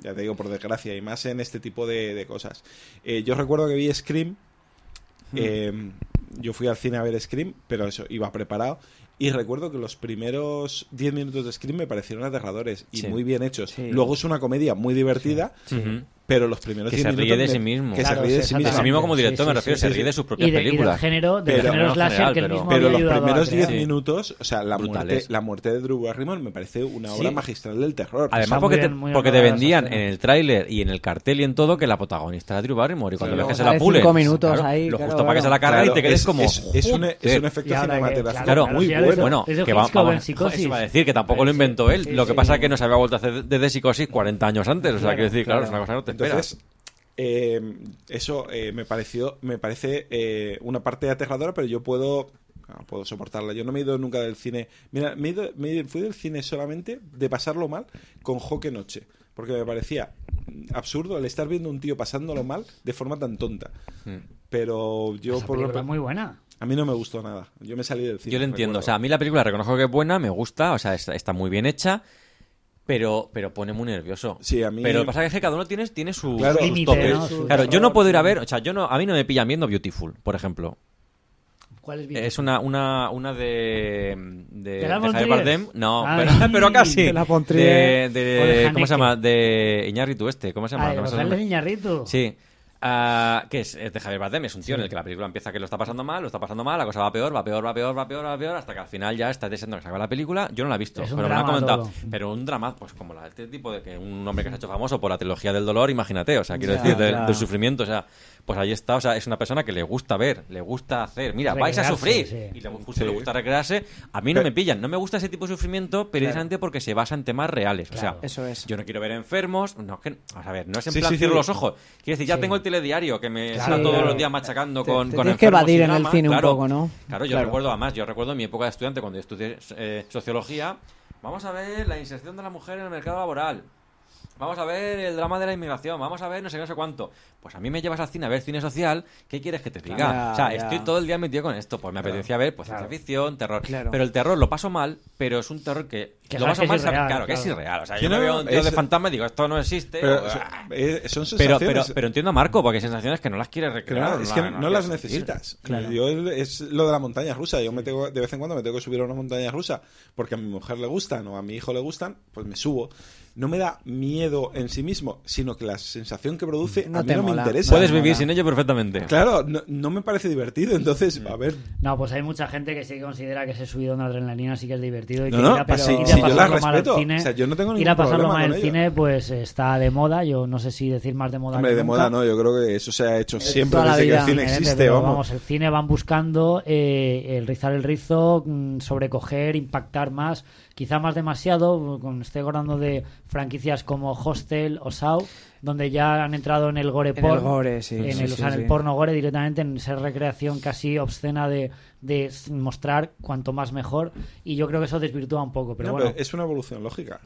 Ya te digo, por desgracia, y más en este tipo de, de cosas. Eh, yo recuerdo que vi Scream. eh, yo fui al cine a ver Scream, pero eso, iba preparado. Y recuerdo que los primeros 10 minutos de Scream me parecieron aterradores y Sí. muy bien hechos. Sí. Luego es una comedia muy divertida, Ujú. Pero los primeros Que 10 se ríe de sí mismo. Que Claro, se ríe de sí, De mismo. sí mismo como director sí, me refiero, sí, se sí. ríe de sus propias y, de- y del películas. género, del Pero- género no, en slasher general, que pero- mismo Pero los primeros 10 crear. minutos, o sea, la muerte, la muerte de Drew Barrymore me parece una obra magistral del terror. Además, porque, te, bien, porque te vendían en el tráiler y en el cartel y en todo que la protagonista era Drew Barrymore. Y cuando ves que se la pulen, cinco minutos ahí, lo justo para que se la carga y te quedes es, como. es, un, efecto cinematográfico Claro, muy bueno. que va, a decir que tampoco lo inventó él. lo que pasa es que no se había vuelto a hacer desde Psicosis 40 años antes. O sea, quiero decir, claro, claro. es una cosa Entonces, eh, eso eh, me pareció, me parece eh, una parte aterradora, pero yo puedo no puedo soportarla. Yo no me he ido nunca del cine. Mira, me, he ido- me he- fui del cine solamente de pasarlo mal con Joque Noche. Porque me parecía absurdo el estar viendo a un tío pasándolo mal de forma tan tonta. Mm. Pero yo, Esa por película es muy buena. a mí no me gustó nada. Yo me salí del cine. Yo lo entiendo. recuerdo. O sea, a mí la película reconozco que es buena, me gusta, o sea, está, está muy bien hecha, pero, pero pone muy nervioso. Sí, a mí- Pero lo que pasa es que cada uno tiene, tiene su- Claro. sus Límite, topes. ¿no? Su Claro, yo no puedo ir a ver, o sea, yo no, a mí no me pillan viendo Beautiful, por ejemplo. ¿Cuál es bien? Es una, una, una de, de, ¿De la de Javier? Bardem. No, Ay. pero, pero casi. De la de, de- ¿Cómo se llama? De Iñárritu este. ¿Cómo se llama? Ah, Rafael sale el de nombre. Iñárritu. Sí. Ah, que es, es de Javier Bardem, es un tío en el que la película empieza que lo está pasando mal, lo está pasando mal, la cosa va peor, va peor, va peor, va peor, va peor, hasta que al final ya está deseando que se acabe la película. Yo no la he visto, pero me lo han comentado. todo. Pero un drama, pues como la, este tipo de que un hombre que se ha hecho famoso por la trilogía del dolor, imagínate, o sea, quiero Ya, decir, del sufrimiento, o sea, pues ahí está, o sea, es una persona que le gusta ver, le gusta hacer, mira, vais a sufrir, sí. y le, justo Sí. le gusta recrearse. A mí no Pero- me pillan, no me gusta ese tipo de sufrimiento precisamente porque se basa en temas reales, o sea, Eso es. yo no quiero ver enfermos, no, es que, vamos a ver, no es en Sí, plan sí, cierro sí. los ojos, quiero decir, ya Sí. tengo el telediario que me Claro, está todos claro. los días machacando Te- con, te con tienes que enfermos evadir y en el cine un Claro. poco, ¿no? Claro, yo Claro. recuerdo, además, yo recuerdo mi época de estudiante cuando yo estudié eh, sociología, vamos a ver la inserción de la mujer en el mercado laboral. Vamos a ver el drama de la inmigración, vamos a ver no sé qué, no sé cuánto. Pues a mí me llevas al cine a ver cine social, ¿qué quieres que te diga? O sea, ya. estoy todo el día metido con esto, pues me apetecía ver pues ciencia ficción, terror. Claro. Pero el terror lo paso mal, pero es un terror que, Que lo paso que mal, es sabe- irreal, claro, que es claro. irreal. O sea, yo me no, veo un tío de fantasma y digo, esto no existe. Pero, o- o sea, son pero, sensaciones. pero, pero entiendo a Marco, porque hay sensaciones que no las quiere recrear. Claro, es que la- no, las quieres necesitas. Yo es lo de la montaña rusa. Yo me tengo, de vez en cuando me tengo que subir a una montaña rusa porque a mi mujer le gustan o a mi hijo le gustan, pues me subo. No me da miedo en sí mismo, sino que la sensación que produce No a mí te no me interesa. Puedes vivir sin ello perfectamente. Claro, no, no me parece divertido. Entonces, a ver, No, pues hay mucha gente que sí que considera que ese subido de adrenalina sí que es divertido y No, que no, ir a, pero si- ir a si yo la pasarlo mal al respeto, cine, o sea, yo no tengo ir ningún a pasarlo mal al cine pues está de moda, yo no sé si decir más de moda hombre, que de nunca. moda no. Yo creo que eso se ha hecho siempre desde que vida, el cine Evidente, existe. pero, Vamos. el cine van buscando eh, el rizar el rizo, mm, sobrecoger, impactar más, quizá más demasiado, con, estoy acordando de franquicias como Hostel o Saw, donde ya han entrado en el gore En porn, el gore, sí, en sí, el, sí, o sea, en sí. el porno gore directamente, en ser recreación casi obscena de, de mostrar cuanto más mejor, y yo creo que eso desvirtúa un poco, pero No, bueno. pero es una evolución lógica.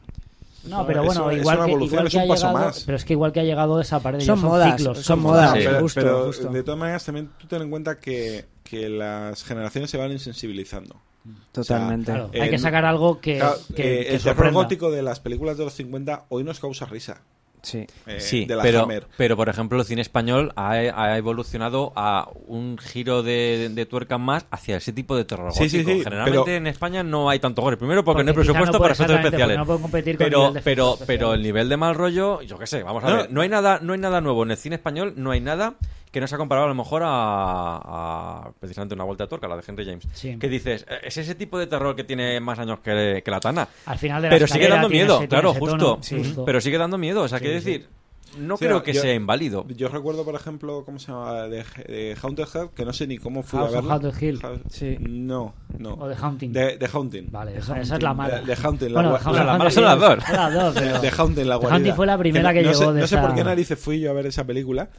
No, pero bueno, es igual, una que, igual es que un ha paso llegado, más. pero es que igual que ha llegado esa pared, Son son, modas, ciclos, son ciclos. modas. Sí. pero, justo, pero justo. de todas maneras también tú ten en cuenta que, que las generaciones se van insensibilizando. Totalmente. Claro, Eh, hay que sacar algo que, Claro, que- eh, que el terror gótico de las películas de los 50 hoy nos causa risa. Sí. eh, Sí, de la pero, Hammer. pero por ejemplo el cine español ha, ha evolucionado a un giro de, de tuerca más hacia ese tipo de terror Sí, sí, gótico. sí, Generalmente pero- en España no hay tanto gore. Primero porque, no hay Porque presupuesto no para efectos especiales. porque no competir con el pero, nivel de pero, efectos pero especiales. el nivel de mal rollo, yo qué sé, vamos a No, ver. No hay nada, no hay nada nuevo en el cine español, no hay nada que no se ha comparado a lo mejor a, a precisamente una vuelta de tuerca, la de Henry James. Sí. Que dices, eh, es ese tipo de terror que tiene más años que, que la Tana. Al final de la Pero sigue dando miedo, ese- claro, justo. tono, sí, justo. Pero sigue dando miedo, o sea, quiero sí. decir, no Sí, creo que yo- sea inválido. Yo recuerdo, por ejemplo, ¿cómo se llama? De, de Haunted Heart, que no sé ni cómo fui House a of verla. Haunted Hill. Sí. No, no. O The Haunting. De, de Haunting. Vale, esa, esa es la mala. De, Haunting, la, Bueno, la- la mala son las dos. son las dos, pero- de Haunting, la The guarida. Haunting fue la primera que no, llegó sé, de No sé esa- por qué narices fui yo a ver esa película.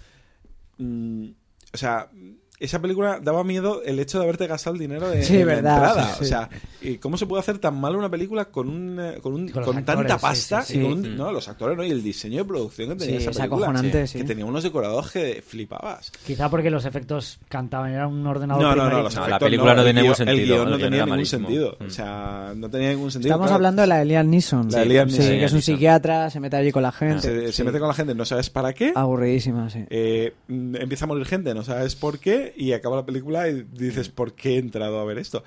Mm, o sea, esa película daba miedo el hecho de haberte gastado el dinero de, Sí, en la entrada. sí, sí. O sea, ¿y ¿cómo se puede hacer tan mal una película con un, eh, con, un, Con tanta actores, pasta? sí, y con un- no, los actores no, y el diseño de producción que tenía Sí, esa es película. Que tenía unos decorados que flipabas. Quizá porque los efectos cantaban, era un ordenador No, no, no, primerito. los No, la película no tenía ningún El sentido, no tenía ningún malísimo. sentido. Mm. O sea, no tenía ningún sentido. Estamos claro. hablando de la de Liam Neeson. La de Liam Sí, Neeson. que es un psiquiatra, se mete allí con la gente. Se, mete con la gente, no sabes para qué. Aburridísima, sí. Eh, mm, empieza a morir gente, no sabes por qué, y acaba la película y dices, ¿por qué he entrado a ver esto?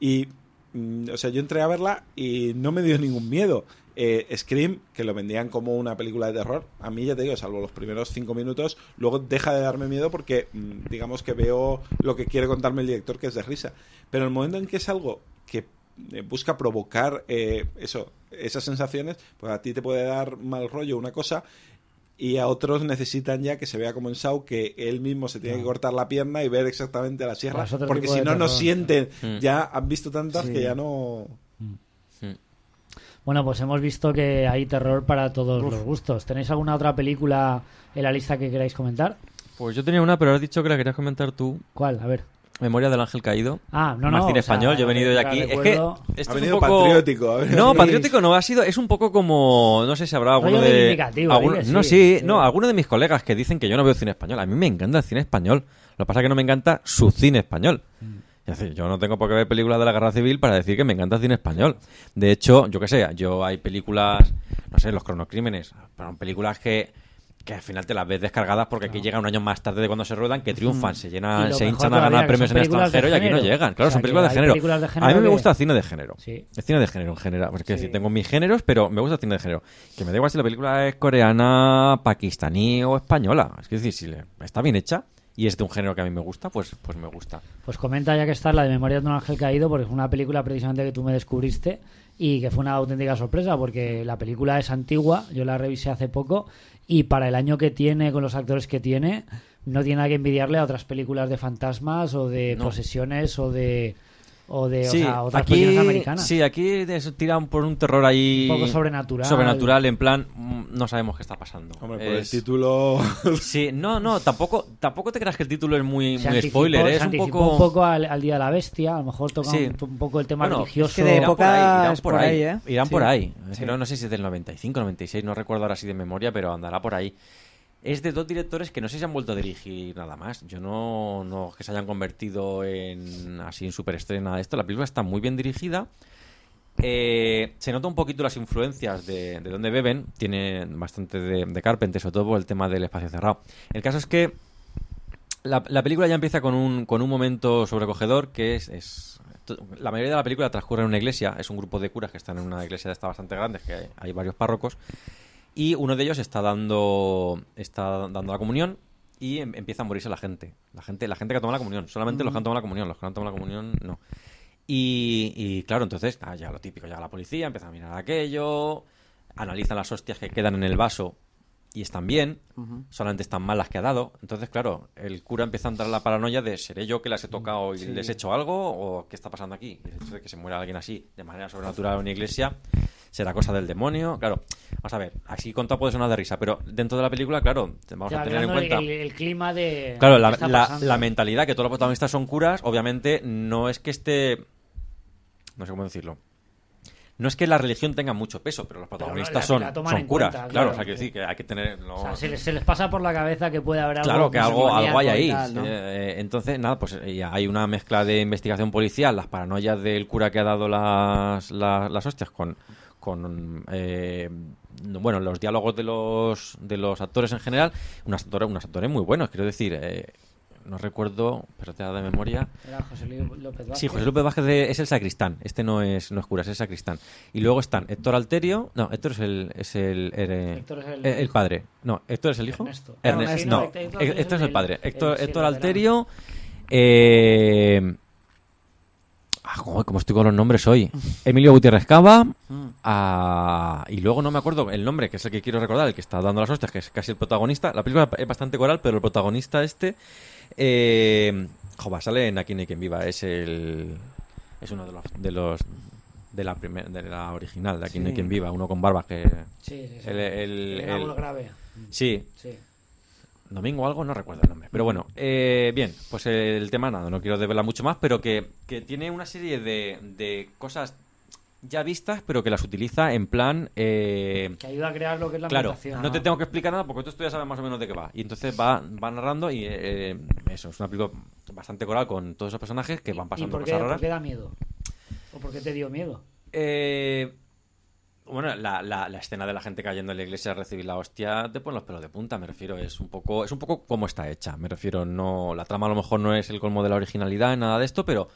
Y, mm, o sea, yo entré a verla y no me dio ningún miedo. Eh, Scream, que lo vendían como una película de terror, a mí ya te digo, salvo los primeros cinco minutos, luego deja de darme miedo porque, mm, digamos que veo lo que quiere contarme el director, que es de risa. Pero el momento en que es algo que eh, busca provocar eh, eso, esas sensaciones, pues a ti te puede dar mal rollo una cosa y a otros necesitan ya que se vea como en Saw que él mismo se tiene que cortar la pierna y ver exactamente la sierra porque si no no sienten Mm. ya han visto tantas Sí. que ya no Bueno, pues hemos visto que hay terror para todos los gustos. ¿Tenéis alguna otra película en la lista que queráis comentar? Pues yo tenía una, pero has dicho que la querías comentar tú. ¿Cuál? A ver. Memoria del Ángel Caído. Ah, no, no, sea, español. Yo he venido de aquí. Es que esto Ha es un poco... patriótico. No, patriótico no ha sido. Es un poco como. No sé si habrá alguno de. alguno- dile, no, sí, no, alguno de mis colegas que dicen que yo no veo cine español. A mí me encanta el cine español. Lo que pasa es que no me encanta su cine español. Es decir, yo no tengo por qué ver películas de la guerra civil para decir que me encanta el cine español. De hecho, yo qué sé, yo hay películas, no sé, los cronocrímenes, pero son películas que, que al final te las ves descargadas porque aquí llega un año más tarde de cuando se ruedan, que triunfan, se llenan, se hinchan a ganar premios en de extranjero y aquí no llegan. Claro, O sea, son películas de género. películas de A mí me gusta el cine de género. Sí. El cine de género en general. Porque Sí. decir, tengo mis géneros, pero me gusta el cine de género. Que me da igual si la película es coreana, pakistaní o española. Es que decir, si le- está bien hecha y es de un género que a mí me gusta, pues, pues me gusta. Pues comenta ya que está la de Memoria de un ángel caído, porque fue una película precisamente que tú me descubriste y que fue una auténtica sorpresa, porque la película es antigua, yo la revisé hace poco y para el año que tiene, con los actores que tiene, no tiene nada que envidiarle a otras películas de fantasmas o de No. posesiones o de, o de o Sí, sea, otras aquí, americanas. sí, aquí tiran por un terror ahí. Un poco sobrenatural. Sobrenatural, en plan, mm, no sabemos qué está pasando. Hombre, por el Es- título. Sí, no, no, tampoco, tampoco te creas que el título es muy, Se muy anticipó- spoiler, se ¿eh? es un poco. un poco al, al Día de la Bestia, a lo mejor toca Sí. un, un poco el tema Bueno, religioso. es que de Irán época por ahí, irán por por ahí, ahí, ¿eh? Irán Sí. por ahí. No, no sé si es del 95, 96, no recuerdo ahora así de memoria, pero andará por ahí. Es de dos directores que no sé si han vuelto a dirigir nada más. Yo no, no que se hayan convertido en así en superestrella de esto. La película está muy bien dirigida. Eh, se nota un poquito las influencias de, de donde beben. Tiene bastante de, de Carpenter, sobre todo por el tema del espacio cerrado. El caso es que la, la película ya empieza con un, con un momento sobrecogedor que es, La mayoría de la película transcurre en una iglesia. Es un grupo de curas que están en una iglesia de esta bastante grande, que hay, hay varios párrocos. Y uno de ellos está dando, está dando la comunión y em- empieza a morirse la gente. La gente, la gente que toma la comunión. Solamente los que han tomado la comunión. Los que no han tomado la comunión, no. Y, y, claro, entonces, ah, ya lo típico, ya la policía empieza a mirar aquello, analizan las hostias que quedan en el vaso y están bien, solamente están mal las que ha dado. Entonces, claro, el cura empieza a entrar en la paranoia de ¿seré yo que las he tocado y les he hecho algo? ¿O qué está pasando aquí? El hecho de que se muera alguien así, de manera sobrenatural en una iglesia, será cosa del demonio. Claro, vamos a ver, así contado puede sonar de risa, pero dentro de la película, claro, vamos Ya, a tener en cuenta... el, el clima de. Claro, la, mentalidad que todos los protagonistas son curas, obviamente no es que esté... No sé cómo decirlo. No es que la religión tenga mucho peso, pero los protagonistas la son, curas. cuenta, claro, claro. o sea, quiero decir que hay que tener... no- O sea, se les, se les pasa por la cabeza que puede haber algo. Claro, que algo, algo hay ahí. tal, ¿no? Eh, entonces, nada, pues ya hay una mezcla de investigación policial, las paranoias del cura que ha dado las, las, las hostias con, con eh, no- bueno, los diálogos de los, de los actores en general, unos actores, unos actores muy buenos, quiero decir, eh, no recuerdo, pero te da de memoria. Era José López Vázquez. Sí, José López Vázquez es el sacristán. Este no es, no es cura, es el sacristán. Y luego están Héctor Alterio. No, Héctor es el. Es el, el- Héctor es el- padre. No, Héctor es el hijo. Ernesto. No, no, Héctor- Héctor Héctor, es el padre. Héctor, Héctor. Alterio. Eh, ah, joder, como estoy con los nombres hoy. Emilio Gutiérrez Cava. ah, y luego no me acuerdo el nombre, que es el que quiero recordar, el que está dando las hostias, que es casi el protagonista. La película es bastante coral, pero el protagonista este. Eh, joder, sale en Aquí no hay quien viva. Es el. Es uno de los. De los de la primer, de la original, de Aquí no hay Sí. quien viva, uno con barba que. Sí, sí, sí. El, el- El grabo el- lo grave. sí, Sí. Domingo algo, no recuerdo el nombre. Pero bueno, eh, bien, pues el tema nada, no quiero desvelar mucho más, pero que, que tiene una serie de, de cosas ya vistas, pero que las utiliza en plan... eh, Que ayuda a crear lo que es la claro, ambientación. no te tengo que explicar nada porque tú ya sabes más o menos de qué va. Y entonces va, va narrando y eh, eso, es una película bastante coral con todos esos personajes que van ¿Y pasando por qué, cosas por raras. qué da miedo? ¿O por qué te dio miedo? Eh, bueno, la, la, escena de la gente cayendo en la iglesia a recibir la hostia te pone los pelos de punta, me refiero, es un poco, es un poco cómo está hecha, me refiero, no, la trama a lo mejor no es el colmo de la originalidad nada de esto, pero,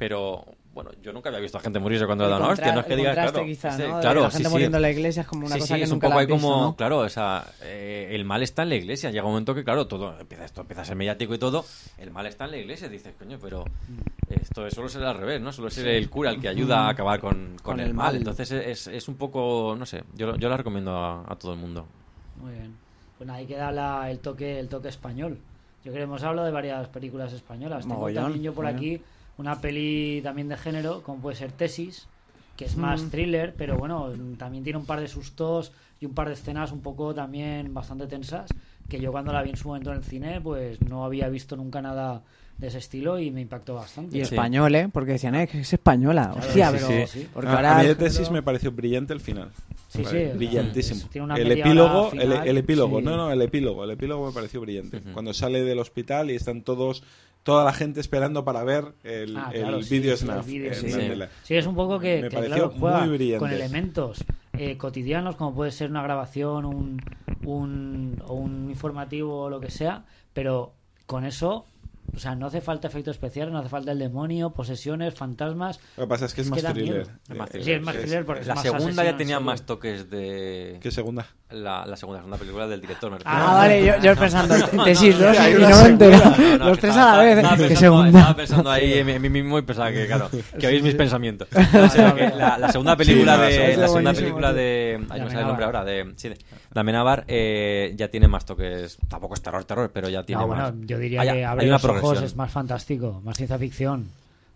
pero bueno, yo nunca había visto a gente morirse cuando le dan una hostia, no es que digas, claro, quizá, sí, ¿no? Claro, la sí, gente sí. muriendo en la iglesia es como una Sí, cosa sí, que es un nunca poco la visto, como, ¿no? claro, o sea, eh, el mal está en la iglesia. Llega un momento que, claro, todo empieza, esto empieza a ser mediático y todo. El mal está en la iglesia. Dices, coño, pero esto es- suele ser al revés, ¿no? Suele ser el cura el que ayuda a acabar con, con Con el, el mal. mal. Entonces es, es un poco, no sé, yo, yo la recomiendo a, a todo el mundo. Muy bien. Pues ahí queda la- el toque el toque español. Yo creo que hemos hablado de varias películas españolas. Tengo Mogollón, también yo por mogollón. aquí una peli también de género, como puede ser Tesis, que es más Mm. thriller, pero bueno, también tiene un par de sustos y un par de escenas un poco también bastante tensas. que yo cuando la vi en su momento en el cine, pues no había visto nunca nada de ese estilo y me impactó bastante. Y Sí. español, ¿eh? Porque decían, eh, que es española. Claro, Hostia, sí, pero... sí, sí. Porque A- ahora... a mí de el tesis género- me pareció brillante el final. Sí, Vale, sí, brillantísimo. es- tiene una el epílogo, el, epílogo, sí. no, no, el epílogo, el epílogo me pareció brillante. Cuando sale del hospital y están todos, toda la gente esperando para ver el, Ah, el claro, sí, vídeo sí, el snap en sí. la es un poco que, Me que, pareció claro, juega muy brillante. con elementos eh, cotidianos, como puede ser una grabación, un, un, o un informativo o lo que sea, pero con eso, o sea, no hace falta efectos especiales, no hace falta el demonio, posesiones, fantasmas. Lo que pasa es que es, Es más que thriller. Es más Eh, thriller. Sí, es más thriller porque es La más segunda ya en tenía más toques de... ¿Qué segunda? La, la segunda, segunda película del director, me. Ah, vale, yo, yo pensando, tesis no, no, 2 no, y no, no no, me entero. no, no, no, Los tres a la vez. Estaba ¿Qué pensando, segunda? estaba pensando ahí en mí- mismo y pensaba que, claro, que oís mis pensamientos. La, segunda película de... La segunda película de... Ay, no De me sale el nombre ahora. De, sí, de, eh, ya tiene más toques... Tampoco es terror, terror, pero ya tiene más... bueno, yo diría que hay una es más fantástico, más ciencia ficción.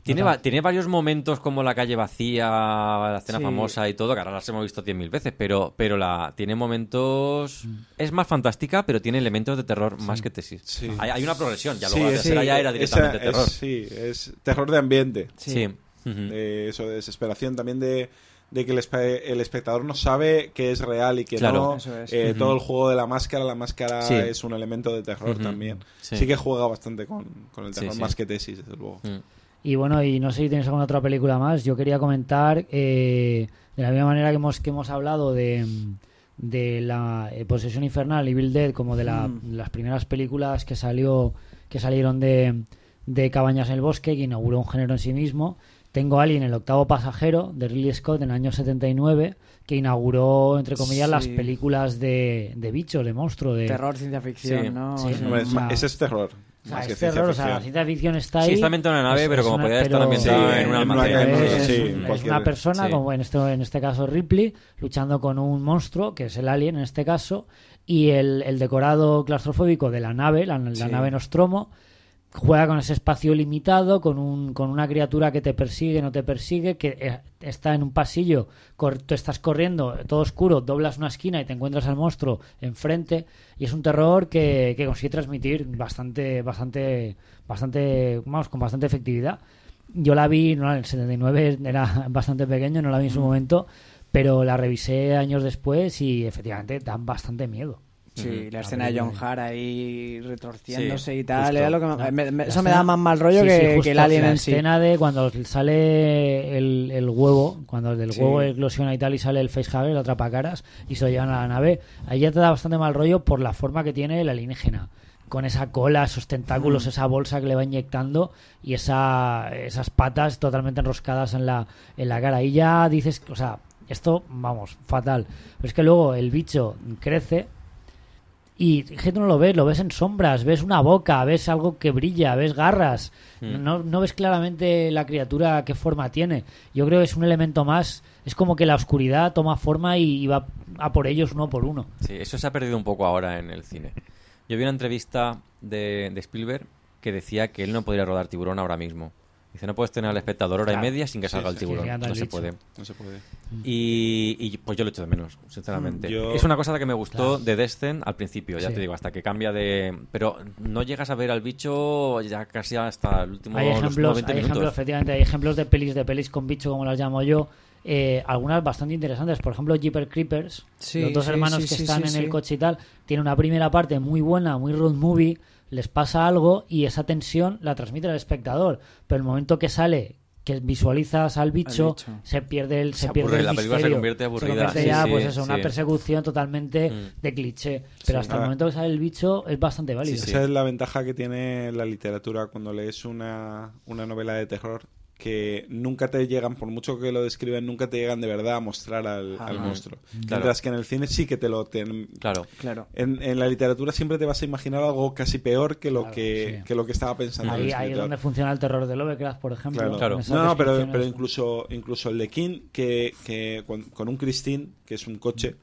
Tiene, va- varios momentos como la calle vacía, la escena Sí. famosa y todo, que ahora las hemos visto 10.000 veces, pero, pero la tiene momentos... Mm. Es más fantástica, pero tiene elementos de terror más que tesis. Sí. Hay, hay una progresión, ya Sí, luego la tercera ya era directamente esa terror. Es, sí, es terror de ambiente. Sí. De eso, de desesperación, también de, de que el, espe- el espectador no sabe qué es real y que Claro. no. Eso es. Eh. Todo el juego de la máscara, la máscara Sí. es un elemento de terror también. Sí. Sí. que juega bastante con, con el terror, sí. más que tesis, desde luego. Mm. Y bueno, y no sé si tienes alguna otra película más. Yo quería comentar, eh, de la misma manera que hemos, que hemos hablado de, de la eh, Posesión Infernal, Evil Dead, como de la- Mm. las primeras películas que salió que salieron de, de Cabañas en el Bosque, que inauguró un género en sí mismo. Tengo Alien, el octavo pasajero, de Ridley Scott, en el año 79, que inauguró, entre comillas, las Sí. películas de, de bichos, de monstruos. De, Terror, ciencia ficción, Sí. ¿no? Sí. Es o sea, ma- ese es terror. O sea, más que es terror, o sea, la ciencia ficción está ahí. Sí, está ambientado en una nave, pero como podía estar Sí, en en un una- almacén. en- es, sí, es una persona, sí. como en este, en este caso Ripley, luchando con un monstruo, que es el alien en este caso, y el, el decorado claustrofóbico de la nave, la, la Sí. nave Nostromo, juega con ese espacio limitado, con, un, con una criatura que te persigue, no te persigue, que eh, está en un pasillo, cor- tú estás corriendo, todo oscuro, doblas una esquina y te encuentras al monstruo enfrente, y es un terror que, que consigue transmitir bastante, bastante, bastante, vamos, con bastante efectividad. Yo la vi, no, en el 79 era bastante pequeño, no la vi en su momento, pero la revisé años después y efectivamente dan bastante miedo. Sí, la escena de John Hart ahí retorciéndose Sí, y tal, era lo que me- La- me- me- la eso me da más mal rollo Sí, que, sí, que el alien la en sí. escena de cuando sale el, el huevo, cuando del Sí. huevo eclosiona y tal y sale el facehugger, el atrapacaras, y se lo llevan a la nave, ahí ya te da bastante mal rollo por la forma que tiene el alienígena. Con esa cola, esos Mm. tentáculos, esa bolsa que le va inyectando y esa, esas patas totalmente enroscadas en la, en la cara. Y ya dices, o sea, esto, vamos, fatal. Pero es que luego el bicho crece y tú no lo ves, lo ves en sombras, ves una boca, ves algo que brilla, ves garras. Mm. No, no ves claramente la criatura qué forma tiene. Yo creo que es un elemento más. Es como que la oscuridad toma forma y, y va a por ellos uno por uno. Sí, eso se ha perdido un poco ahora en el cine. Yo vi una entrevista de, de Spielberg que decía que él no podría rodar tiburón ahora mismo. Dice, no puedes tener al espectador hora Claro. y media sin que salga sí, el tiburón. no el se puede. No se puede. Y, y, pues yo lo echo de menos, sinceramente. Mm, yo- Es una cosa que me gustó Claro. de Descent al principio, ya Sí. te digo, hasta que cambia de... Pero no llegas a ver al bicho ya casi hasta el último Hay ejemplos, 20 hay ejemplos, efectivamente, hay ejemplos de pelis de pelis con bicho, como las llamo yo. eh, algunas bastante interesantes. Por ejemplo, Jeepers Creepers, Sí, los dos sí, hermanos sí, que sí, están sí, en el coche y tal, tiene una primera parte muy buena, muy road movie, les pasa algo y esa tensión la transmite al espectador. Pero el momento que sale, que visualizas al bicho, bicho. se pierde el, se Se pierde aburre, el la película se convierte aburrida, convierte sí, ya, sí, pues eso, una sí. persecución totalmente Mm. de cliché. Pero Sí. hasta el momento que sale el bicho es bastante válido. Sí, Esa es la ventaja que tiene la literatura cuando lees una, una novela de terror que nunca te llegan, por mucho que lo describen, nunca te llegan de verdad a mostrar al, monstruo. Claro. Mientras que en el cine sí que te lo... ten- Claro. Claro. En, en la literatura siempre te vas a imaginar algo casi peor que lo, Claro, que, sí. que lo que estaba pensando Ahí, ahí es donde funciona el terror de Lovecraft, por ejemplo. Claro. Claro. No, no, pero, pero incluso, incluso el de King, que, que con, con un Christine, que es un coche,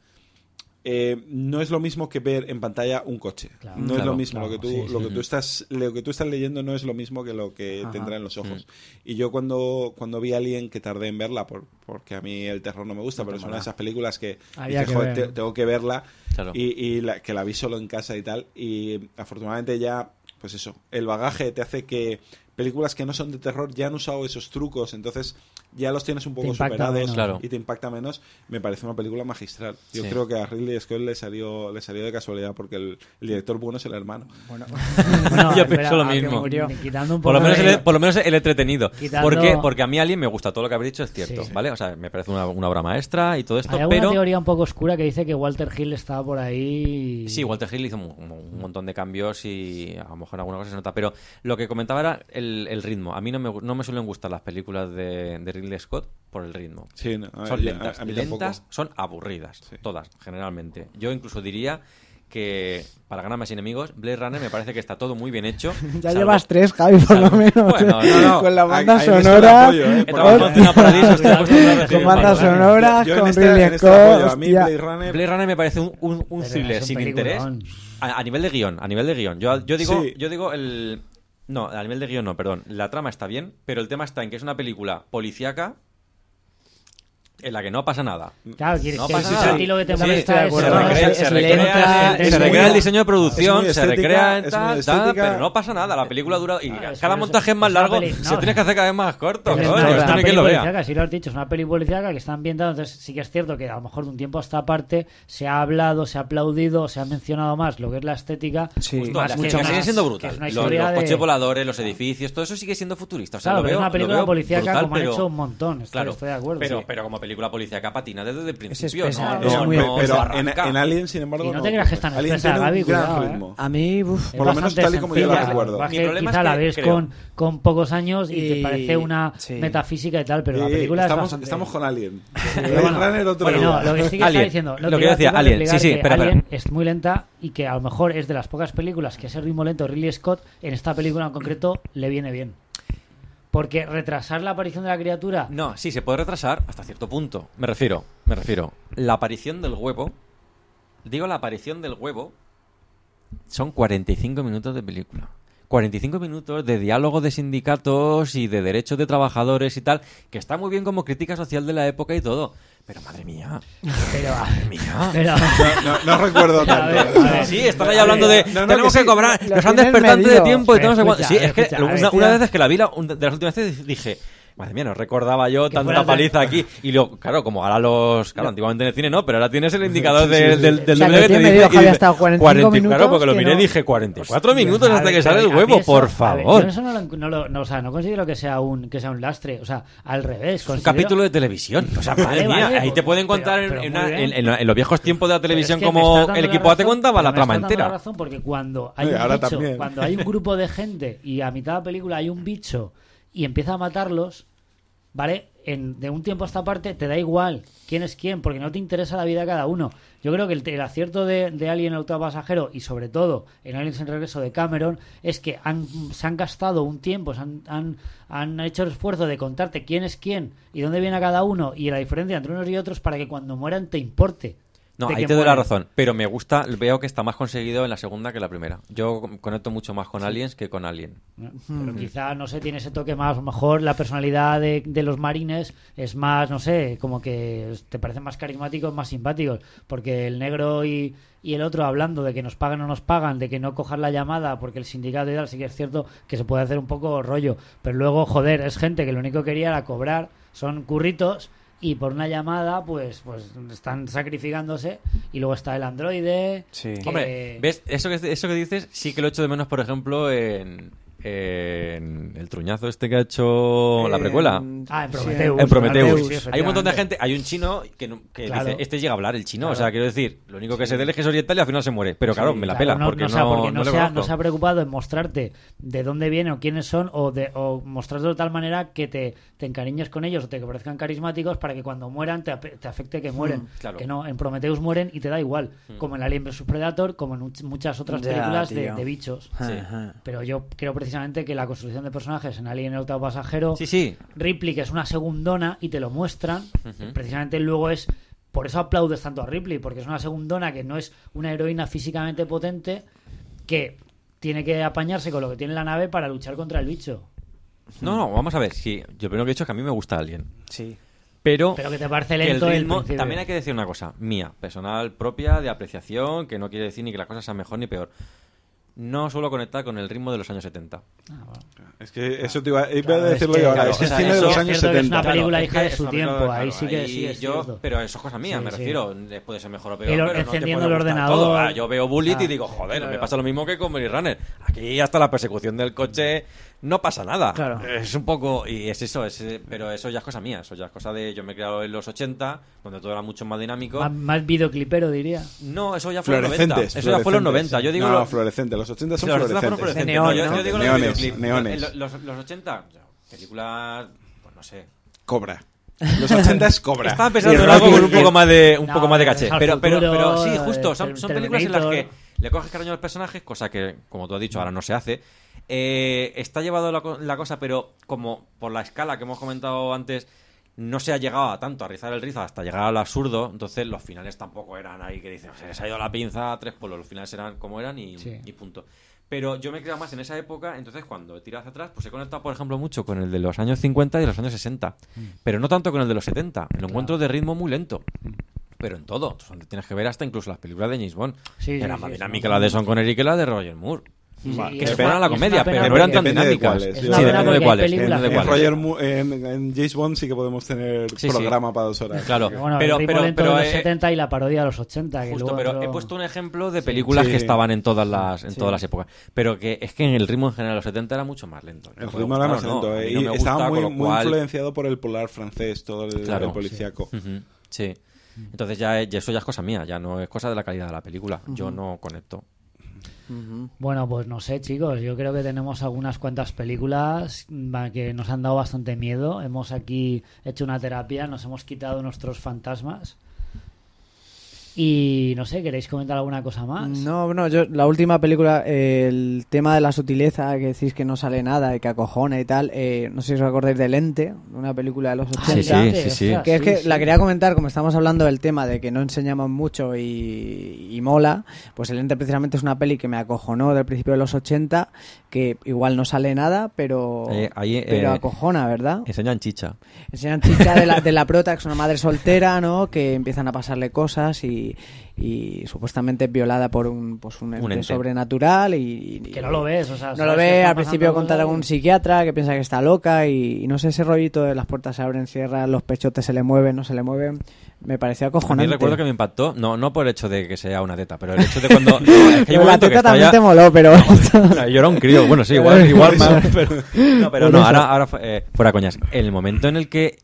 eh, no es lo mismo que ver en pantalla un coche. Claro. no es Claro, lo mismo. claro, lo que tú, sí, lo sí. que tú estás, lo que tú estás leyendo no es lo mismo que lo que Ajá. te entra en los ojos. Mm. Y yo cuando, cuando vi a Alien, que tardé en verla, por, porque a mí el terror no me gusta, pero es una de esas películas que que "Joder, ver". te- tengo que verla Claro. y, y la- que la vi solo en casa y tal. Y afortunadamente ya, pues eso, el bagaje te hace que películas que no son de terror ya han usado esos trucos, entonces ya los tienes un poco superados menos. Claro. y te impacta menos. Me parece una película magistral. Yo Sí. creo que a Ridley Scott le salió, le salió de casualidad porque el, el director bueno es el hermano. Bueno, Bueno, Yo pienso lo ah, mismo. Por lo, menos el, por lo menos el entretenido. Quitando- ¿Por qué? Porque a mí Alien me gusta, todo lo que habéis dicho es cierto, Sí. ¿vale? O sea, me parece una, una obra maestra y todo esto, Hay pero... teoría un poco oscura que dice que Walter Hill estaba por ahí. Sí, Walter Hill hizo un, un montón de cambios y a lo mejor alguna cosa se nota, pero lo que comentaba era el, el ritmo. A mí no me, no me suelen gustar las películas de, de Ridley Scott por el ritmo. Sí, no, a- Son lentas, a lentas, son aburridas, Sí. todas, generalmente. Yo incluso diría que, para ganarme sin enemigos, Blade Runner me parece que está todo muy bien hecho. ya salvo- llevas tres, Javi, por lo menos. Bueno, no, no, con la banda sonora. apoyo, ¿eh? Con Yo en con este- Ridley en este Scott. apoyo, a mí. Blade Runner Blade Runner me parece un, un, un Pero thriller sin interés a, a nivel de guion, a nivel de guion. Yo, yo digo, Sí. yo digo el no, a nivel de guion no, perdón. La trama está bien, pero el tema está en que es una película policíaca en la que no pasa nada. Claro, quieres No que pasa a nada. ti lo que te Sí, molesta de es-. Se recrea, es- se recrea- lenta, se recrea el diseño de producción, muy se estética, recrea muy tal, tal, estética. pero no pasa nada. La película dura y Claro, es cada que montaje es- más largo, peli- se no. tiene que hacer cada vez más corto. Es una- una quien lo vea. sí lo has dicho, es una peli policíaca que están viendo, entonces sí que es cierto que a lo mejor de un tiempo a esta parte se ha hablado, se ha aplaudido, se ha mencionado más lo que es la estética. Sí, Justo, más que estética sigue siendo que brutal. Los, coches voladores, los edificios, todo eso sigue siendo futurista. O sea, Claro, lo es una película policíaca como han hecho un montón, estoy, Claro, estoy de acuerdo. pero, sí. pero como película policíaca patina desde el principio, espesa, no, es no, muy- no pero en, en Alien, sin embargo, Y no te creas que es tan Alien espesa, Gaby, cuidado, ¿eh? ritmo. A mí, uf, Por lo menos tal y como yo la recuerdo. Mi es problema quizá es la que ves creo- con, con pocos años y, te Y- parece una sí. metafísica y tal, pero la Sí, película estamos, es bastante... estamos con Alien. Bueno, Runner, otro oye, no, lo que sí que Alien, está diciendo, lo que iba- decía, Alien, sí, sí, Alien es muy lenta y que a lo mejor es de las pocas películas que ese ritmo lento Ridley Scott en esta película en concreto le viene bien. Porque retrasar la aparición de la criatura No, sí, se puede retrasar hasta cierto punto. Me refiero, me refiero. La aparición del huevo, digo la aparición del huevo, son 45 minutos de película. 45 minutos de diálogo de sindicatos y de derechos de trabajadores y tal, que está muy bien como crítica social de la época y todo. Pero madre mía, pero, madre mía. pero- No, no recuerdo A ver, tanto. a ver. Sí, están ahí hablando de No, no, tenemos que que, sí. cobrar, Lo nos han tienes despertante de medido. tiempo y Pero todo no sé cuánto. Sí, es que escucha, una, vez que la vi, la- un- de las últimas veces dije, madre mía, no recordaba yo Que tanta fueras de- paliza aquí. Y luego, claro, como ahora los, claro, antiguamente en el cine no, pero ahora tienes el indicador Sí, sí, del, sí. del, del O sea, que te dice- Javi, dice, hasta 45 40, minutos Claro, porque lo que miré y no- dije 44 minutos A hasta ver, que sale el pero huevo, eso- por a ver, favor. yo eso no lo, no lo- no, o sea, no considero que sea un que sea un lastre, o sea, al revés. un considero- capítulo de televisión. O sea, madre mía, vale, ahí pues, te pueden pero- contar en- pero en, una- en- en- en los viejos tiempos de la Pero es televisión que como el equipo A te contaba la trama entera. razón porque cuando hay un ahora bicho, también. cuando hay un grupo de gente y a mitad de la película hay un bicho y empieza a matarlos, ¿vale? En, de un tiempo a esta parte te da igual quién es quién, porque no te interesa la vida de cada uno. Yo creo que el, acierto de, de Alien el autopasajero y sobre todo en Aliens en regreso de Cameron es que han, se han gastado un tiempo, se han, han, han hecho el esfuerzo de contarte quién es quién y dónde viene cada uno y la diferencia entre unos y otros para que cuando mueran te importe. No, ahí te doy la razón. Pero me gusta, veo que está más conseguido en la segunda que en la primera. Yo conecto mucho más con Aliens que con Alien. Pero quizá, no sé, tiene ese toque más, a lo mejor la personalidad de, de los marines es más, no sé, como que te parecen más carismáticos, más simpáticos, porque el negro y, y el otro hablando de que nos pagan o nos pagan, de que no cojas la llamada porque el sindicato y tal, sí que es cierto que se puede hacer un poco rollo, pero luego, joder, es gente que lo único que quería era cobrar, son curritos y por una llamada pues pues están sacrificándose y luego está el androide Sí. que- Hombre, ¿ves? Eso que, eso que dices sí que lo echo de menos, por ejemplo, en, en el truñazo este que ha hecho la precuela. Ah, en Sí, Prometheus. En Prometheus. Sí, hay un montón de gente, hay un chino que, no- que Claro. dice, este llega a hablar el chino, Claro. o sea, quiero decir, lo único que se dé es que es oriental y al final se muere. Pero claro, me la Claro, pela, no, porque no, sea, porque no se ha, conozco. no se ha preocupado en mostrarte de dónde viene o quiénes son o, de, o mostrarlo de tal manera que te, te encariñes con ellos o te que parezcan carismáticos para que cuando mueran te, afecte que mueren. claro. Que no, en Prometheus mueren y te da igual, como en Alien vs Predator, como en much- muchas otras películas de, bichos. Pero yo creo precisamente que la construcción de personajes en Alien el octavo pasajero Sí, sí. Ripley, que es una segundona, y te lo muestran, precisamente luego es por eso aplaudes tanto a Ripley, porque es una segundona que no es una heroína físicamente potente que tiene que apañarse con lo que tiene la nave para luchar contra el bicho. No, no, vamos a ver. Sí, yo primero que he dicho es que a mí me gusta Alien. Sí. Pero, Pero que te parece lento el ritmo, también hay que decir una cosa, mía, personal propia, de apreciación, que no quiere decir ni que la cosa sea mejor ni peor. No suelo conectar con el ritmo de los años 70. Es que eso te iba, iba Claro, a decirlo es que- yo ahora. claro, es que o el sea, cine de los años cierto que es una 70. película Claro, hija de es que su película, tiempo, ahí sí que sí es yo- cierto. Pero eso es cosa mía, Sí, me sí. refiero. eh, Puede ser mejor o peor. Pero no te encendiendo puede el ordenador. todo. Ah, yo veo Bullet Ah, y digo, joder, me pasa lo mismo que con Blade Runner. Aquí hasta la persecución del coche no pasa nada. Claro. Es un poco. Y es eso, es, eh, pero eso ya es cosa mía. Eso ya es cosa de. Yo me he criado en los 80, donde todo era mucho más dinámico. Más, más videoclipero, diría. No, eso ya fue en los 90. Fluorescentes. Eso ya fue en los fluorescentes. 90. Yo digo. no, lo- fluorescentes. Los 80 son los 80 fueron fluorescentes. No, yo, ¿no? yo digo los Neones, videoclips. neones. Los, los, los 80, películas. Pues no sé. Cobra. Los 80 es Cobra. Estaba pensando en algo con un poco más de, un No, poco más de caché. Pero, pero, futuro, pero sí, justo. Son, son películas en las que le coges cariño a los personajes, cosa que, como tú has dicho, ahora no se hace. Eh, está llevado la, co- la cosa, pero como por la escala que hemos comentado antes, no se ha llegado a tanto a rizar el rizo hasta llegar al absurdo. Entonces, los finales tampoco eran ahí que dicen, se les ha ido la pinza a tres polos. Los finales eran como eran y, Sí. y punto. Pero yo me he quedado más en esa época, entonces cuando he tirado hacia atrás, pues he conectado, por ejemplo, mucho con el de los años 50 y de los años 60. Pero no tanto con el de los 70. Lo encuentro de ritmo muy lento. Pero en todo. Entonces, tienes que ver hasta incluso las películas de James Bond. Sí, Era sí, más sí, dinámica la de Son Connery que la de Roger Moore. Sí, Que a la comedia, pero no eran tan dinámicas. Sí, depende de cuáles. En, James Bond sí que podemos tener Sí, sí. programa para dos horas. Claro. Bueno, pero, el ritmo pero, lento pero, de los eh, 70 y la parodia de los 80. Que Justo, luego pero he puesto un ejemplo de películas Sí. que estaban en todas las en Sí. todas las épocas. Pero que es que en el ritmo en general de los 70 era mucho más lento. El ritmo era más lento. eh, y estaba muy, influenciado por el polar francés, todo el, Claro. el policíaco. Sí. Entonces ya, ya eso ya es cosa mía, ya no es cosa de la calidad de la película. Yo no conecto. Bueno, pues no sé, chicos. Yo creo que tenemos algunas cuantas películas va, que nos han dado bastante miedo. Hemos aquí hecho una terapia, nos hemos quitado nuestros fantasmas. Y no sé, ¿queréis comentar alguna cosa más? No, no, yo, la última película, eh, el tema de la sutileza, que decís que no sale nada y que acojona y tal, eh, no sé si os acordáis de Lente, una película de los 80. Sí, sí, Lente, sí, sí. Que es que sí, la quería comentar, como estamos hablando del tema de que no enseñamos mucho y, y mola, pues El Ente precisamente es una peli que me acojonó del principio de los 80, que igual no sale nada, pero, Eh, ahí, eh, pero acojona, ¿verdad? Enseñan chicha. Enseñan chicha de la, de la prota, que es una madre soltera, ¿no? Que empiezan a pasarle cosas y, y supuestamente es violada por un, pues un, ente ente. sobrenatural y, y- Que no lo ves, o sea, no lo que ve, al principio contar a un psiquiatra que piensa que está loca y, y no sé, ese rollito de las puertas se abren, cierran, los pechotes se le mueven, no se le mueven, me pareció A acojonante. mí recuerdo que me impactó, no, no por el hecho de que sea una teta, pero el hecho de cuando... no, es que hay Pero un la que teta también ya- te moló, pero... No, yo era un crío, bueno, sí, igual, igual más, pero, no, pero no, ahora, ahora eh, fuera coñas. El momento en el que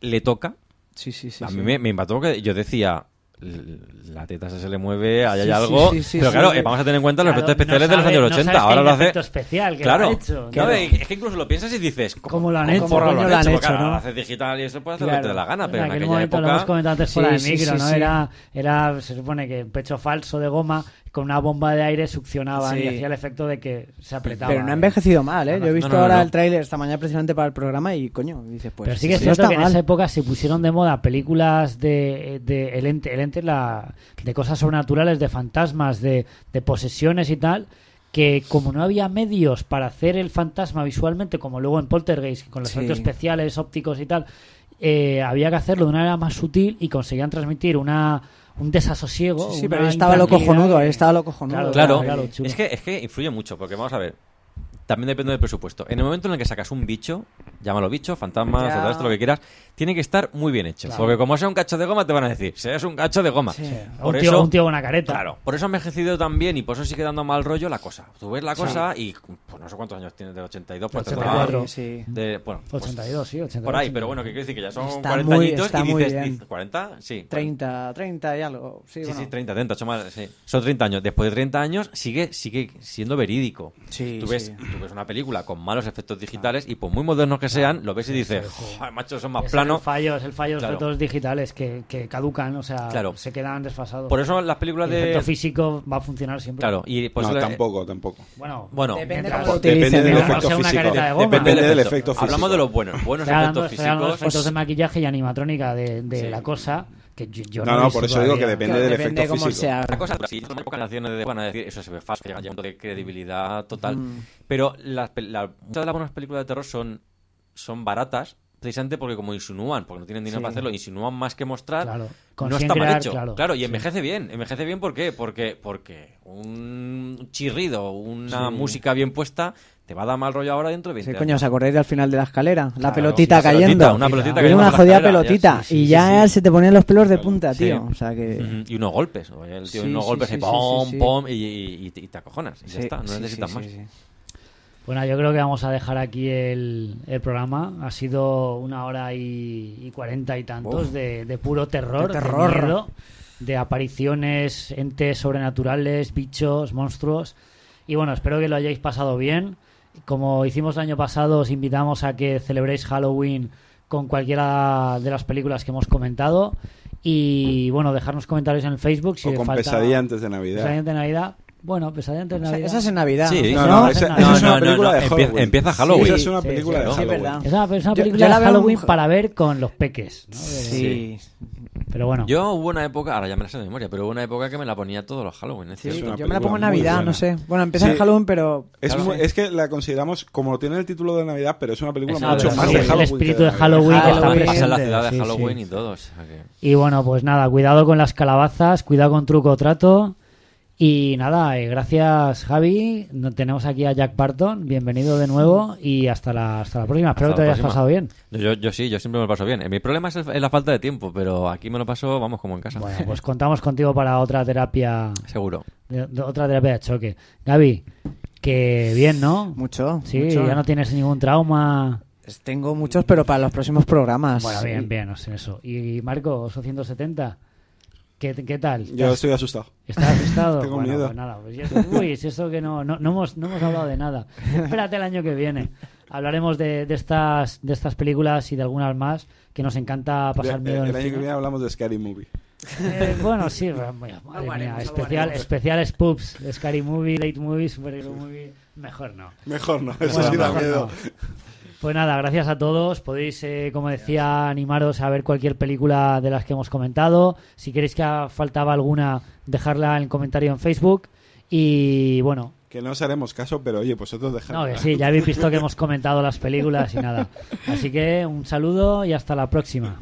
le toca, sí, sí, sí. a sí. mí me, me impactó porque yo decía, "L- la teta se le mueve, ahí hay Sí, algo, sí, sí, pero claro, eh, vamos a tener en cuenta los Claro, efectos especiales no de los sabe- años no 80, sabes que ahora lo un hace... especial que claro, lo hecho. Claro, es que incluso lo piensas y dices, ¿Cómo lo han hecho? ¿Cómo lo han hecho, ahora no? lo haces digital y eso puede hacer Claro. lo que te dé la gana, pero en, aquel aquella momento lo hemos época... comentado antes fuera de micro, ¿no? Era, era, se supone que pecho falso de goma con una bomba de aire succionaban Sí. y hacía el efecto de que se apretaba. Pero no ha envejecido mal, ¿eh? No, no, Yo he visto no, no, ahora no. el tráiler esta mañana precisamente para el programa y, coño, dices, pues... Pero sí que es cierto que en esa época se pusieron de moda películas de, de el ente, el ente la, de cosas sobrenaturales, de fantasmas, de, de posesiones y tal, que como no había medios para hacer el fantasma visualmente, como luego en Poltergeist, con los Sí. efectos especiales, ópticos y tal, eh, había que hacerlo de una manera más sutil y conseguían transmitir una un desasosiego. Sí, sí, una pero ahí estaba lo cojonudo, estaba lo cojonudo. Claro, Claro, claro, es que es que influye mucho, porque vamos a ver. También depende del presupuesto. En el momento en el que sacas un bicho, llámalo bicho, todo esto, lo que quieras, tiene que estar muy bien hecho. Claro. Porque como sea un cacho de goma, te van a decir, es un cacho de goma. Sí. Por un, tío, eso, un tío con una careta. claro, por eso ha envejecido también y por eso sigue dando mal rollo la cosa. Tú ves la cosa y, pues no sé cuántos años tiene, de 82, pues 84. Sí, sí. De, bueno, pues, 82, sí, 82. por ahí, pero bueno, que quiere decir que ya son Está 40 muy- añitos y dices, dices, ¿40? Sí. 30, 30 y algo. Sí, Sí, bueno. sí, 30, 30, ocho más, sí. Son 30 años. Después de 30 años sigue, sigue siendo verídico. Sí, tú ves, sí. Tú ves una película con malos efectos digitales y por muy modernos que sean, lo ves y dices, "Joder, macho, son más Es planos. el fallo, es el fallo de los Claro. efectos digitales que, que caducan, o sea, Claro. se quedan desfasados. Por eso las películas el efecto de... físico va a funcionar siempre. Claro, y por no, eso tampoco, tampoco. Bueno, Bueno, Depende utilicen, del efecto No sea una físico. careta de goma. Depende del efecto. físico. Hablamos de los buenos, buenos efectos de físicos. efectos de maquillaje y animatrónica de, de la cosa que yo, yo No, no, por eso digo que depende del depende efecto cómo físico. sea. Otra cosa, si son épocas naciones van a decir eso se ve que llega ya un punto de credibilidad total. Mm. Pero las, la- muchas de las buenas películas de terror son, son baratas, precisamente porque como insinúan, porque no tienen dinero Sí. para hacerlo, insinúan más que mostrar, Claro, no está mal hecho. claro, y sí. envejece bien. Envejece bien ¿por qué? Porque, porque un chirrido, una música bien puesta, te va a dar mal rollo ahora dentro de 20 Sí, años. coño, ¿os acordáis del final de la escera? La Claro, pelotita sí, la pelotita, cayendo. una pelotita Era cayendo una jodida escalera, ya, pelotita. sí, y ya sí. se te ponían los pelos de punta, Sí. tío. O sea que. Y unos golpes, oye, el tío, Sí, unos golpes sí, pom, sí, sí. pom, y, y- y te acojonas. Y ya está, no sí, necesitas sí, más. sí, sí. Bueno, yo creo que vamos a dejar aquí el, el programa. Ha sido una hora y, y cuarenta y tantos Uf. de, de puro terror, De de, terror. miedo, de apariciones, entes sobrenaturales, bichos, monstruos. Y bueno, espero que lo hayáis pasado bien. Como hicimos el año pasado, os invitamos a que celebréis Halloween con cualquiera de las películas que hemos comentado. Y bueno, dejarnos comentarios en el Facebook si O con falta pesadilla antes de Navidad. Pesadilla antes de Navidad. Bueno, pesadilla antes de Esa, Navidad. esa es en Navidad. Sí, No, No, no, esa- esa es una no, película no, de Halloween. empieza Halloween. Esa es una Sí, película sí, de sí, es Halloween. verdad. Es una, es una Yo- película yo la de Halloween un- para ver con los peques. ¿no? De- Sí. Pero bueno. Yo hubo una época, ahora ya me la sé de memoria, pero hubo una época que me la ponía todos los Halloween. es Sí, yo me la pongo en Navidad, no sé. Bueno, empieza en Sí. Halloween, pero. Es, Claro. muy- es que la consideramos, como tiene el título de Navidad, pero es una película Es mucho más sí, de el Halloween. espíritu que de Halloween que está presente. En la ciudad de sí, Halloween sí. y todo. o sea que- Y bueno, pues nada, cuidado con las calabazas, cuidado con truco o trato. Y nada, eh, gracias Javi. No- tenemos aquí a Jack Parton. Bienvenido de nuevo y hasta la, hasta la próxima. Espero Hasta que te hayas pasado bien. Yo, yo sí, yo siempre me lo paso bien. Eh, Mi problema es, el- es la falta de tiempo, pero aquí me lo paso, vamos, como en casa. Bueno, pues contamos contigo para otra terapia, Seguro. de- de- otra terapia de choque. Gaby, que bien, ¿no? Mucho. Sí, mucho. ya no tienes ningún trauma. Tengo muchos, pero para los próximos programas. Bueno, bien, bien, no sé eso. Y Marco, oso 170, ¿qué, qué tal? Yo estoy asustado. ¿Estás asustado? Tengo Bueno, miedo. pues nada, pues ya- uy, es eso que no, no, no hemos, no hemos hablado de nada. Espérate el año que viene. Hablaremos de, de estas, de estas películas y de algunas más que nos encanta pasar El, miedo en el el año que cine. viene hablamos de Scary Movie. Eh, bueno, sí, madre mía, especial, especial Spoops, Scary Movie, Late Movie, Superhero Movie, mejor no. Mejor no, eso Bueno, sí da miedo. no. Pues nada, gracias a todos. Podéis, eh, como decía, animaros a ver cualquier película de las que hemos comentado. Si queréis que faltaba alguna, dejarla en el comentario en Facebook. Y bueno, Que no os haremos caso, pero oye, pues vosotros dejad. no, que sí, ya habéis visto que hemos comentado las películas y nada. Así que un saludo y hasta la próxima.